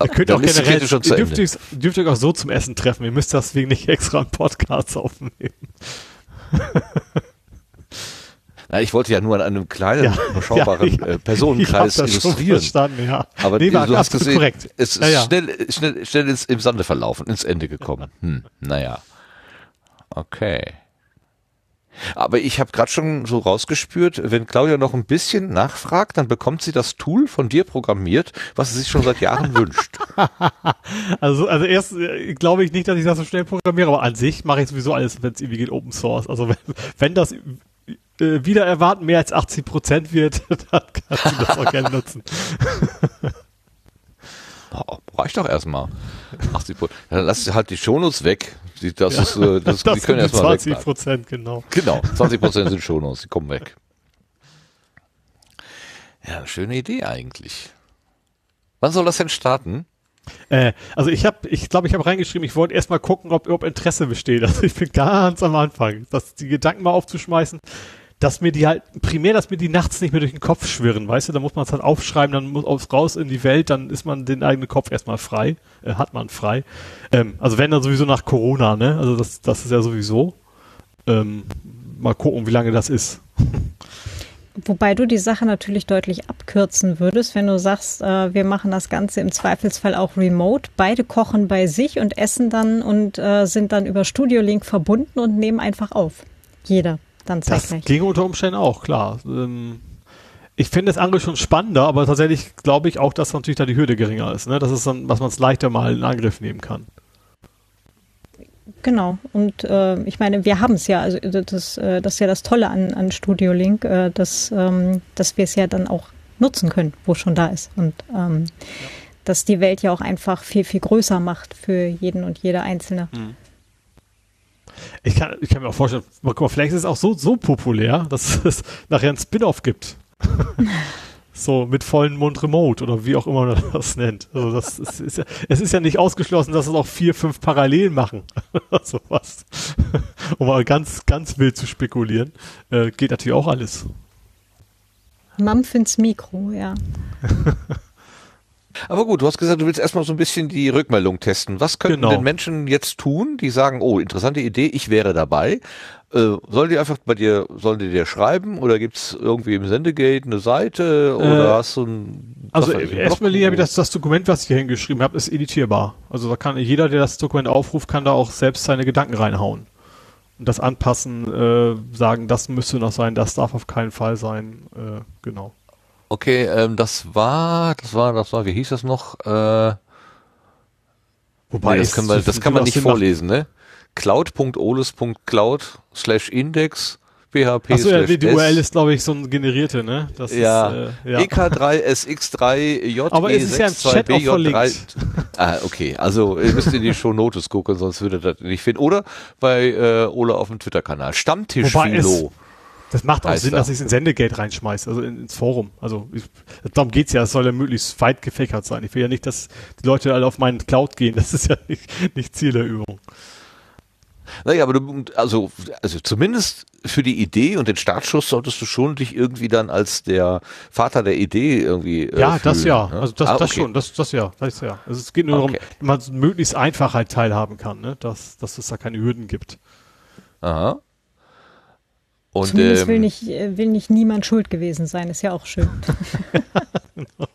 Ihr könnt auch generell, Kette schon zu ihr dürft, euch, dürft euch auch so zum Essen treffen. Ihr müsst deswegen nicht extra einen Podcast aufnehmen. Na, ich wollte ja nur an einem kleinen, Ja, überschaubaren ja, äh, Personenkreis illustrieren. ja. Aber Nee, du hast gesehen, korrekt. es ist ja. schnell, schnell, schnell ins, im Sande verlaufen, ins Ende gekommen. Hm, naja. Okay. Aber ich habe gerade schon so rausgespürt, wenn Claudia noch ein bisschen nachfragt, dann bekommt sie das Tool von dir programmiert, was sie sich schon seit Jahren wünscht. Also, also erst äh, glaube ich nicht, dass ich das so schnell programmiere, aber an sich mache ich sowieso alles, wenn es irgendwie geht, Open Source. Also wenn, wenn das äh, wieder erwarten mehr als 80 Prozent wird, dann kannst du das auch gerne nutzen. Reicht doch erstmal. 80 Prozent. Dann lass halt die Shownotes weg. Die, das ist, äh, das, Das die können erstmal 20 weg. Prozent, genau. Genau, 20 Prozent sind Shownotes, die kommen weg. Ja, schöne Idee eigentlich. Wann soll das denn starten? Äh, also ich habe, ich glaube, ich habe reingeschrieben, ich wollte erstmal gucken, ob überhaupt Interesse besteht. Also ich bin ganz am Anfang, das, die Gedanken mal aufzuschmeißen, dass mir die halt, primär, dass mir die nachts nicht mehr durch den Kopf schwirren, weißt du, da muss man es halt aufschreiben, dann muss aufs raus in die Welt, dann ist man den eigenen Kopf erstmal frei, äh, hat man frei. Ähm, also wenn dann sowieso nach Corona, ne? Also das, das ist ja sowieso. Ähm, mal gucken, wie lange das ist. Wobei du die Sache natürlich deutlich abkürzen würdest, wenn du sagst, äh, wir machen das Ganze im Zweifelsfall auch remote. Beide kochen bei sich und essen dann und äh, sind dann über Studio Link verbunden und nehmen einfach auf. Jeder dann Das zeitgleich. ginge unter Umständen auch, klar. Ähm, ich finde das andere schon spannender, aber tatsächlich glaube ich auch, dass natürlich da die Hürde geringer ist. Ne? Das ist dann, was man es leichter mal in Angriff nehmen kann. Genau. Und äh, ich meine, wir haben es ja. Also das, äh, das ist ja das Tolle an, an Studio Link, äh, dass, ähm, dass wir es ja dann auch nutzen können, wo es schon da ist. Und ähm, dass die Welt ja auch einfach viel, viel größer macht für jeden und jede Einzelne. Ich kann, ich kann mir auch vorstellen, mal, guck mal, vielleicht ist es auch so, so populär, dass es nachher ein Spin-off gibt. So mit vollem Mund remote oder wie auch immer man das nennt. Also das ist, ist ja, es ist ja nicht ausgeschlossen, dass es auch vier, fünf parallel machen. so was. um mal ganz, ganz wild zu spekulieren. Äh, geht natürlich auch alles. Mampf ins Mikro, ja. Aber gut, du hast gesagt, du willst erstmal so ein bisschen die Rückmeldung testen. Was könnten genau. denn Menschen jetzt tun, die sagen, oh, interessante Idee, ich wäre dabei. Äh, sollen die einfach bei dir, sollen die dir schreiben oder gibt's irgendwie im Sendegate eine Seite oder äh, hast du ein Also erstmal habe ich das, das Dokument, was ich hier hingeschrieben habe, ist editierbar. Also da kann jeder, der das Dokument aufruft, kann da auch selbst seine Gedanken reinhauen. Und das anpassen, äh, sagen, das müsste noch sein, das darf auf keinen Fall sein. Äh, genau. Okay, ähm, das war, das war, das war, wie hieß das noch? Äh, Wobei nee, das, kann man, das kann man nicht vorlesen, ne? cloud.oles.cloud slash index php Achso, ja, die, die URL ist, glaube ich, so ein generierte, ne? Das ja. Ist, äh, ja. EK3SX3J Aber es ist ja im Chat auch verlinkt. ah, okay. Also, ihr müsst in die Show Notes gucken, sonst würdet ihr das nicht finden. Oder bei äh, Ole auf dem Twitter-Kanal. Stammtisch Philo. Das macht auch Sinn, dass ich es in Sendegate reinschmeiße, also ins Forum. Also ich, darum geht's ja, es soll ja möglichst weit gefächert sein. Ich will ja nicht, dass die Leute alle auf meinen Cloud gehen. Das ist ja nicht, nicht Ziel der Übung. Naja, aber du, also, also zumindest für die Idee und den Startschuss solltest du schon dich irgendwie dann als der Vater der Idee irgendwie. Äh, ja, fühlen, das ja. Ne? Also das, ah, das schon, das, das ja, das ja. Also es geht nur okay. darum, dass man möglichst einfach halt teilhaben kann, ne? dass, dass es da keine Hürden gibt. Aha. Und, Zumindest ähm, will, nicht, will nicht niemand schuld gewesen sein, ist ja auch schön. genau.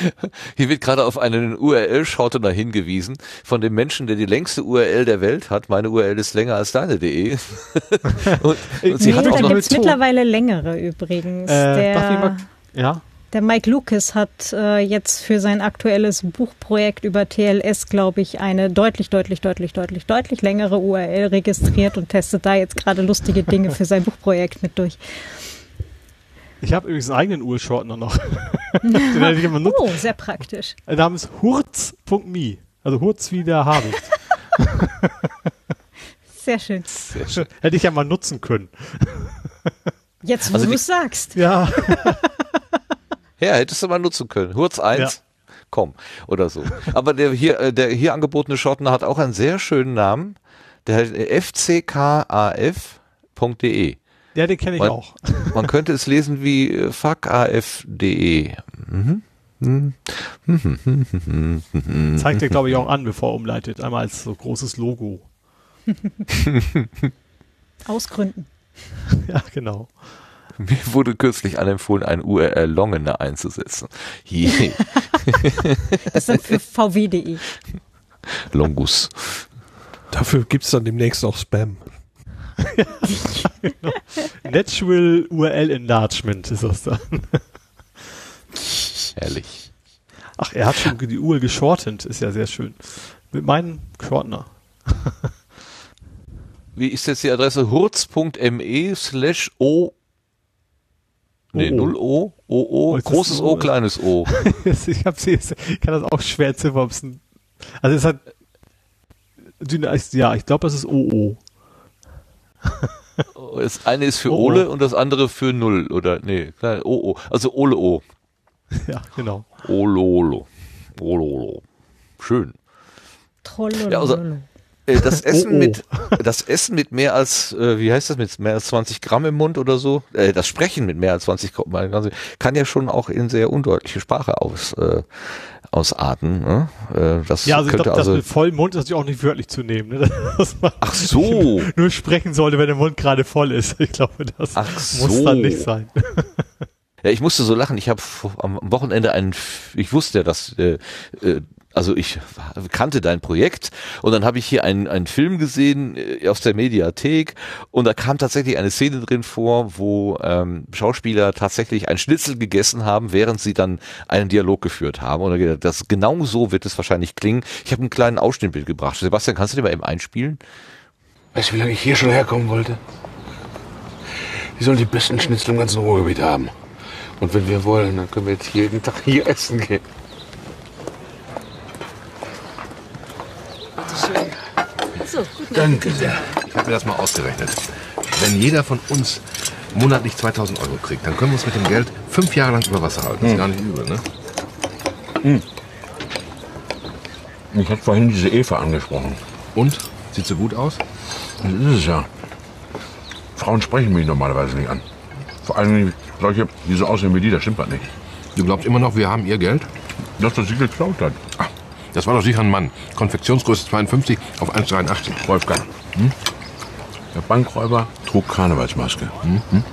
Hier wird gerade auf einen URL-Shortener hingewiesen von dem Menschen, der die längste URL der Welt hat. Meine URL ist länger als deine.de. und, und sie nee, hat auch da gibt es mittlerweile längere übrigens. Äh, der, mal, ja? Der Mike Lucas hat äh, jetzt für sein aktuelles Buchprojekt über TLS, glaube ich, eine deutlich, deutlich, deutlich, deutlich, deutlich längere URL registriert und testet da jetzt gerade lustige Dinge für sein Buchprojekt mit durch. Ich habe übrigens einen eigenen URL-Shortener noch. Den hätte ich immer Oh, sehr praktisch. Der Name ist hurz.me. Also Hurz wie der Habicht. sehr schön. Sehr schön. Hätte ich ja mal nutzen können. Jetzt, wo also du es sagst. Ja. ja, hättest du mal nutzen können. Hurz 1. Ja. Komm, oder so. Aber der hier, äh, der hier angebotene Shortener hat auch einen sehr schönen Namen. Der heißt fckaf.de. Ja, den kenne ich man, auch. Man könnte es lesen wie äh, fuckaf.de. Mhm. Zeigt er, glaube ich, auch an, bevor er umleitet. Einmal als so großes Logo. Ausgründen. Ja, genau. Mir wurde kürzlich anempfohlen, ein URL Longener einzusetzen. Yeah. das ist dann für vw.de. Longus. Dafür gibt es dann demnächst auch Spam. Natural URL Enlargement ist das dann. Herrlich. Ach, er hat schon die URL geschortet, ist ja sehr schön. Mit meinem Shortener. Wie ist jetzt die Adresse? hurz.me slash o Nee, 0 O, O, O, großes O, kleines O. ich, hab sie, ich kann das auch schwer ziffern. Also es hat, ja, ich glaube, das ist OO. Das eine ist für oh, Ole oh. und das andere für Null, oder? Nee, klein, oh, oh. Also Ole O. Ja, genau. Ololo. Ololo. Schön. Trollolo. Ja, also, das Essen oh, oh. mit das Essen mit mehr als äh, wie heißt das mit mehr als 20 Gramm im Mund oder so äh, das Sprechen mit mehr als 20 Gramm kann ja schon auch in sehr undeutliche Sprache aus äh, ausarten. Ne? Äh, das ja, also ich glaube, also das mit vollem Mund ist natürlich auch nicht wörtlich zu nehmen. Ne? Ach so. Nur sprechen sollte, wenn der Mund gerade voll ist. Ich glaube, das Ach muss so. dann nicht sein. Ja, ich musste so lachen. Ich habe am Wochenende einen, ich wusste ja, dass äh, äh, also ich kannte dein Projekt und dann habe ich hier einen, einen Film gesehen äh, aus der Mediathek und da kam tatsächlich eine Szene drin vor, wo ähm, Schauspieler tatsächlich ein Schnitzel gegessen haben, während sie dann einen Dialog geführt haben. Und das genau so wird es wahrscheinlich klingen. Ich habe einen kleinen Ausschnitt mitgebracht. Sebastian, kannst du den mal eben einspielen? Weißt du, wie lange ich hier schon herkommen wollte? Die sollen die besten Schnitzel im ganzen Ruhrgebiet haben. Und wenn wir wollen, dann können wir jetzt jeden Tag hier essen gehen. So, Danke sehr. Ich habe mir das mal ausgerechnet. Wenn jeder von uns monatlich 2000 Euro kriegt, dann können wir uns mit dem Geld fünf Jahre lang über Wasser halten. Das ist gar nicht übel, ne? Ich hatte vorhin diese Eva angesprochen. Und? Sieht so gut aus? Das ist es ja. Frauen sprechen mich normalerweise nicht an. Vor allem solche, die so aussehen wie die, das stimmt was nicht. Du glaubst immer noch, wir haben ihr Geld? Das, was sie geklaut hat. Das war doch sicher ein Mann. Konfektionsgröße 52 auf 1,83. Wolfgang. Der Bankräuber trug Karnevalsmaske. Hm?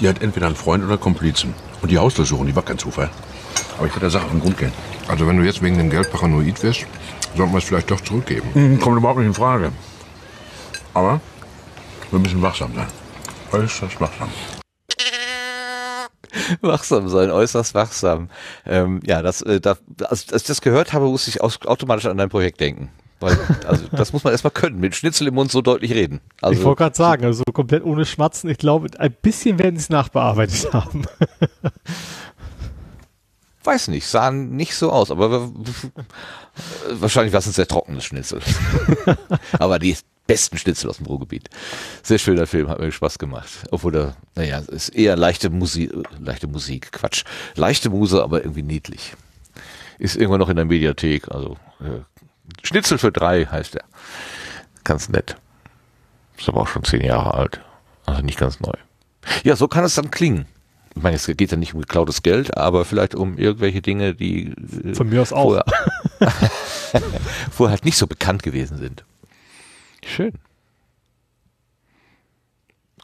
Die hat entweder einen Freund oder Komplizen. Und die Hausdurchsuchung, die war kein Zufall. Aber ich werde der Sache auf den Grund gehen. Also wenn du jetzt wegen dem Geld paranoid wirst, sollten wir es vielleicht doch zurückgeben. Hm, Kommt überhaupt nicht in Frage. Aber wir müssen wachsam sein. Äußerst wachsam. Wachsam sein, äußerst wachsam. Ähm, ja, das, äh, da, als, als ich das gehört habe, musste ich aus, automatisch an dein Projekt denken. Weil, also, das muss man erstmal können, mit Schnitzel im Mund so deutlich reden. Also, ich wollte gerade sagen, also komplett ohne Schmatzen. Ich glaube, ein bisschen werden sie es nachbearbeitet haben. weiß nicht, sahen nicht so aus, aber wahrscheinlich war es ein sehr trockenes Schnitzel. aber die besten Schnitzel aus dem Ruhrgebiet. Sehr schöner Film, hat mir Spaß gemacht. Obwohl da, naja, es ist eher leichte Musik, leichte Musik, Quatsch. Leichte Muse, aber irgendwie niedlich. Ist irgendwann noch in der Mediathek, also äh, Schnitzel für drei heißt er. Ganz nett. Ist aber auch schon zehn Jahre alt. Also nicht ganz neu. Ja, so kann es dann klingen. Ich meine, es geht ja nicht um geklautes Geld, aber vielleicht um irgendwelche Dinge, die äh, Von mir aus auch. vorher, vorher halt nicht so bekannt gewesen sind. Schön.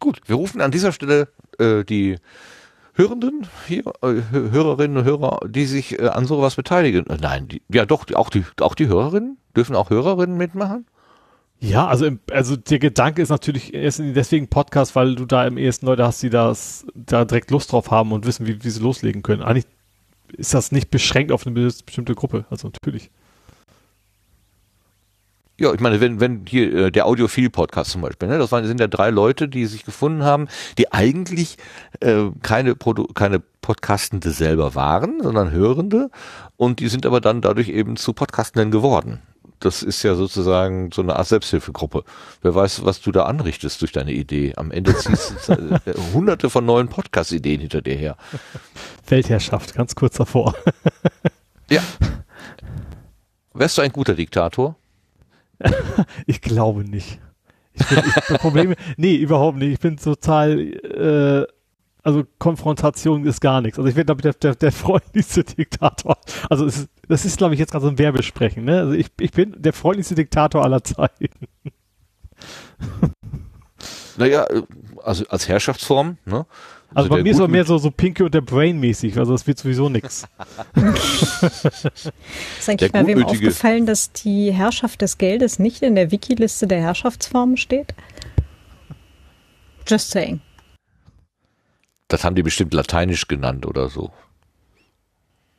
Gut, wir rufen an dieser Stelle äh, die Hörenden hier, äh, Hö- Hörerinnen und Hörer, die sich äh, an sowas beteiligen. Äh, nein, die, ja doch, die, auch die, auch die Hörerinnen dürfen auch Hörerinnen mitmachen. Ja, also, im, also der Gedanke ist natürlich erst deswegen Podcast, weil du da im ehesten Leute hast, die das da direkt Lust drauf haben und wissen, wie, wie sie loslegen können. Eigentlich ist das nicht beschränkt auf eine bestimmte Gruppe. Also natürlich. Ja, ich meine, wenn, wenn hier äh, der Audiophil-Podcast zum Beispiel, ne, das waren, sind ja drei Leute, die sich gefunden haben, die eigentlich äh, keine, Produ keine Podcastende selber waren, sondern Hörende und die sind aber dann dadurch eben zu Podcastenden geworden. Das ist ja sozusagen so eine Art Selbsthilfegruppe. Wer weiß, was du da anrichtest durch deine Idee. Am Ende ziehst du äh, hunderte von neuen Podcast-Ideen hinter dir her. Weltherrschaft, ganz kurz davor. Ja. Wärst du ein guter Diktator? Ich glaube nicht. Ich bin, ich, das Problem, nee, überhaupt nicht. Ich bin total, äh, also Konfrontation ist gar nichts. Also ich bin glaube ich, der, der, der freundlichste Diktator. Also es ist, das ist, glaube ich, jetzt gerade so ein Werbesprechen. Ne? Also ich, ich bin der freundlichste Diktator aller Zeiten. Naja, äh, also als Herrschaftsform, ne? Also, bei der mir ist aber mehr so, so Pinky und der Brain mäßig. Also das wird sowieso nix. Ist eigentlich Der mal wem aufgefallen, dass die Herrschaft des Geldes nicht in der Wiki-Liste der Herrschaftsformen steht? Just saying. Das haben die bestimmt lateinisch genannt oder so.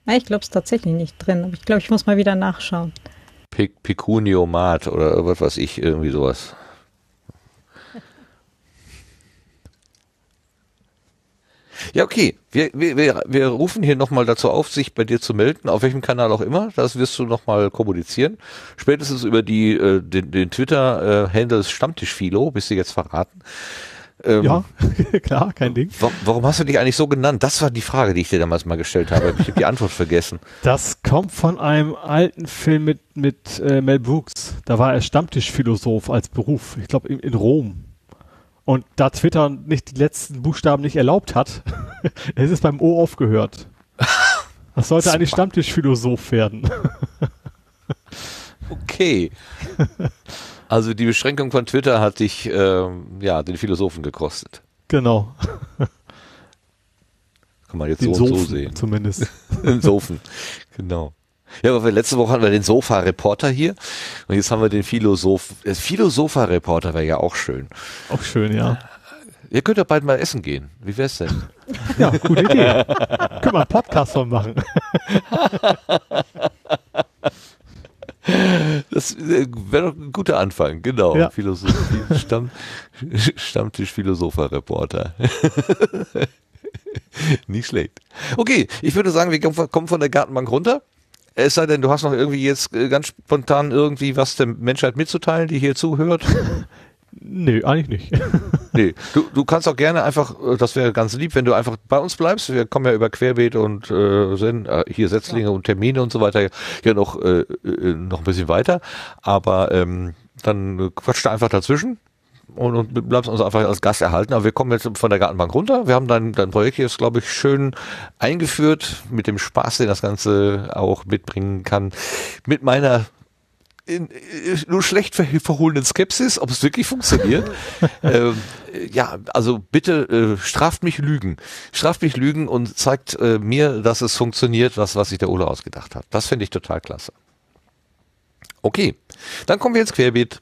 Na, ich glaube es tatsächlich nicht drin, aber ich glaube, ich muss mal wieder nachschauen. Pe Pecuniomat oder was weiß ich, irgendwie sowas. Ja, okay. Wir, wir, wir, rufen hier nochmal dazu auf, sich bei dir zu melden, auf welchem Kanal auch immer. Das wirst du nochmal kommunizieren. Spätestens über die, äh, den, den Twitter-Handle Stammtischphilo, bist du jetzt verraten. Ähm, Ja, klar, kein Ding. wa- Warum hast du dich eigentlich so genannt? Das war die Frage, die ich dir damals mal gestellt habe. Ich habe die Antwort vergessen. Das kommt von einem alten Film mit, mit äh, Mel Brooks. Da war er Stammtischphilosoph als Beruf. Ich glaube in, in Rom. Und da Twitter nicht die letzten Buchstaben nicht erlaubt hat, es ist beim O aufgehört. Das sollte eigentlich. Stammtischphilosoph werden. Okay. Also die Beschränkung von Twitter hat dich ähm, ja den Philosophen gekostet. genau. Kann man jetzt Den so und so sehen. zumindest. Den Sofen. Genau. Ja, aber letzte Woche hatten wir den Sofa-Reporter hier und jetzt haben wir den Philosoph. Der Philosopher-Reporter wäre ja auch schön. Auch schön, ja. Ihr könnt ja bald mal essen gehen. Wie wär's denn? Ja, gute Idee. Können wir einen Podcast von machen. Das äh, wäre doch ein guter Anfang, genau. Ja. Philosophie, Stamm, Stammtisch Philosopher-Reporter. Nicht schlecht. Okay, ich würde sagen, wir kommen von der Gartenbank runter. Es sei denn, du hast noch irgendwie jetzt äh, ganz spontan irgendwie was der Menschheit mitzuteilen, die hier zuhört. Nö, eigentlich nicht. nee, du, du kannst auch gerne einfach, äh, das wäre ganz lieb, wenn du einfach bei uns bleibst. Wir kommen ja über Querbeet und äh, sind äh, hier Setzlinge ja. und Termine und so weiter ja noch, äh, äh, noch ein bisschen weiter. Aber ähm, dann quatscht du einfach dazwischen und, und bleibst uns einfach als Gast erhalten. Aber wir kommen jetzt von der Gartenbank runter. Wir haben dein, dein Projekt hier, glaube ich, schön eingeführt mit dem Spaß, den das Ganze auch mitbringen kann. Mit meiner in, in, nur schlecht verholenen Skepsis, ob es wirklich funktioniert. ähm, ja, also bitte äh, straft mich Lügen. Straft mich Lügen und zeigt äh, mir, dass es funktioniert, was, was sich der Ole ausgedacht hat. Das finde ich total klasse. Okay, dann kommen wir ins Querbeet.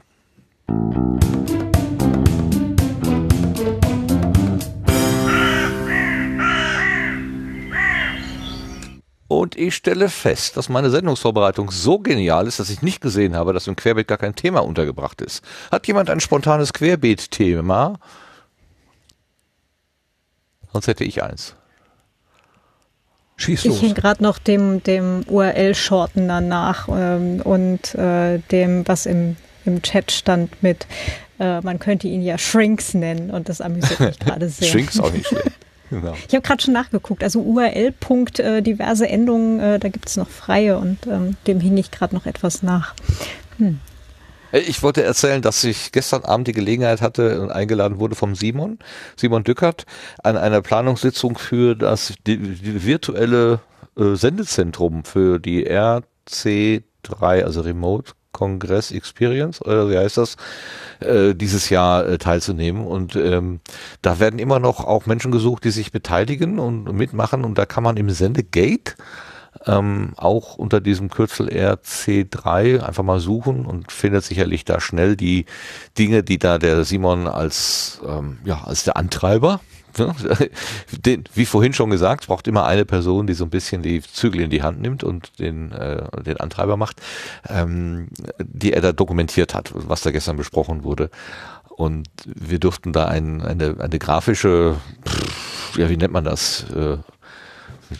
Und ich stelle fest, dass meine Sendungsvorbereitung so genial ist, dass ich nicht gesehen habe, dass im Querbeet gar kein Thema untergebracht ist. Hat jemand ein spontanes Querbeet-Thema? Sonst hätte ich eins. Schieß los. Ich hänge gerade noch dem, dem URL-Shorten danach ähm, und äh, dem, was im, im Chat stand mit, äh, man könnte ihn ja Shrinks nennen und das amüsiert mich gerade sehr. Shrinks auch nicht schlecht. Genau. Ich habe gerade schon nachgeguckt. Also URL. Punkt, äh, diverse Endungen, äh, da gibt es noch freie und ähm, dem hing ich gerade noch etwas nach. Hm. Ich wollte erzählen, dass ich gestern Abend die Gelegenheit hatte und eingeladen wurde vom Simon, Simon Dückert, an einer Planungssitzung für das die, die virtuelle äh, Sendezentrum für die RC3, also Remote Kongress Experience, oder wie heißt das, äh, dieses Jahr äh, teilzunehmen. Und ähm, da werden immer noch auch Menschen gesucht, die sich beteiligen und mitmachen. Und da kann man im Sendegate ähm, auch unter diesem Kürzel RC3 einfach mal suchen und findet sicherlich da schnell die Dinge, die da der Simon als, ähm, ja, als der Antreiber? den, wie vorhin schon gesagt, braucht immer eine Person, die so ein bisschen die Zügel in die Hand nimmt und den, äh, den Antreiber macht, ähm, die er da dokumentiert hat, was da gestern besprochen wurde. Und wir durften da ein, eine, eine grafische, pff, ja, wie nennt man das? Äh,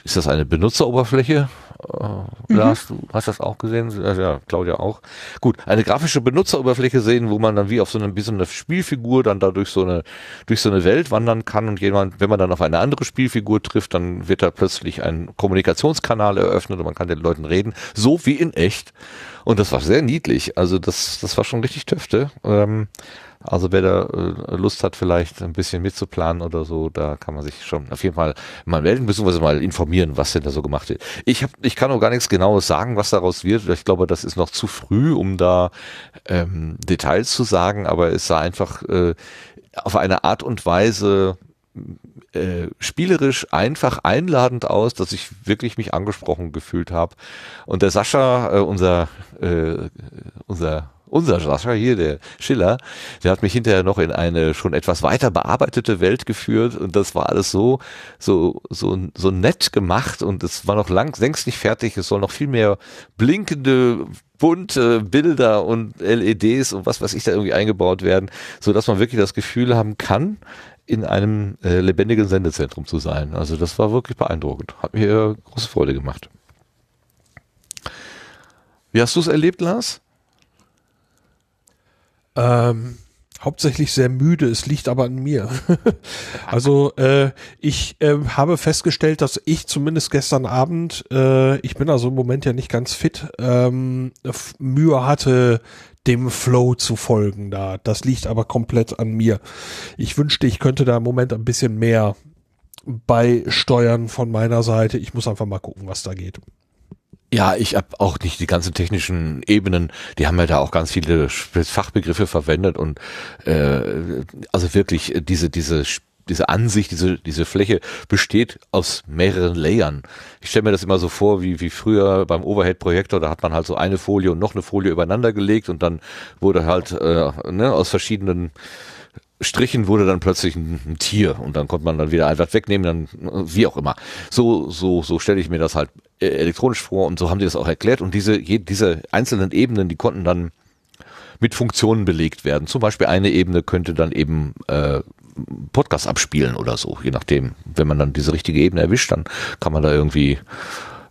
ist das eine Benutzeroberfläche? Äh, Lars, mhm. du hast das auch gesehen? Ja, Claudia auch. Gut, eine grafische Benutzeroberfläche sehen, wo man dann wie auf so eine, wie so eine Spielfigur dann da durch so eine, durch so eine Welt wandern kann und jemand, wenn man dann auf eine andere Spielfigur trifft, dann wird da plötzlich ein Kommunikationskanal eröffnet und man kann den Leuten reden, so wie in echt. Und das war sehr niedlich. Also das, das war schon richtig Töfte. Ähm, also wer da äh, Lust hat, vielleicht ein bisschen mitzuplanen oder so, da kann man sich schon auf jeden Fall mal melden, beziehungsweise mal informieren, was denn da so gemacht wird. Ich hab, ich kann auch gar nichts Genaues sagen, was daraus wird. Ich glaube, das ist noch zu früh, um da ähm, Details zu sagen, aber es sah einfach äh, auf eine Art und Weise äh, spielerisch einfach einladend aus, dass ich wirklich mich angesprochen gefühlt habe. Und der Sascha, äh, unser äh, unser unser Sascha hier, der Schiller, der hat mich hinterher noch in eine schon etwas weiter bearbeitete Welt geführt und das war alles so, so, so, so nett gemacht und es war noch lang, längst nicht fertig. Es soll noch viel mehr blinkende, bunte Bilder und LEDs und was weiß ich da irgendwie eingebaut werden, so dass man wirklich das Gefühl haben kann, in einem äh, lebendigen Sendezentrum zu sein. Also das war wirklich beeindruckend. Hat mir große Freude gemacht. Wie hast du es erlebt, Lars? Ähm, hauptsächlich sehr müde. Es liegt aber an mir. also äh, ich äh, habe festgestellt, dass ich zumindest gestern Abend, äh, ich bin also im Moment ja nicht ganz fit, ähm, Mühe hatte, dem Flow zu folgen da. Das liegt aber komplett an mir. Ich wünschte, ich könnte da im Moment ein bisschen mehr beisteuern von meiner Seite. Ich muss einfach mal gucken, was da geht. Ja, ich habe auch nicht die ganzen technischen Ebenen, die haben ja da auch ganz viele Fachbegriffe verwendet und äh, also wirklich diese diese diese Ansicht, diese diese Fläche besteht aus mehreren Layern. Ich stelle mir das immer so vor, wie wie früher beim Overhead-Projektor, da hat man halt so eine Folie und noch eine Folie übereinander gelegt und dann wurde halt äh, ne, aus verschiedenen Strichen wurde dann plötzlich ein, ein, Tier und dann konnte man dann wieder einfach wegnehmen, dann wie auch immer. So so so stelle ich mir das halt äh, elektronisch vor und so haben die das auch erklärt und diese diese einzelnen Ebenen, die konnten dann mit Funktionen belegt werden. Zum Beispiel eine Ebene könnte dann eben äh, Podcast abspielen oder so, je nachdem. Wenn man dann diese richtige Ebene erwischt, dann kann man da irgendwie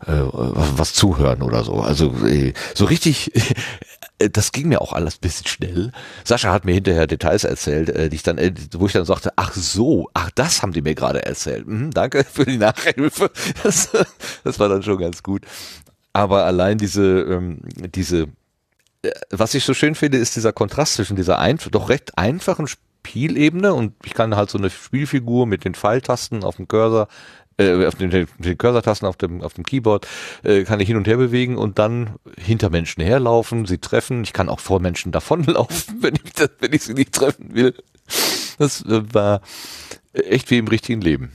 äh, was zuhören oder so. Also äh, so richtig das ging mir auch alles ein bisschen schnell. Sascha hat mir hinterher Details erzählt, äh, die ich dann, äh, wo ich dann sagte, ach so, ach das haben die mir gerade erzählt. Mhm, danke für die Nachhilfe. Das, das war dann schon ganz gut. Aber allein diese, ähm, diese, was ich so schön finde, ist dieser Kontrast zwischen dieser ein, doch recht einfachen Spielebene und ich kann halt so eine Spielfigur mit den Pfeiltasten auf dem Cursor äh, auf den, den Cursor-Tasten auf dem, auf dem Keyboard äh, kann ich hin und her bewegen und dann hinter Menschen herlaufen, sie treffen. Ich kann auch vor Menschen davonlaufen, wenn ich, das, wenn ich sie nicht treffen will. Das äh, war echt wie im richtigen Leben.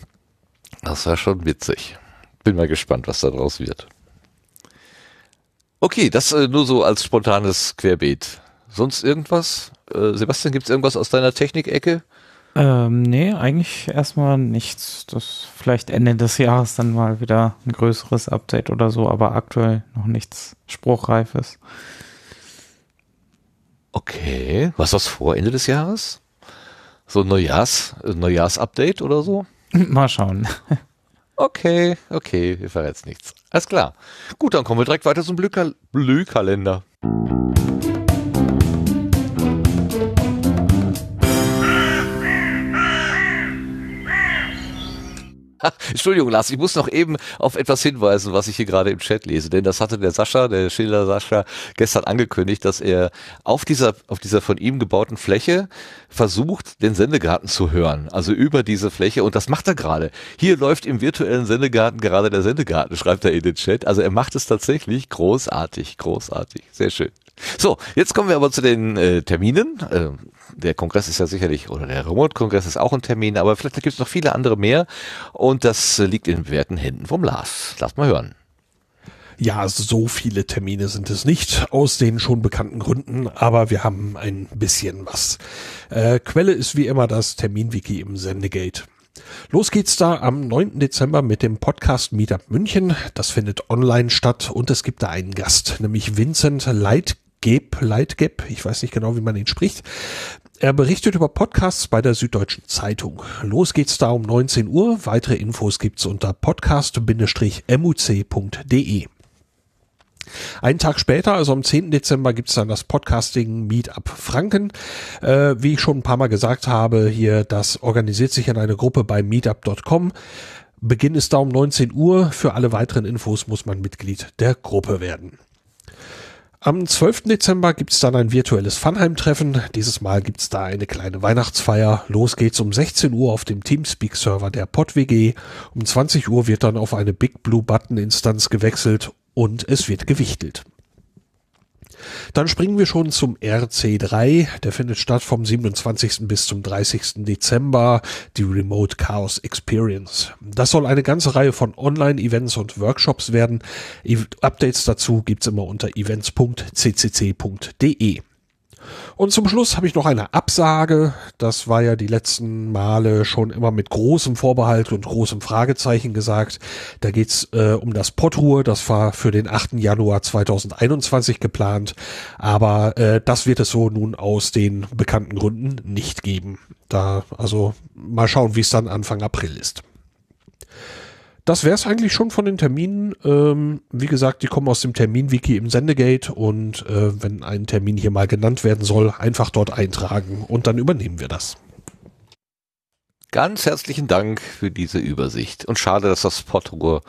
Das war schon witzig. Bin mal gespannt, was da draus wird. Okay, das äh, nur so als spontanes Querbeet. Sonst irgendwas? Äh, Sebastian, gibt's irgendwas aus deiner Technikecke? Ähm, nee, eigentlich erstmal nichts. Das vielleicht Ende des Jahres dann mal wieder ein größeres Update oder so, aber aktuell noch nichts Spruchreifes. Okay, was was vor Ende des Jahres? So ein Neujahrs, Neujahrs-Update oder so? Mal schauen. Okay, okay, wir verrät's nichts. Alles klar. Gut, dann kommen wir direkt weiter zum Blühkalender. Entschuldigung, Lars, ich muss noch eben auf etwas hinweisen, was ich hier gerade im Chat lese, denn das hatte der Sascha, der Schiller Sascha, gestern angekündigt, dass er auf dieser, auf dieser von ihm gebauten Fläche versucht, den Sendegarten zu hören, also über diese Fläche und das macht er gerade. Hier läuft im virtuellen Sendegarten gerade der Sendegarten, schreibt er in den Chat. Also er macht es tatsächlich großartig, großartig, sehr schön. So, jetzt kommen wir aber zu den äh, Terminen. Äh, der Kongress ist ja sicherlich, oder der Remote-Kongress ist auch ein Termin, aber vielleicht gibt es noch viele andere mehr. Und das liegt in bewährten Händen vom Lars. Lass mal hören. Ja, so viele Termine sind es nicht, aus den schon bekannten Gründen, aber wir haben ein bisschen was. Äh, Quelle ist wie immer das Terminwiki im Sendegate. Los geht's da am 9. Dezember mit dem Podcast Meetup München. Das findet online statt und es gibt da einen Gast, nämlich Vincent Leit Geb, Leitgeb, ich weiß nicht genau, wie man ihn spricht. Er berichtet über Podcasts bei der Süddeutschen Zeitung. Los geht's da um 19 Uhr. Weitere Infos gibt's unter podcast-muc.de. Einen Tag später, also am 10. Dezember, gibt's dann das Podcasting Meetup Franken. Äh, wie ich schon ein paar Mal gesagt habe, hier, das organisiert sich in eine Gruppe bei meetup.com. Beginn ist da um 19 Uhr. Für alle weiteren Infos muss man Mitglied der Gruppe werden. Am 12. Dezember gibt's dann ein virtuelles Funheim-Treffen. Dieses Mal gibt's da eine kleine Weihnachtsfeier. Los geht's um 16 Uhr auf dem Teamspeak-Server der PodWG. Um 20 Uhr wird dann auf eine Big Blue Button-Instanz gewechselt und es wird gewichtelt. Dann springen wir schon zum RC3. Der findet statt vom 27. bis zum 30. Dezember, die Remote Chaos Experience. Das soll eine ganze Reihe von Online-Events und Workshops werden. Updates dazu gibt's immer unter events.ccc.de. Und zum Schluss habe ich noch eine Absage. Das war ja die letzten Male schon immer mit großem Vorbehalt und großem Fragezeichen gesagt. Da geht's äh, um das Potruhe. Das war für den 8. Januar 2021 geplant. Aber äh, das wird es so nun aus den bekannten Gründen nicht geben. Da, also mal schauen, wie es dann Anfang April ist das wäre es eigentlich schon von den Terminen. Ähm, wie gesagt, die kommen aus dem Terminwiki im Sendegate und äh, wenn ein Termin hier mal genannt werden soll, einfach dort eintragen und dann übernehmen wir das. Ganz herzlichen Dank für diese Übersicht. Und schade, dass das Potruhr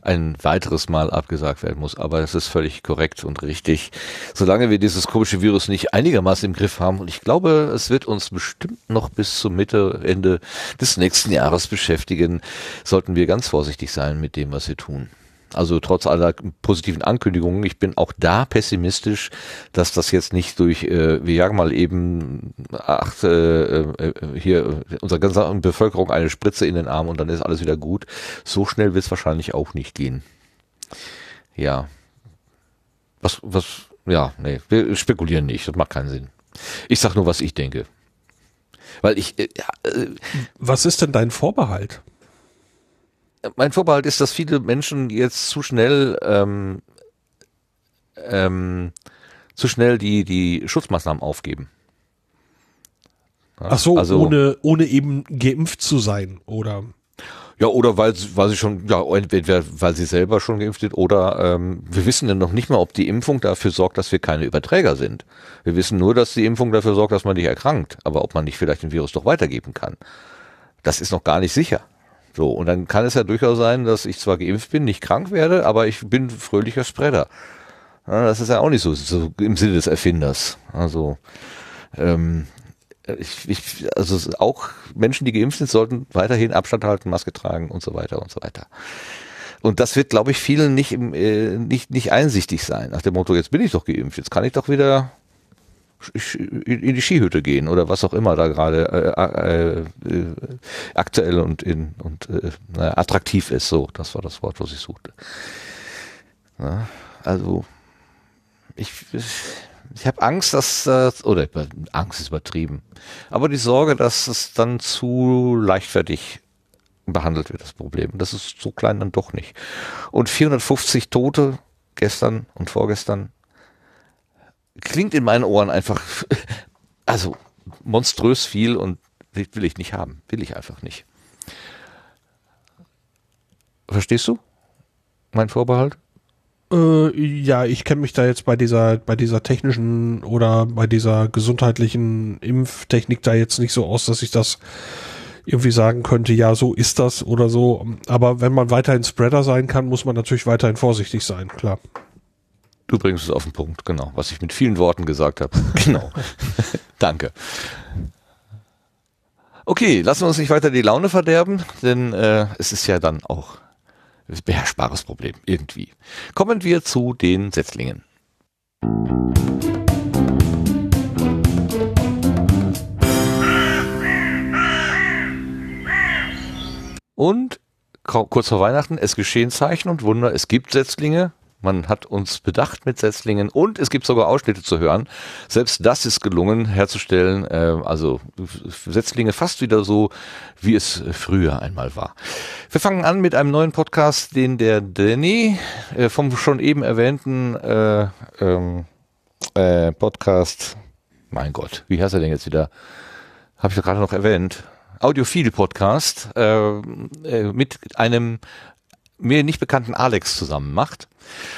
ein weiteres Mal abgesagt werden muss. Aber es ist völlig korrekt und richtig. Solange wir dieses komische Virus nicht einigermaßen im Griff haben, und ich glaube, es wird uns bestimmt noch bis zum Mitte, Ende des nächsten Jahres beschäftigen, sollten wir ganz vorsichtig sein mit dem, was wir tun. Also trotz aller positiven Ankündigungen, ich bin auch da pessimistisch, dass das jetzt nicht durch, äh, wir jagen mal eben acht, äh, äh, hier unserer ganzen Bevölkerung eine Spritze in den Arm und dann ist alles wieder gut. So schnell wird es wahrscheinlich auch nicht gehen. Ja. Was, was, ja, nee, wir spekulieren nicht, das macht keinen Sinn. Ich sag nur, was ich denke. Weil ich. Äh, äh, was ist denn dein Vorbehalt? Mein Vorbehalt ist, dass viele Menschen jetzt zu schnell ähm, ähm, zu schnell die die Schutzmaßnahmen aufgeben. Ja, Ach so, also, ohne ohne eben geimpft zu sein oder Ja, oder weil, weil sie schon, ja, entweder weil sie selber schon geimpft sind oder ähm, wir wissen ja noch nicht mal, ob die Impfung dafür sorgt, dass wir keine Überträger sind. Wir wissen nur, dass die Impfung dafür sorgt, dass man nicht erkrankt, aber ob man nicht vielleicht den Virus doch weitergeben kann. Das ist noch gar nicht sicher. So, und dann kann es ja durchaus sein, dass ich zwar geimpft bin, nicht krank werde, aber ich bin fröhlicher Spreader. Ja, das ist ja auch nicht so, so im Sinne des Erfinders. Also, ähm, ich, ich, also auch Menschen, die geimpft sind, sollten weiterhin Abstand halten, Maske tragen und so weiter und so weiter. Und das wird, glaube ich, vielen nicht, äh, nicht, nicht einsichtig sein. Nach dem Motto, jetzt bin ich doch geimpft, jetzt kann ich doch wieder in die Skihütte gehen oder was auch immer da gerade äh, äh, äh, aktuell und, in, und äh, attraktiv ist. So, das war das Wort, was ich suchte. Ja, also ich, ich habe Angst, dass oder Angst ist übertrieben, aber die Sorge, dass es dann zu leichtfertig behandelt wird, das Problem. Das ist so klein dann doch nicht. Und 450 Tote gestern und vorgestern klingt in meinen Ohren einfach, also monströs viel und will ich nicht haben. Will ich einfach nicht. Verstehst du? Mein Vorbehalt? Äh, ja, ich kenne mich da jetzt bei dieser, bei dieser technischen oder bei dieser gesundheitlichen Impftechnik da jetzt nicht so aus, dass ich das irgendwie sagen könnte, ja, so ist das oder so. Aber wenn man weiterhin Spreader sein kann, muss man natürlich weiterhin vorsichtig sein, klar. Du bringst es auf den Punkt, genau, was ich mit vielen Worten gesagt habe. genau. Danke. Okay, lassen wir uns nicht weiter die Laune verderben, denn äh, es ist ja dann auch beherrschbares Problem irgendwie. Kommen wir zu den Setzlingen. Und kurz vor Weihnachten, es geschehen Zeichen und Wunder, es gibt Setzlinge, man hat uns bedacht mit Setzlingen und es gibt sogar Ausschnitte zu hören. Selbst das ist gelungen herzustellen. Äh, also Setzlinge fast wieder so, wie es früher einmal war. Wir fangen an mit einem neuen Podcast, den der Danny äh, vom schon eben erwähnten äh, ähm, äh, Podcast, mein Gott, wie heißt er denn jetzt wieder? Habe ich doch gerade noch erwähnt. Audiophile Podcast äh, äh, mit einem mir nicht bekannten Alex zusammen macht.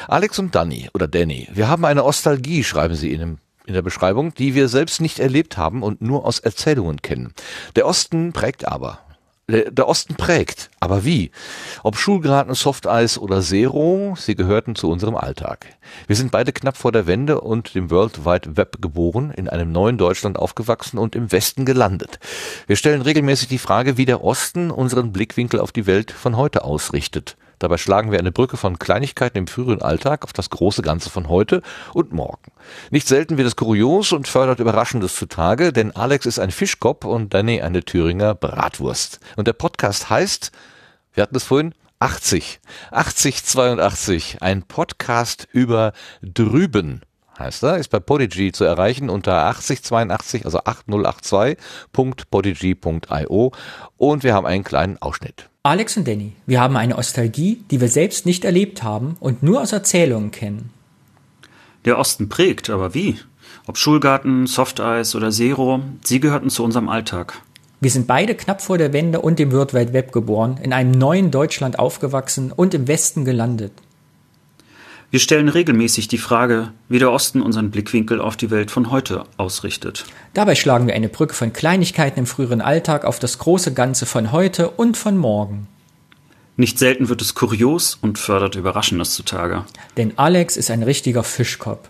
Alex und Danny oder Danny, wir haben eine Ostalgie, schreiben sie in, in der Beschreibung, die wir selbst nicht erlebt haben und nur aus Erzählungen kennen. Der Osten prägt aber. Der, Osten prägt, aber wie? Ob Schulgarten, Softeis oder Zero, sie gehörten zu unserem Alltag. Wir sind beide knapp vor der Wende und dem World Wide Web geboren, in einem neuen Deutschland aufgewachsen und im Westen gelandet. Wir stellen regelmäßig die Frage, wie der Osten unseren Blickwinkel auf die Welt von heute ausrichtet. Dabei schlagen wir eine Brücke von Kleinigkeiten im früheren Alltag auf das große Ganze von heute und morgen. Nicht selten wird es kurios und fördert Überraschendes zutage, denn Alex ist ein Fischkopf und Danny eine Thüringer Bratwurst. Und der Podcast heißt, wir hatten es vorhin, 80. 8082. Ein Podcast über drüben heißt er, ist bei Podigy zu erreichen unter 8082, also 8082.podigy.io und wir haben einen kleinen Ausschnitt. Alex und Danny, wir haben eine Ostalgie, die wir selbst nicht erlebt haben und nur aus Erzählungen kennen. Der Osten prägt, aber wie? Ob Schulgarten, Softeis oder Zero, sie gehörten zu unserem Alltag. Wir sind beide knapp vor der Wende und dem World Wide Web geboren, in einem neuen Deutschland aufgewachsen und im Westen gelandet. Wir stellen regelmäßig die Frage, wie der Osten unseren Blickwinkel auf die Welt von heute ausrichtet. Dabei schlagen wir eine Brücke von Kleinigkeiten im früheren Alltag auf das große Ganze von heute und von morgen. Nicht selten wird es kurios und fördert Überraschendes zutage. Denn Alex ist ein richtiger Fischkopf.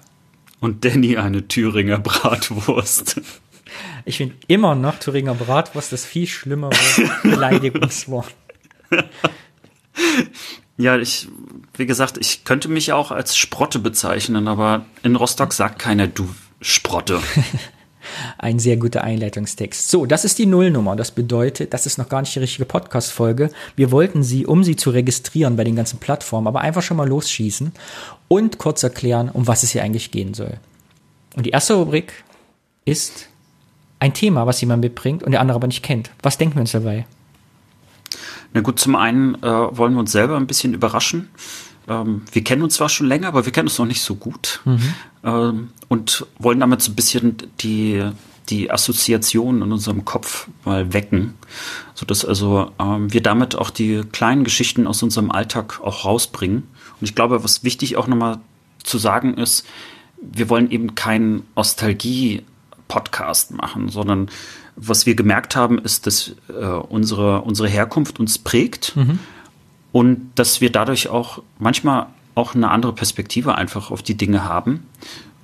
Und Danny eine Thüringer Bratwurst. Ich finde immer noch Thüringer Bratwurst das viel schlimmere Beleidigungswort. Ja, ich, wie gesagt, ich könnte mich auch als Sprotte bezeichnen, aber in Rostock sagt keiner du Sprotte. Ein sehr guter Einleitungstext. So, das ist die Nullnummer. Das bedeutet, das ist noch gar nicht die richtige Podcast-Folge. Wir wollten sie, um sie zu registrieren bei den ganzen Plattformen, aber einfach schon mal losschießen und kurz erklären, um was es hier eigentlich gehen soll. Und die erste Rubrik ist ein Thema, was jemand mitbringt und der andere aber nicht kennt. Was denken wir uns dabei? Na gut, zum einen äh, wollen wir uns selber ein bisschen überraschen. Ähm, wir kennen uns zwar schon länger, aber wir kennen uns noch nicht so gut. Mhm. Ähm, und wollen damit so ein bisschen die, die Assoziationen in unserem Kopf mal wecken, sodass also ähm, wir damit auch die kleinen Geschichten aus unserem Alltag auch rausbringen. Und ich glaube, was wichtig auch nochmal zu sagen ist, wir wollen eben keinen Nostalgie-Podcast machen, sondern was wir gemerkt haben, ist, dass äh, unsere, unsere Herkunft uns prägt mhm. und dass wir dadurch auch manchmal auch eine andere Perspektive einfach auf die Dinge haben.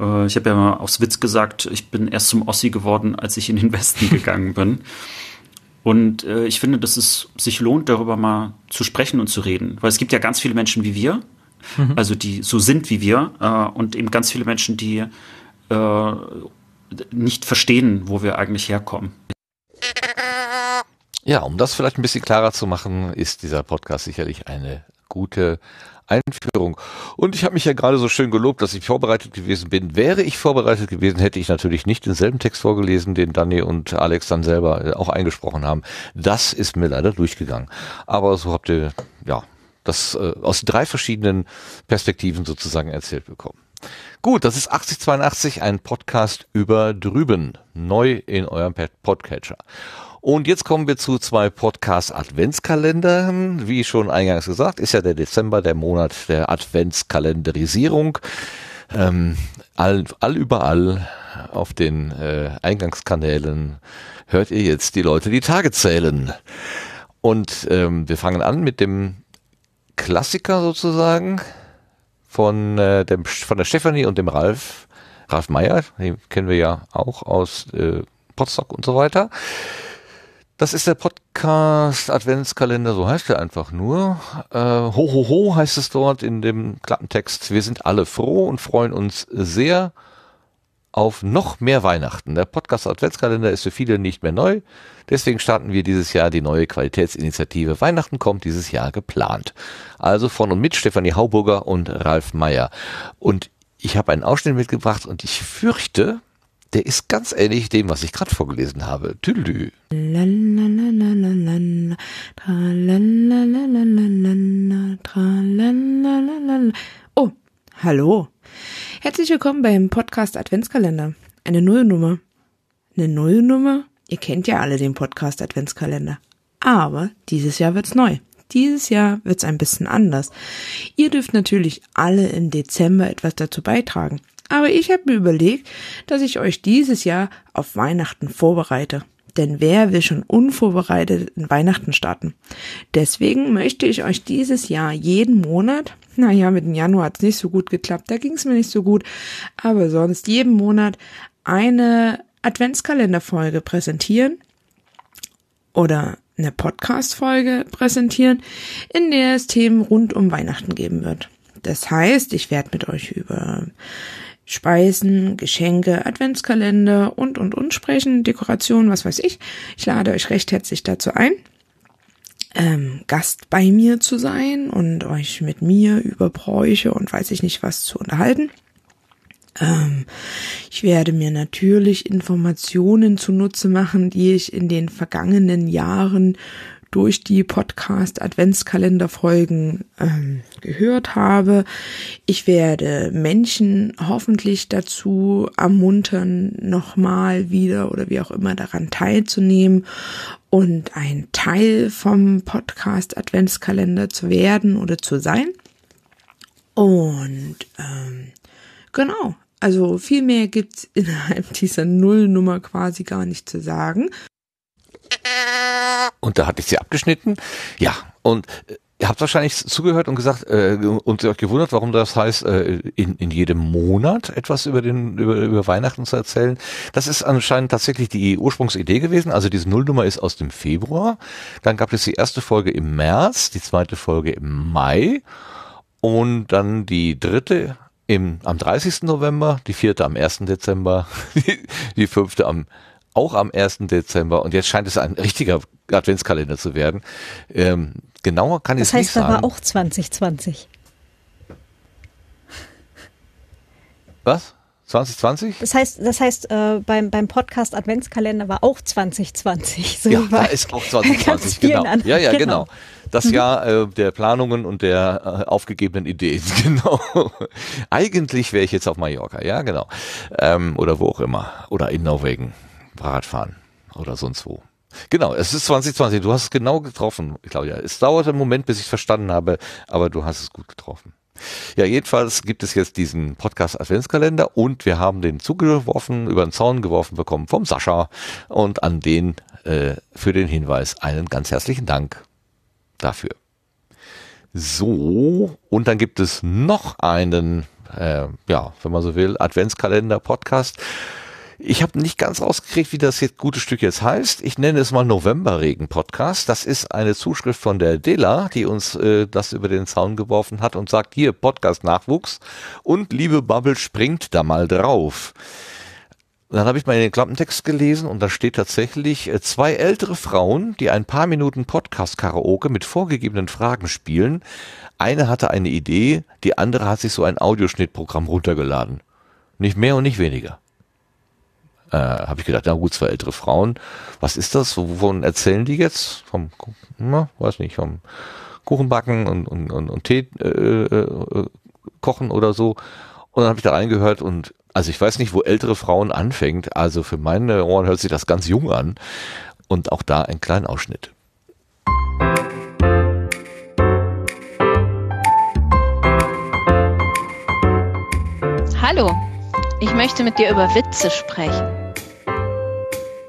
Äh, ich habe ja mal aus Witz gesagt, ich bin erst zum Ossi geworden, als ich in den Westen gegangen bin. Und äh, ich finde, dass es sich lohnt, darüber mal zu sprechen und zu reden. Weil es gibt ja ganz viele Menschen wie wir, mhm. also die so sind wie wir, äh, und eben ganz viele Menschen, die äh, nicht verstehen, wo wir eigentlich herkommen. Ja, um das vielleicht ein bisschen klarer zu machen, ist dieser Podcast sicherlich eine gute Einführung. Und ich habe mich ja gerade so schön gelobt, dass ich vorbereitet gewesen bin. Wäre ich vorbereitet gewesen, hätte ich natürlich nicht denselben Text vorgelesen, den Danny und Alex dann selber äh, auch eingesprochen haben. Das ist mir leider durchgegangen. Aber so habt ihr, ja, das äh, aus drei verschiedenen Perspektiven sozusagen erzählt bekommen. Gut, das ist 8082, ein Podcast über drüben, neu in eurem Podcatcher. Und jetzt kommen wir zu zwei Podcast-Adventskalendern. Wie schon eingangs gesagt, ist ja der Dezember der Monat der Adventskalenderisierung. Ähm, all, all überall auf den äh, Eingangskanälen hört ihr jetzt die Leute die Tage zählen. Und ähm, wir fangen an mit dem Klassiker sozusagen von, äh, dem, von der Stefanie und dem Ralf. Ralf Meyer, den kennen wir ja auch aus äh, Potsdok und so weiter. Das ist der Podcast Adventskalender, so heißt er einfach nur. Äh, ho, ho, ho heißt es dort in dem Klappentext. Wir sind alle froh und freuen uns sehr auf noch mehr Weihnachten. Der Podcast Adventskalender ist für viele nicht mehr neu. Deswegen starten wir dieses Jahr die neue Qualitätsinitiative Weihnachten kommt dieses Jahr geplant. Also von und mit Stefanie Hauburger und Ralf Meyer. Und ich habe einen Ausschnitt mitgebracht und ich fürchte, der ist ganz ähnlich dem, was ich gerade vorgelesen habe. Tüdelü. Oh, hallo. Herzlich willkommen beim Podcast Adventskalender. Eine Nullnummer. Eine Nullnummer? Ihr kennt ja alle den Podcast Adventskalender. Aber dieses Jahr wird's neu. Dieses Jahr wird's ein bisschen anders. Ihr dürft natürlich alle im Dezember etwas dazu beitragen. Aber ich habe mir überlegt, dass ich euch dieses Jahr auf Weihnachten vorbereite. Denn wer will schon unvorbereitet in Weihnachten starten? Deswegen möchte ich euch dieses Jahr jeden Monat, naja, mit dem Januar hat's nicht so gut geklappt, da ging's mir nicht so gut, aber sonst jeden Monat eine Adventskalenderfolge präsentieren oder eine Podcast-Folge präsentieren, in der es Themen rund um Weihnachten geben wird. Das heißt, ich werde mit euch über Speisen, Geschenke, Adventskalender und, und, und sprechen, Dekorationen, was weiß ich. Ich lade euch recht herzlich dazu ein, ähm, Gast bei mir zu sein und euch mit mir über Bräuche und weiß ich nicht was zu unterhalten. Ähm, ich werde mir natürlich Informationen zunutze machen, die ich in den vergangenen Jahren durch die Podcast Adventskalenderfolgen ähm, gehört habe. Ich werde Menschen hoffentlich dazu ermuntern, nochmal wieder oder wie auch immer daran teilzunehmen und ein Teil vom Podcast Adventskalender zu werden oder zu sein. Und ähm, genau, also viel mehr gibt's innerhalb dieser Nullnummer quasi gar nicht zu sagen. Und da hatte ich sie abgeschnitten. Ja, und äh, Ihr habt wahrscheinlich zugehört und gesagt äh, und euch gewundert, warum das heißt, äh, in, in jedem Monat etwas über den über, über Weihnachten zu erzählen. Das ist anscheinend tatsächlich die Ursprungsidee gewesen. Also diese Nullnummer ist aus dem Februar. Dann gab es die erste Folge im März, die zweite Folge im Mai und dann die dritte im, am 30. November, die vierte am 1. Dezember, die, die fünfte am auch am 1. Dezember und jetzt scheint es ein richtiger Adventskalender zu werden. Ähm, genauer kann ich es nicht sagen. Das heißt aber auch 2020. Was? 2020? Das heißt, das heißt äh, beim, beim Podcast Adventskalender war auch 2020. So ja, da ist auch 2020, genau. Ja, ja, genau. genau. Das mhm. Jahr äh, der Planungen und der äh, aufgegebenen Ideen, genau. Eigentlich wäre ich jetzt auf Mallorca, ja, genau. Ähm, oder wo auch immer. Oder in Norwegen Fahrradfahren oder sonst wo. Genau, es ist 2020. Du hast es genau getroffen, Claudia. Es dauerte einen Moment, bis ich verstanden habe, aber du hast es gut getroffen. Ja, jedenfalls gibt es jetzt diesen Podcast Adventskalender und wir haben den zugeworfen, über den Zaun geworfen bekommen vom Sascha und an den äh, für den Hinweis einen ganz herzlichen Dank dafür. So, und dann gibt es noch einen, äh, ja, wenn man so will, Adventskalender-Podcast. Ich habe nicht ganz rausgekriegt, wie das jetzt gute Stück jetzt heißt. Ich nenne es mal Novemberregen-Podcast. Das ist eine Zuschrift von der Dela, die uns äh, das über den Zaun geworfen hat und sagt, hier, Podcast-Nachwuchs und liebe Bubble, springt da mal drauf. Dann habe ich mal in den Klappentext gelesen und da steht tatsächlich äh, zwei ältere Frauen, die ein paar Minuten Podcast-Karaoke mit vorgegebenen Fragen spielen. Eine hatte eine Idee, die andere hat sich so ein Audioschnittprogramm runtergeladen. Nicht mehr und nicht weniger. Äh, habe ich gedacht, na gut, zwei ältere Frauen. Was ist das? Wovon erzählen die jetzt? Vom, na, weiß nicht, vom Kuchenbacken und, und, und, und Tee äh, äh, kochen oder so. Und dann habe ich da reingehört und also ich weiß nicht, wo ältere Frauen anfängt. Also für meine Ohren hört sich das ganz jung an. Und auch da ein kleiner Ausschnitt. Hallo, ich möchte mit dir über Witze sprechen.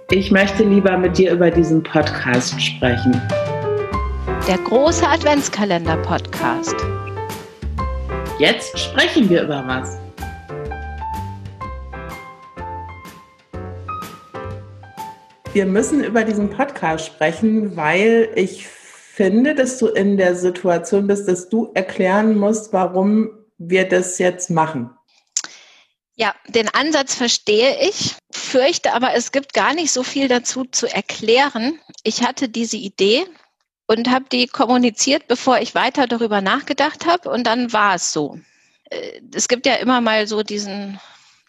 Ich möchte lieber mit dir über diesen Podcast sprechen. Der große Adventskalender-Podcast. Jetzt sprechen wir über was. Wir müssen über diesen Podcast sprechen, weil ich finde, dass du in der Situation bist, dass du erklären musst, warum wir das jetzt machen. Ja, den Ansatz verstehe ich, fürchte aber, es gibt gar nicht so viel dazu zu erklären. Ich hatte diese Idee und habe die kommuniziert, bevor ich weiter darüber nachgedacht habe und dann war es so. Äh, es gibt ja immer mal so diesen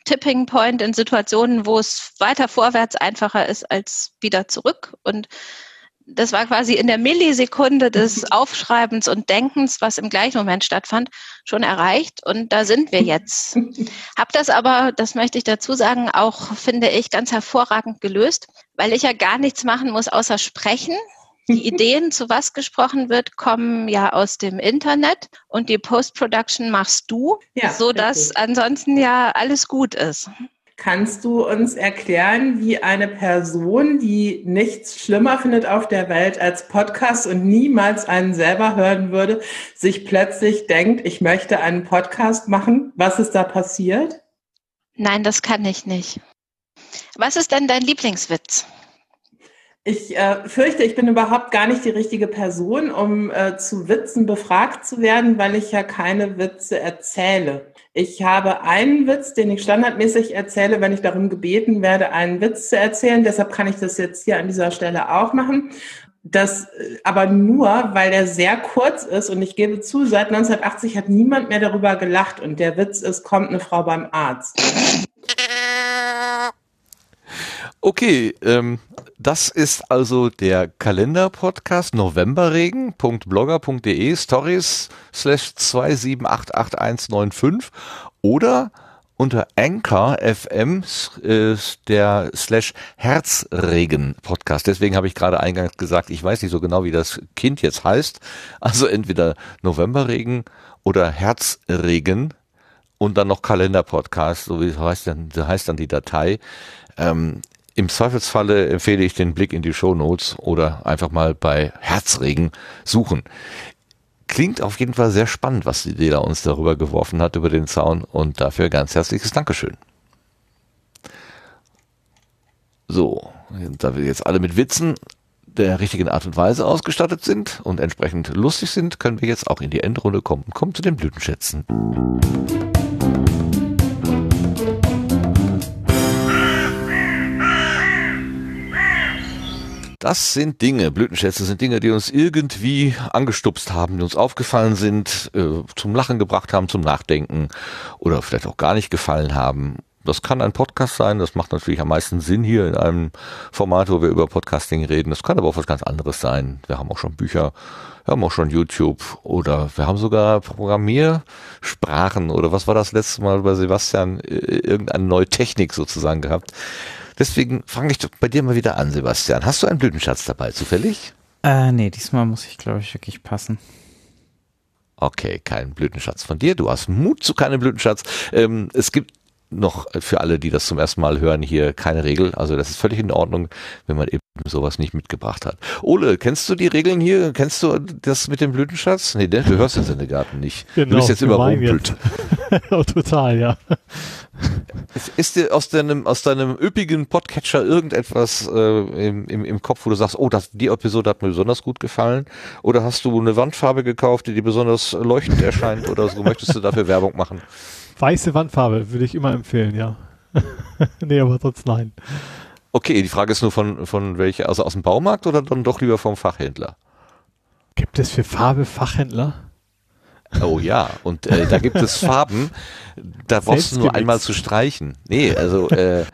Tipping Point in Situationen, wo es weiter vorwärts einfacher ist als wieder zurück. Und das war quasi in der Millisekunde des Aufschreibens und Denkens, was im gleichen Moment stattfand, schon erreicht. Und da sind wir jetzt. Hab das aber, das möchte ich dazu sagen, auch finde ich ganz hervorragend gelöst, weil ich ja gar nichts machen muss außer sprechen. Die Ideen, zu was gesprochen wird, kommen ja aus dem Internet und die Post-Production machst du, ja, so dass ansonsten ja alles gut ist. Kannst du uns erklären, wie eine Person, die nichts schlimmer findet auf der Welt als Podcast und niemals einen selber hören würde, sich plötzlich denkt, ich möchte einen Podcast machen? Was ist da passiert? Nein, das kann ich nicht. Was ist denn dein Lieblingswitz? Ich äh, fürchte, ich bin überhaupt gar nicht die richtige Person, um äh, zu Witzen befragt zu werden, weil ich ja keine Witze erzähle. Ich habe einen Witz, den ich standardmäßig erzähle, wenn ich darum gebeten werde, einen Witz zu erzählen. Deshalb kann ich das jetzt hier an dieser Stelle auch machen. Das aber nur, weil der sehr kurz ist und ich gebe zu, seit 1980 hat niemand mehr darüber gelacht und der Witz ist, kommt eine Frau beim Arzt. Okay, ähm, das ist also der Kalender-Podcast novemberregen.blogger.de Stories slash 27889195 oder unter Anchor FM äh, der slash Herzregen Podcast. Deswegen habe ich gerade eingangs gesagt, ich weiß nicht so genau, wie das Kind jetzt heißt. Also entweder Novemberregen oder Herzregen und dann noch Kalender Podcast, so wie heißt dann, heißt dann die Datei. Ähm, im Zweifelsfalle empfehle ich den Blick in die Show Notes oder einfach mal bei Herzregen suchen. Klingt auf jeden Fall sehr spannend, was die Dela uns darüber geworfen hat, über den Zaun und dafür ganz herzliches Dankeschön. So, da wir jetzt alle mit Witzen der richtigen Art und Weise ausgestattet sind und entsprechend lustig sind, können wir jetzt auch in die Endrunde kommen. Kommen zu den Blütenschätzen. Das sind Dinge, Blütenschätze sind Dinge, die uns irgendwie angestupst haben, die uns aufgefallen sind, äh, zum Lachen gebracht haben, zum Nachdenken oder vielleicht auch gar nicht gefallen haben. Das kann ein Podcast sein, das macht natürlich am meisten Sinn hier in einem Format, wo wir über Podcasting reden. Das kann aber auch was ganz anderes sein. Wir haben auch schon Bücher, wir haben auch schon YouTube oder wir haben sogar Programmiersprachen oder was war das letzte Mal bei Sebastian, irgendeine neue Technik sozusagen gehabt. Deswegen fange ich bei dir mal wieder an, Sebastian. Hast du einen Blütenschatz dabei, zufällig? Äh, nee, diesmal muss ich, glaube ich, wirklich passen. Okay, kein Blütenschatz von dir. Du hast Mut zu keinem Blütenschatz. Ähm, es gibt noch für alle, die das zum ersten Mal hören, hier keine Regel. Also das ist völlig in Ordnung, wenn man eben sowas nicht mitgebracht hat. Ole, kennst du die Regeln hier? Kennst du das mit dem Blütenschatz? Nee, du hörst den Sendegarten nicht. Genau, du bist jetzt überrumpelt. oh, total, ja. Ist dir aus deinem, aus deinem üppigen Podcatcher irgendetwas äh, im, im, im Kopf, wo du sagst, oh, das, die Episode hat mir besonders gut gefallen? Oder hast du eine Wandfarbe gekauft, die dir besonders leuchtend erscheint oder so? Möchtest du dafür Werbung machen? Weiße Wandfarbe würde ich immer empfehlen, ja. nee, aber sonst nein. Okay, die Frage ist nur von, von welcher, also aus dem Baumarkt oder dann doch lieber vom Fachhändler? Gibt es für Farbe Fachhändler? Oh ja, und äh, da gibt es Farben, da brauchst du nur einmal zu streichen. Nee, also äh,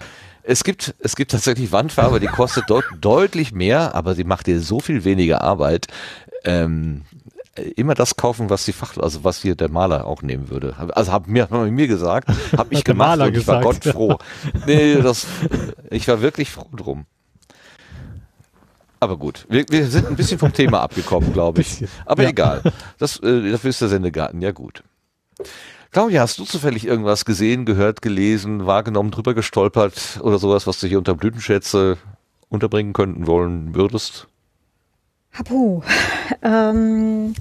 es gibt, es gibt tatsächlich Wandfarbe, die kostet deut deutlich mehr, aber sie macht dir so viel weniger Arbeit. Ähm, immer das kaufen, was die Fach, also was hier der Maler auch nehmen würde. Also hat mir, hat mir gesagt, habe ich gemacht und ich war Gott froh. Nee, das, ich war wirklich froh drum. Aber gut, wir, wir sind ein bisschen vom Thema abgekommen, glaube ich. Aber ja. egal. Das, äh, dafür ist der Sendegarten ja gut. Claudia, hast du zufällig irgendwas gesehen, gehört, gelesen, wahrgenommen, drüber gestolpert oder sowas, was du hier unter Blütenschätze unterbringen könnten wollen würdest? Puh. Ähm,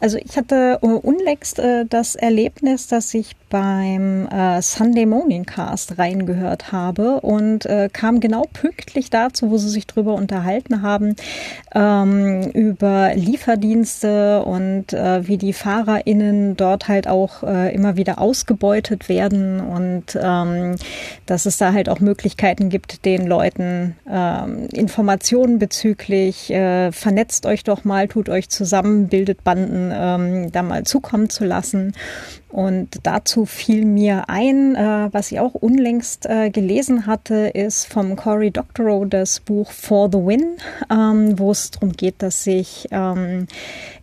also ich hatte äh, unlängst äh, das Erlebnis, dass ich beim äh, Sunday Morning Cast reingehört habe und äh, kam genau pünktlich dazu, wo sie sich drüber unterhalten haben, ähm, über Lieferdienste und äh, wie die FahrerInnen dort halt auch äh, immer wieder ausgebeutet werden und ähm, dass es da halt auch Möglichkeiten gibt, den Leuten ähm, Informationen bezüglich äh, vernetzt euch doch mal, tut euch zusammen, bildet Banden ähm, da mal zukommen zu lassen. Und dazu fiel mir ein, äh, was ich auch unlängst äh, gelesen hatte, ist vom Cory Doctorow das Buch For the Win, ähm, wo es darum geht, dass sich ähm,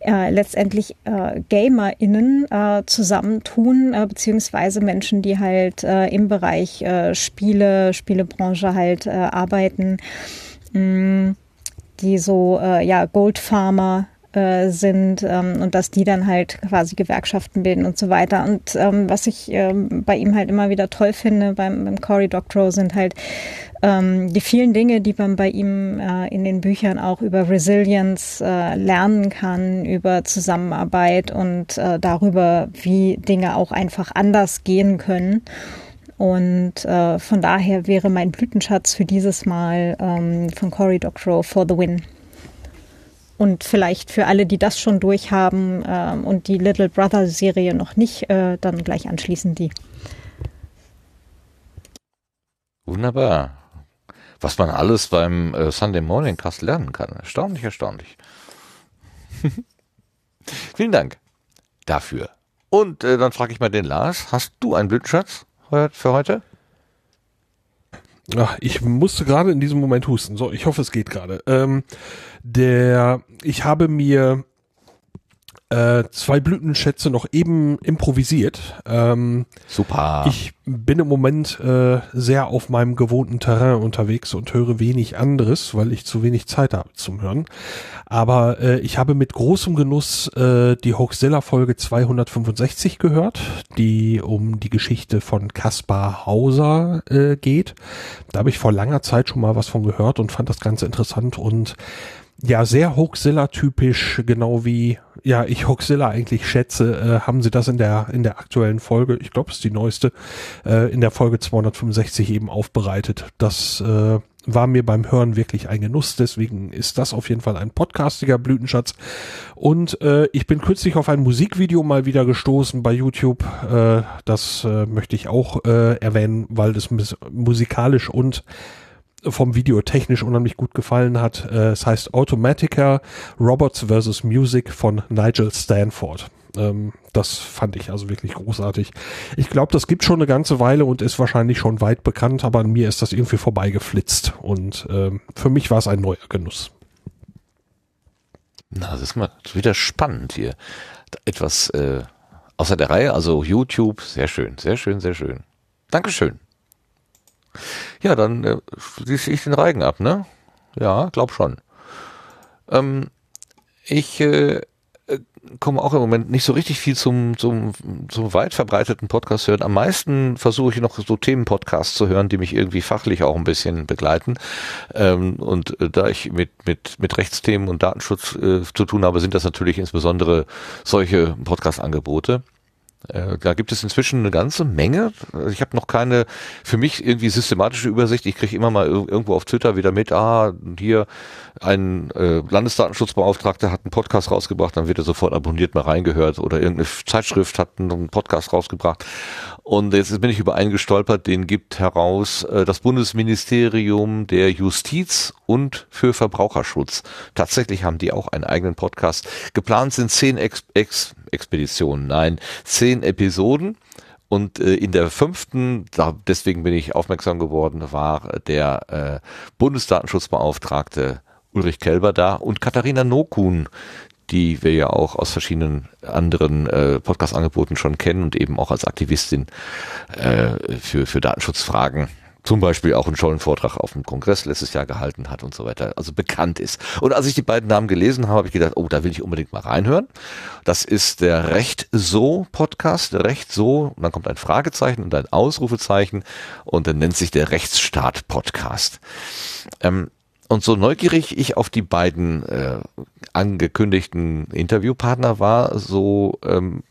äh, letztendlich äh, GamerInnen äh, zusammentun, äh, beziehungsweise Menschen, die halt im Bereich Spiele, Spielebranche halt arbeiten, mh, mm, die so ja Goldfarmer äh, sind ähm, und dass die dann halt quasi Gewerkschaften bilden und so weiter. Und ähm, was ich ähm, bei ihm halt immer wieder toll finde, beim, beim Cory Doctorow, sind halt ähm, die vielen Dinge, die man bei ihm äh, in den Büchern auch über Resilience äh, lernen kann, über Zusammenarbeit und äh, darüber, wie Dinge auch einfach anders gehen können. Und äh, von daher wäre mein Blütenschatz für dieses Mal ähm, von Cory Doctorow for the Win. Und vielleicht für alle, die das schon durchhaben äh, und die Little Brother Serie noch nicht, äh, dann gleich anschließend die. Wunderbar. Was man alles beim äh, Sunday Morning Cast lernen kann. Erstaunlich, erstaunlich. Vielen Dank dafür. Und äh, dann frage ich mal den Lars, hast du einen Blütenschatz für heute? Ach, ich musste gerade in diesem Moment husten. So, ich hoffe, es geht gerade. Ähm, der, ich habe mir äh, zwei Blütenschätze noch eben improvisiert. Ähm, Super. Ich bin im Moment äh, sehr auf meinem gewohnten Terrain unterwegs und höre wenig anderes, weil ich zu wenig Zeit habe zum Hören. Aber äh, ich habe mit großem Genuss äh, die Hoaxilla Folge 265 gehört, die um die Geschichte von Kaspar Hauser äh, geht. Da habe ich vor langer Zeit schon mal was von gehört und fand das Ganze interessant und ja, sehr Hoaxilla-typisch, genau wie ja ich Hoaxilla eigentlich schätze, äh, haben sie das in der in der aktuellen Folge, ich glaube, es ist die neueste, äh, in der Folge 265 eben aufbereitet. Das äh, war mir beim Hören wirklich ein Genuss, deswegen ist das auf jeden Fall ein podcastiger Blütenschatz. Und äh, ich bin kürzlich auf ein Musikvideo mal wieder gestoßen bei YouTube. Äh, das äh, möchte ich auch äh, erwähnen, weil das musikalisch und vom Video technisch unheimlich gut gefallen hat. Äh, es heißt Automatica Robots vs. Music von Nigel Stanford. Ähm, das fand ich also wirklich großartig. Ich glaube, das gibt schon eine ganze Weile und ist wahrscheinlich schon weit bekannt, aber an mir ist das irgendwie vorbeigeflitzt und ähm, für mich war es ein neuer Genuss. Na, das ist mal wieder spannend hier. Etwas äh, außer der Reihe, also YouTube, sehr schön, sehr schön, sehr schön. Dankeschön. Ja, dann äh, schließe ich den Reigen ab, ne? Ja, glaub schon. Ähm, ich äh, komme auch im Moment nicht so richtig viel zum, zum, zum weit verbreiteten Podcast hören. Am meisten versuche ich noch so Themenpodcasts zu hören, die mich irgendwie fachlich auch ein bisschen begleiten. Ähm, und äh, da ich mit, mit, mit Rechtsthemen und Datenschutz äh, zu tun habe, sind das natürlich insbesondere solche Podcast-Angebote. Äh, da gibt es inzwischen eine ganze Menge. Ich habe noch keine für mich irgendwie systematische Übersicht. Ich kriege immer mal irgendwo auf Twitter wieder mit, ah, hier ein äh, Landesdatenschutzbeauftragter hat einen Podcast rausgebracht, dann wird er sofort abonniert, mal reingehört oder irgendeine Zeitschrift hat einen Podcast rausgebracht. Und jetzt bin ich über einen gestolpert, den gibt heraus äh, das Bundesministerium der Justiz und für Verbraucherschutz. Tatsächlich haben die auch einen eigenen Podcast. Geplant sind zehn Ex Ex Expeditionen, nein, zehn Episoden. Und äh, in der fünften, da, deswegen bin ich aufmerksam geworden, war der äh, Bundesdatenschutzbeauftragte Ulrich Kelber da und Katharina Nokun, die wir ja auch aus verschiedenen anderen äh, Podcast-Angeboten schon kennen und eben auch als Aktivistin äh, für, für Datenschutzfragen zum Beispiel auch einen tollen Vortrag auf dem Kongress letztes Jahr gehalten hat und so weiter, also bekannt ist. Und als ich die beiden Namen gelesen habe, habe ich gedacht, oh, da will ich unbedingt mal reinhören. Das ist der Recht so Podcast, Recht so, und dann kommt ein Fragezeichen und ein Ausrufezeichen und dann nennt sich der Rechtsstaat Podcast. Ähm, und so neugierig ich auf die beiden äh, angekündigten Interviewpartner war, so ähm,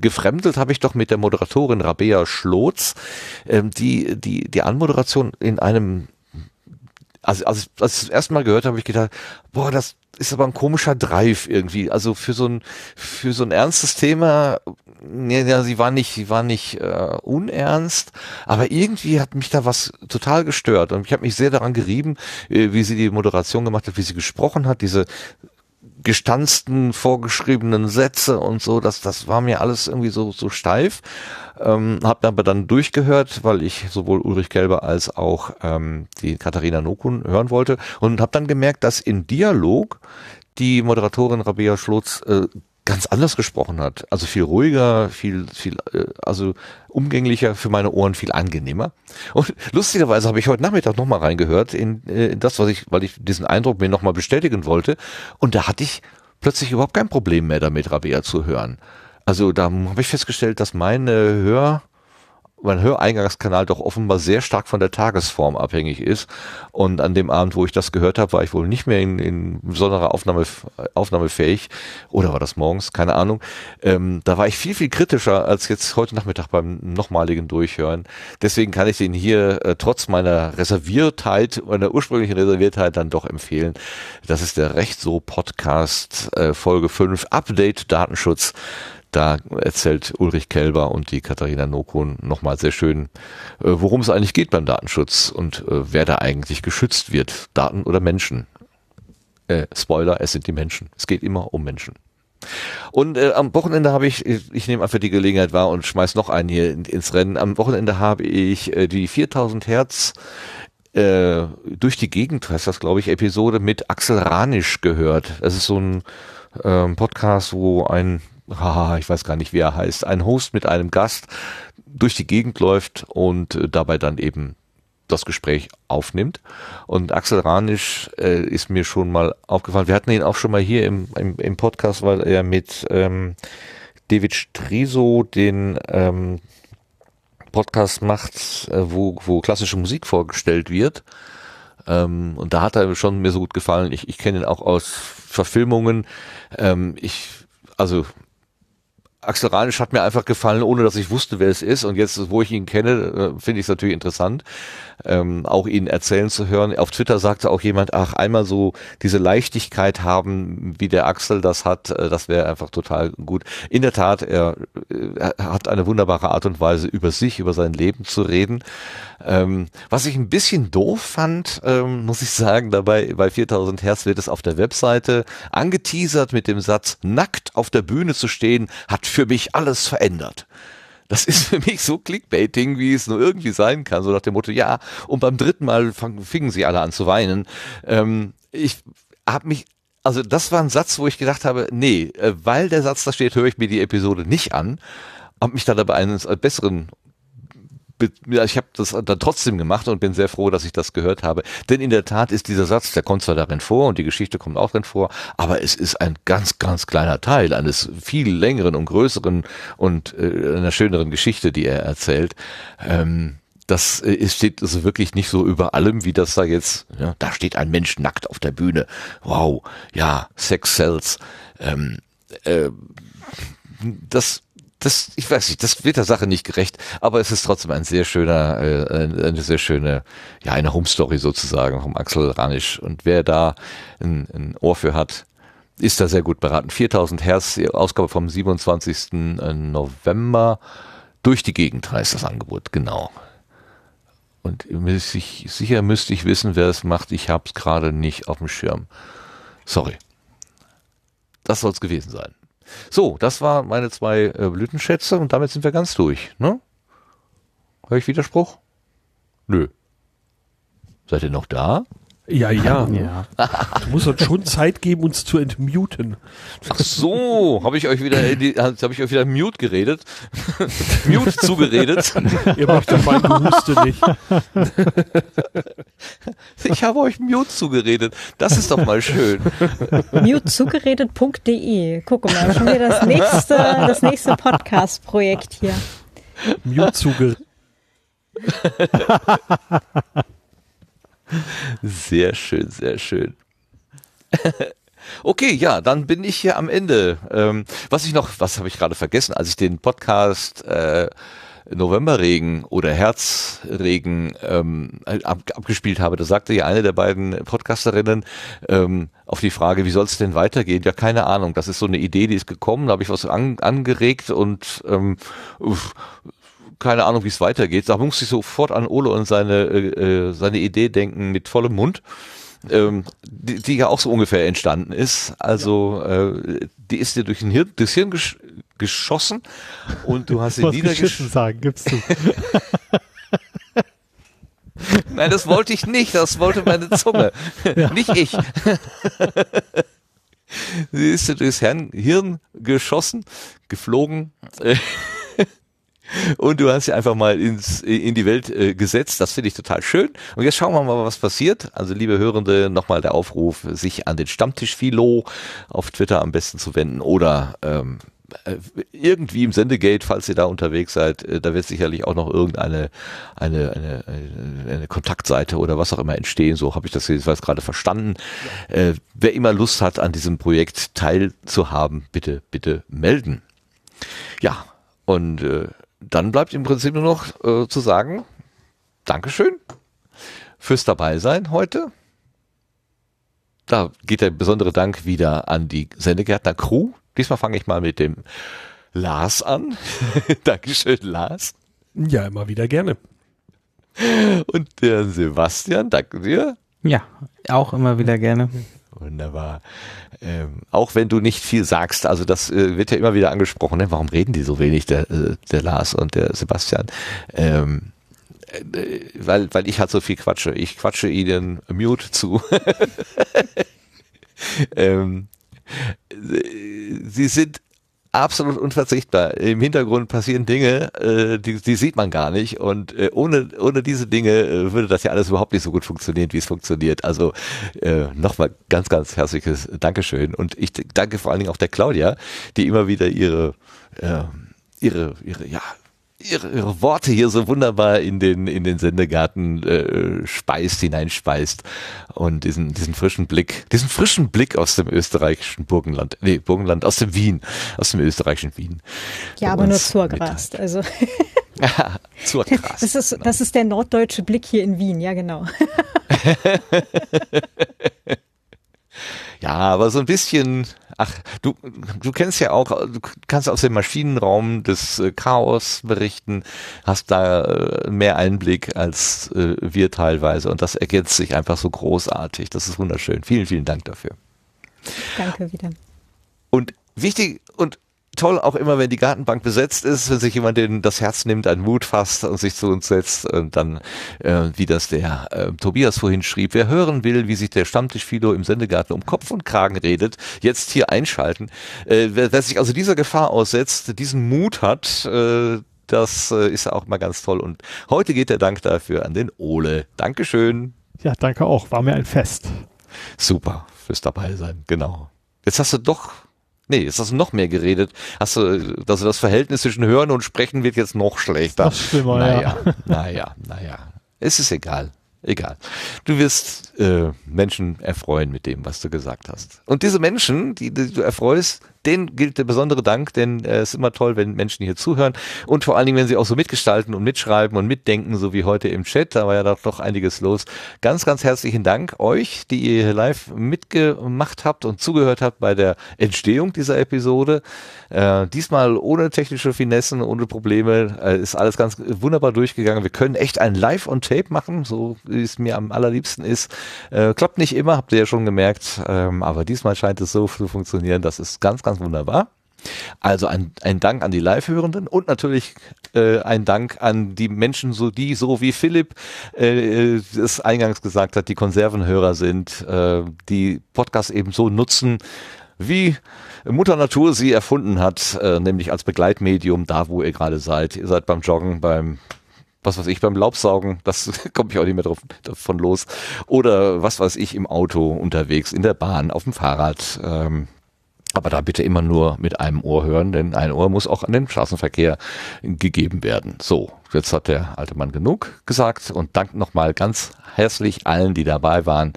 gefremdelt habe ich doch mit der Moderatorin Rabea Schlotz, ähm, die, die, die Anmoderation in einem, also, als ich das erste Mal gehört habe, habe ich gedacht, boah, das ist aber ein komischer Drive irgendwie. Also für so ein, für so ein ernstes Thema, ja, sie war nicht, sie war nicht äh, unernst, aber irgendwie hat mich da was total gestört und ich habe mich sehr daran gerieben, äh, wie sie die Moderation gemacht hat, wie sie gesprochen hat, diese gestanzten, vorgeschriebenen Sätze und so, das, das war mir alles irgendwie so, so steif. Ähm, hab aber dann durchgehört, weil ich sowohl Ulrich Gelber als auch ähm, die Katharina Nokun hören wollte und habe dann gemerkt, dass in Dialog die Moderatorin Rabea Schlotz äh, ganz anders gesprochen hat. Also viel ruhiger, viel, viel, äh, also umgänglicher für meine Ohren, viel angenehmer. Und lustigerweise habe ich heute Nachmittag nochmal reingehört in, äh, in das, was ich, weil ich diesen Eindruck mir nochmal bestätigen wollte. Und da hatte ich plötzlich überhaupt kein Problem mehr damit, Rabea zu hören. Also da habe ich festgestellt, dass meine Hör, mein Höreingangskanal doch offenbar sehr stark von der Tagesform abhängig ist. Und an dem Abend, wo ich das gehört habe, war ich wohl nicht mehr in, in besonderer Aufnahme, aufnahmefähig. Oder war das morgens? Keine Ahnung. Ähm, da war ich viel, viel kritischer als jetzt heute Nachmittag beim nochmaligen Durchhören. Deswegen kann ich den hier äh, trotz meiner Reserviertheit, meiner ursprünglichen Reserviertheit dann doch empfehlen. Das ist der Recht so Podcast äh, Folge 5 Update Datenschutz da erzählt Ulrich Kelber und die Katharina Nokun nochmal sehr schön, äh, worum es eigentlich geht beim Datenschutz und äh, wer da eigentlich geschützt wird. Daten oder Menschen. Äh, Spoiler, es sind die Menschen. Es geht immer um Menschen. Und äh, am Wochenende habe ich, ich, ich nehme einfach die Gelegenheit wahr und schmeiß noch einen hier in, ins Rennen. Am Wochenende habe ich äh, die 4000 Hertz äh, durch die Gegend, heißt das glaube ich, Episode mit Axel Ranisch gehört. Das ist so ein ähm, Podcast, wo ein ah, ich weiß gar nicht, wie er heißt, ein Host mit einem Gast durch die Gegend läuft und äh, dabei dann eben das Gespräch aufnimmt. Und Axel Ranisch äh, ist mir schon mal aufgefallen. Wir hatten ihn auch schon mal hier im, im, im Podcast, weil er mit ähm, David Striso den ähm, Podcast macht, äh, wo, wo klassische Musik vorgestellt wird. Ähm, und da hat er schon mir so gut gefallen. Ich, ich kenne ihn auch aus Verfilmungen. Ähm, ich, also Axel Ranisch hat mir einfach gefallen, ohne dass ich wusste, wer es ist. Und jetzt, wo ich ihn kenne, äh, finde ich es natürlich interessant, ähm, auch ihn erzählen zu hören. Auf Twitter sagte auch jemand, ach, einmal so diese Leichtigkeit haben, wie der Axel das hat, äh, das wäre einfach total gut. In der Tat, er, äh, er hat eine wunderbare Art und Weise, über sich, über sein Leben zu reden. Ähm, was ich ein bisschen doof fand, ähm, muss ich sagen, dabei bei 4000 Hertz wird es auf der Webseite angeteasert mit dem Satz, nackt auf der Bühne zu stehen, hat für mich alles verändert. Das ist für mich so Clickbaiting, wie es nur irgendwie sein kann. So nach dem Motto, ja, und beim dritten Mal fingen sie alle an zu weinen. Ähm, ich habe mich also das war ein Satz, wo ich gedacht habe, nee, äh, weil der Satz da steht, höre ich mir die Episode nicht an, habe mich dann aber eines besseren ich habe das dann trotzdem gemacht und bin sehr froh, dass ich das gehört habe. Denn in der Tat ist dieser Satz, der kommt zwar darin vor und die Geschichte kommt auch drin vor, aber es ist ein ganz, ganz kleiner Teil eines viel längeren und größeren und äh, einer schöneren Geschichte, die er erzählt. Ähm, das äh, steht also wirklich nicht so über allem, wie das da jetzt, ja, da steht ein Mensch nackt auf der Bühne. Wow, ja, Sex sells. Ähm, äh, das das, ich weiß nicht, das wird der Sache nicht gerecht, aber es ist trotzdem ein sehr schöner, äh, eine sehr schöne, ja, eine Home Story sozusagen vom Axel Ranisch. Und wer da ein, ein Ohr für hat, ist da sehr gut beraten. 4000 Hertz, Ausgabe vom 27. November. Durch die Gegend heißt das Angebot, genau. Und ich, sicher müsste ich wissen, wer es macht. Ich habe es gerade nicht auf dem Schirm. Sorry. Das soll es gewesen sein. So, das waren meine zwei äh, Blütenschätze und damit sind wir ganz durch. Ne? Hör ich Widerspruch? Nö. Seid ihr noch da? Ja, ja. ja. Du musst uns schon Zeit geben, uns zu entmuten. Ach so, habe ich euch wieder habe ich euch wieder Mute geredet. Mute zugeredet. Ihr macht doch mein Gehuste nicht. ich habe euch Mute zugeredet. Das ist doch mal schön. Mutezugeredet.de. Guck mal, schon wieder das nächste, das nächste Podcast-Projekt hier. Mute zugeredet. Sehr schön, sehr schön. Okay, ja, dann bin ich hier am Ende. Ähm, was ich noch, was habe ich gerade vergessen, als ich den Podcast äh, Novemberregen oder Herzregen ähm, ab, abgespielt habe, da sagte ja eine der beiden Podcasterinnen ähm, auf die Frage, wie soll es denn weitergehen? Ja, keine Ahnung. Das ist so eine Idee, die ist gekommen, da habe ich was an, angeregt und ähm, uff, keine Ahnung, wie es weitergeht. Da musste ich sofort an Ole und seine, äh, äh, seine Idee denken mit vollem Mund. Ähm, die, die ja auch so ungefähr entstanden ist. Also äh, die ist dir durch den Hirn, das Hirn gesch geschossen und du hast sie niedergeschossen. sagen, gibst du. Nein, das wollte ich nicht, das wollte meine Zunge, ja. nicht ich. sie ist dir durchs Hirn geschossen, geflogen. Und du hast sie einfach mal ins, in die Welt äh, gesetzt. Das finde ich total schön. Und jetzt schauen wir mal, was passiert. Also, liebe Hörende, nochmal der Aufruf, sich an den Stammtisch Philo auf Twitter am besten zu wenden oder ähm, äh, irgendwie im Sendegate, falls ihr da unterwegs seid, äh, da wird sicherlich auch noch irgendeine eine, eine, eine, Kontaktseite oder was auch immer entstehen. So habe ich das jetzt gerade verstanden. Ja. Äh, wer immer Lust hat, an diesem Projekt teilzuhaben, bitte, bitte melden. Ja, und äh, dann bleibt im Prinzip nur noch äh, zu sagen, Dankeschön fürs Dabeisein heute. Da geht der besondere Dank wieder an die Sendegärtner Crew. Diesmal fange ich mal mit dem Lars an. Dankeschön, Lars. Ja, immer wieder gerne. Und der Sebastian, danke dir. Ja, auch immer wieder gerne. Wunderbar. Ähm, auch wenn du nicht viel sagst, also das äh, wird ja immer wieder angesprochen, ne? warum reden die so wenig, der, äh, der Lars und der Sebastian? Ähm, äh, weil, weil ich halt so viel quatsche. Ich quatsche ihnen Mute zu. ähm, äh, sie sind absolut unverzichtbar. Im Hintergrund passieren Dinge, äh, die, die sieht man gar nicht. Und äh, ohne, ohne diese Dinge äh, würde das ja alles überhaupt nicht so gut funktionieren, wie es funktioniert. Also äh, nochmal ganz, ganz herzliches Dankeschön. Und ich danke vor allen Dingen auch der Claudia, die immer wieder ihre, äh, ihre, ihre, ja, ihre, ihre Worte hier so wunderbar in den in den Sendegarten äh, speist, hineinspeist und diesen diesen frischen Blick, diesen frischen Blick aus dem österreichischen Burgenland, nee, Burgenland aus dem Wien, aus dem österreichischen Wien. Ja, aber nur Zurgrast, also Zurgrast. Das ist das ist der norddeutsche Blick hier in Wien, ja genau. ja, aber so ein bisschen Ach, du, du kennst ja auch, du kannst aus dem Maschinenraum des äh, Chaos berichten, hast da äh, mehr Einblick als äh, wir teilweise und das ergänzt sich einfach so großartig. Das ist wunderschön. Vielen, vielen Dank dafür. Danke wieder. Und wichtig und toll auch immer, wenn die Gartenbank besetzt ist, wenn sich jemand den, das Herz nimmt, einen Mut fasst und sich zu uns setzt und dann, äh, wie das der äh, Tobias vorhin schrieb, wer hören will, wie sich der Stammtisch Fido im Sendegarten um Kopf und Kragen redet, jetzt hier einschalten. Äh, wer, wer sich also dieser Gefahr aussetzt, diesen Mut hat, äh, Das äh, ist auch mal ganz toll. Und heute geht der Dank dafür an den Ole. Dankeschön. Ja, danke auch. War mir ein Fest. Super fürs dabei sein. Genau. Jetzt hast du doch Nee, jetzt hast du noch mehr geredet. Hast du, also das Verhältnis zwischen Hören und Sprechen wird jetzt noch schlechter. Das stimmt, naja, ja. Naja, naja. Es ist egal. Egal. Du wirst äh, Menschen erfreuen mit dem, was du gesagt hast. Und diese Menschen, die, die du erfreust, denen gilt der besondere Dank, denn äh, es ist immer toll, wenn Menschen hier zuhören und vor allen Dingen, wenn sie auch so mitgestalten und mitschreiben und mitdenken, so wie heute im Chat, da war ja doch einiges los. Ganz, ganz herzlichen Dank euch, die ihr live mitgemacht habt und zugehört habt bei der Entstehung dieser Episode. Äh, diesmal ohne technische Finessen, ohne Probleme, äh, ist alles ganz wunderbar durchgegangen. Wir können echt ein Live on Tape machen, so wie es mir am allerliebsten ist. Äh, klappt nicht immer, habt ihr ja schon gemerkt, ähm, aber diesmal scheint es so zu funktionieren. Das ist ganz, ganz ganz wunderbar. Also ein, ein Dank an die Live-Hörenden und natürlich äh, ein Dank an die Menschen, so die, so wie Philipp äh, es eingangs gesagt hat, die Konservenhörer sind, äh, die Podcasts eben so nutzen, wie Mutter Natur sie erfunden hat, äh, nämlich als Begleitmedium, da wo ihr gerade seid. Ihr seid beim Joggen, beim was weiß ich, beim Laubsaugen, das komme ich auch nicht mehr drauf, davon los. Oder was weiß ich, im Auto unterwegs, in der Bahn, auf dem Fahrrad. Ähm, aber da bitte immer nur mit einem Ohr hören, denn ein Ohr muss auch an den Straßenverkehr gegeben werden. So, jetzt hat der alte Mann genug gesagt und dankt nochmal ganz herzlich allen, die dabei waren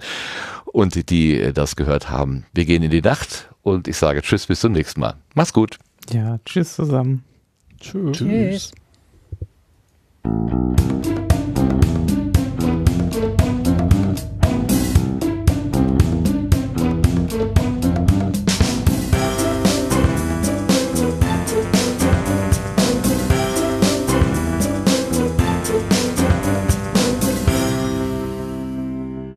und die äh, das gehört haben. Wir gehen in die Nacht und ich sage Tschüss bis zum nächsten Mal. Mach's gut. Ja, tschüss zusammen. Tschüss. tschüss. tschüss.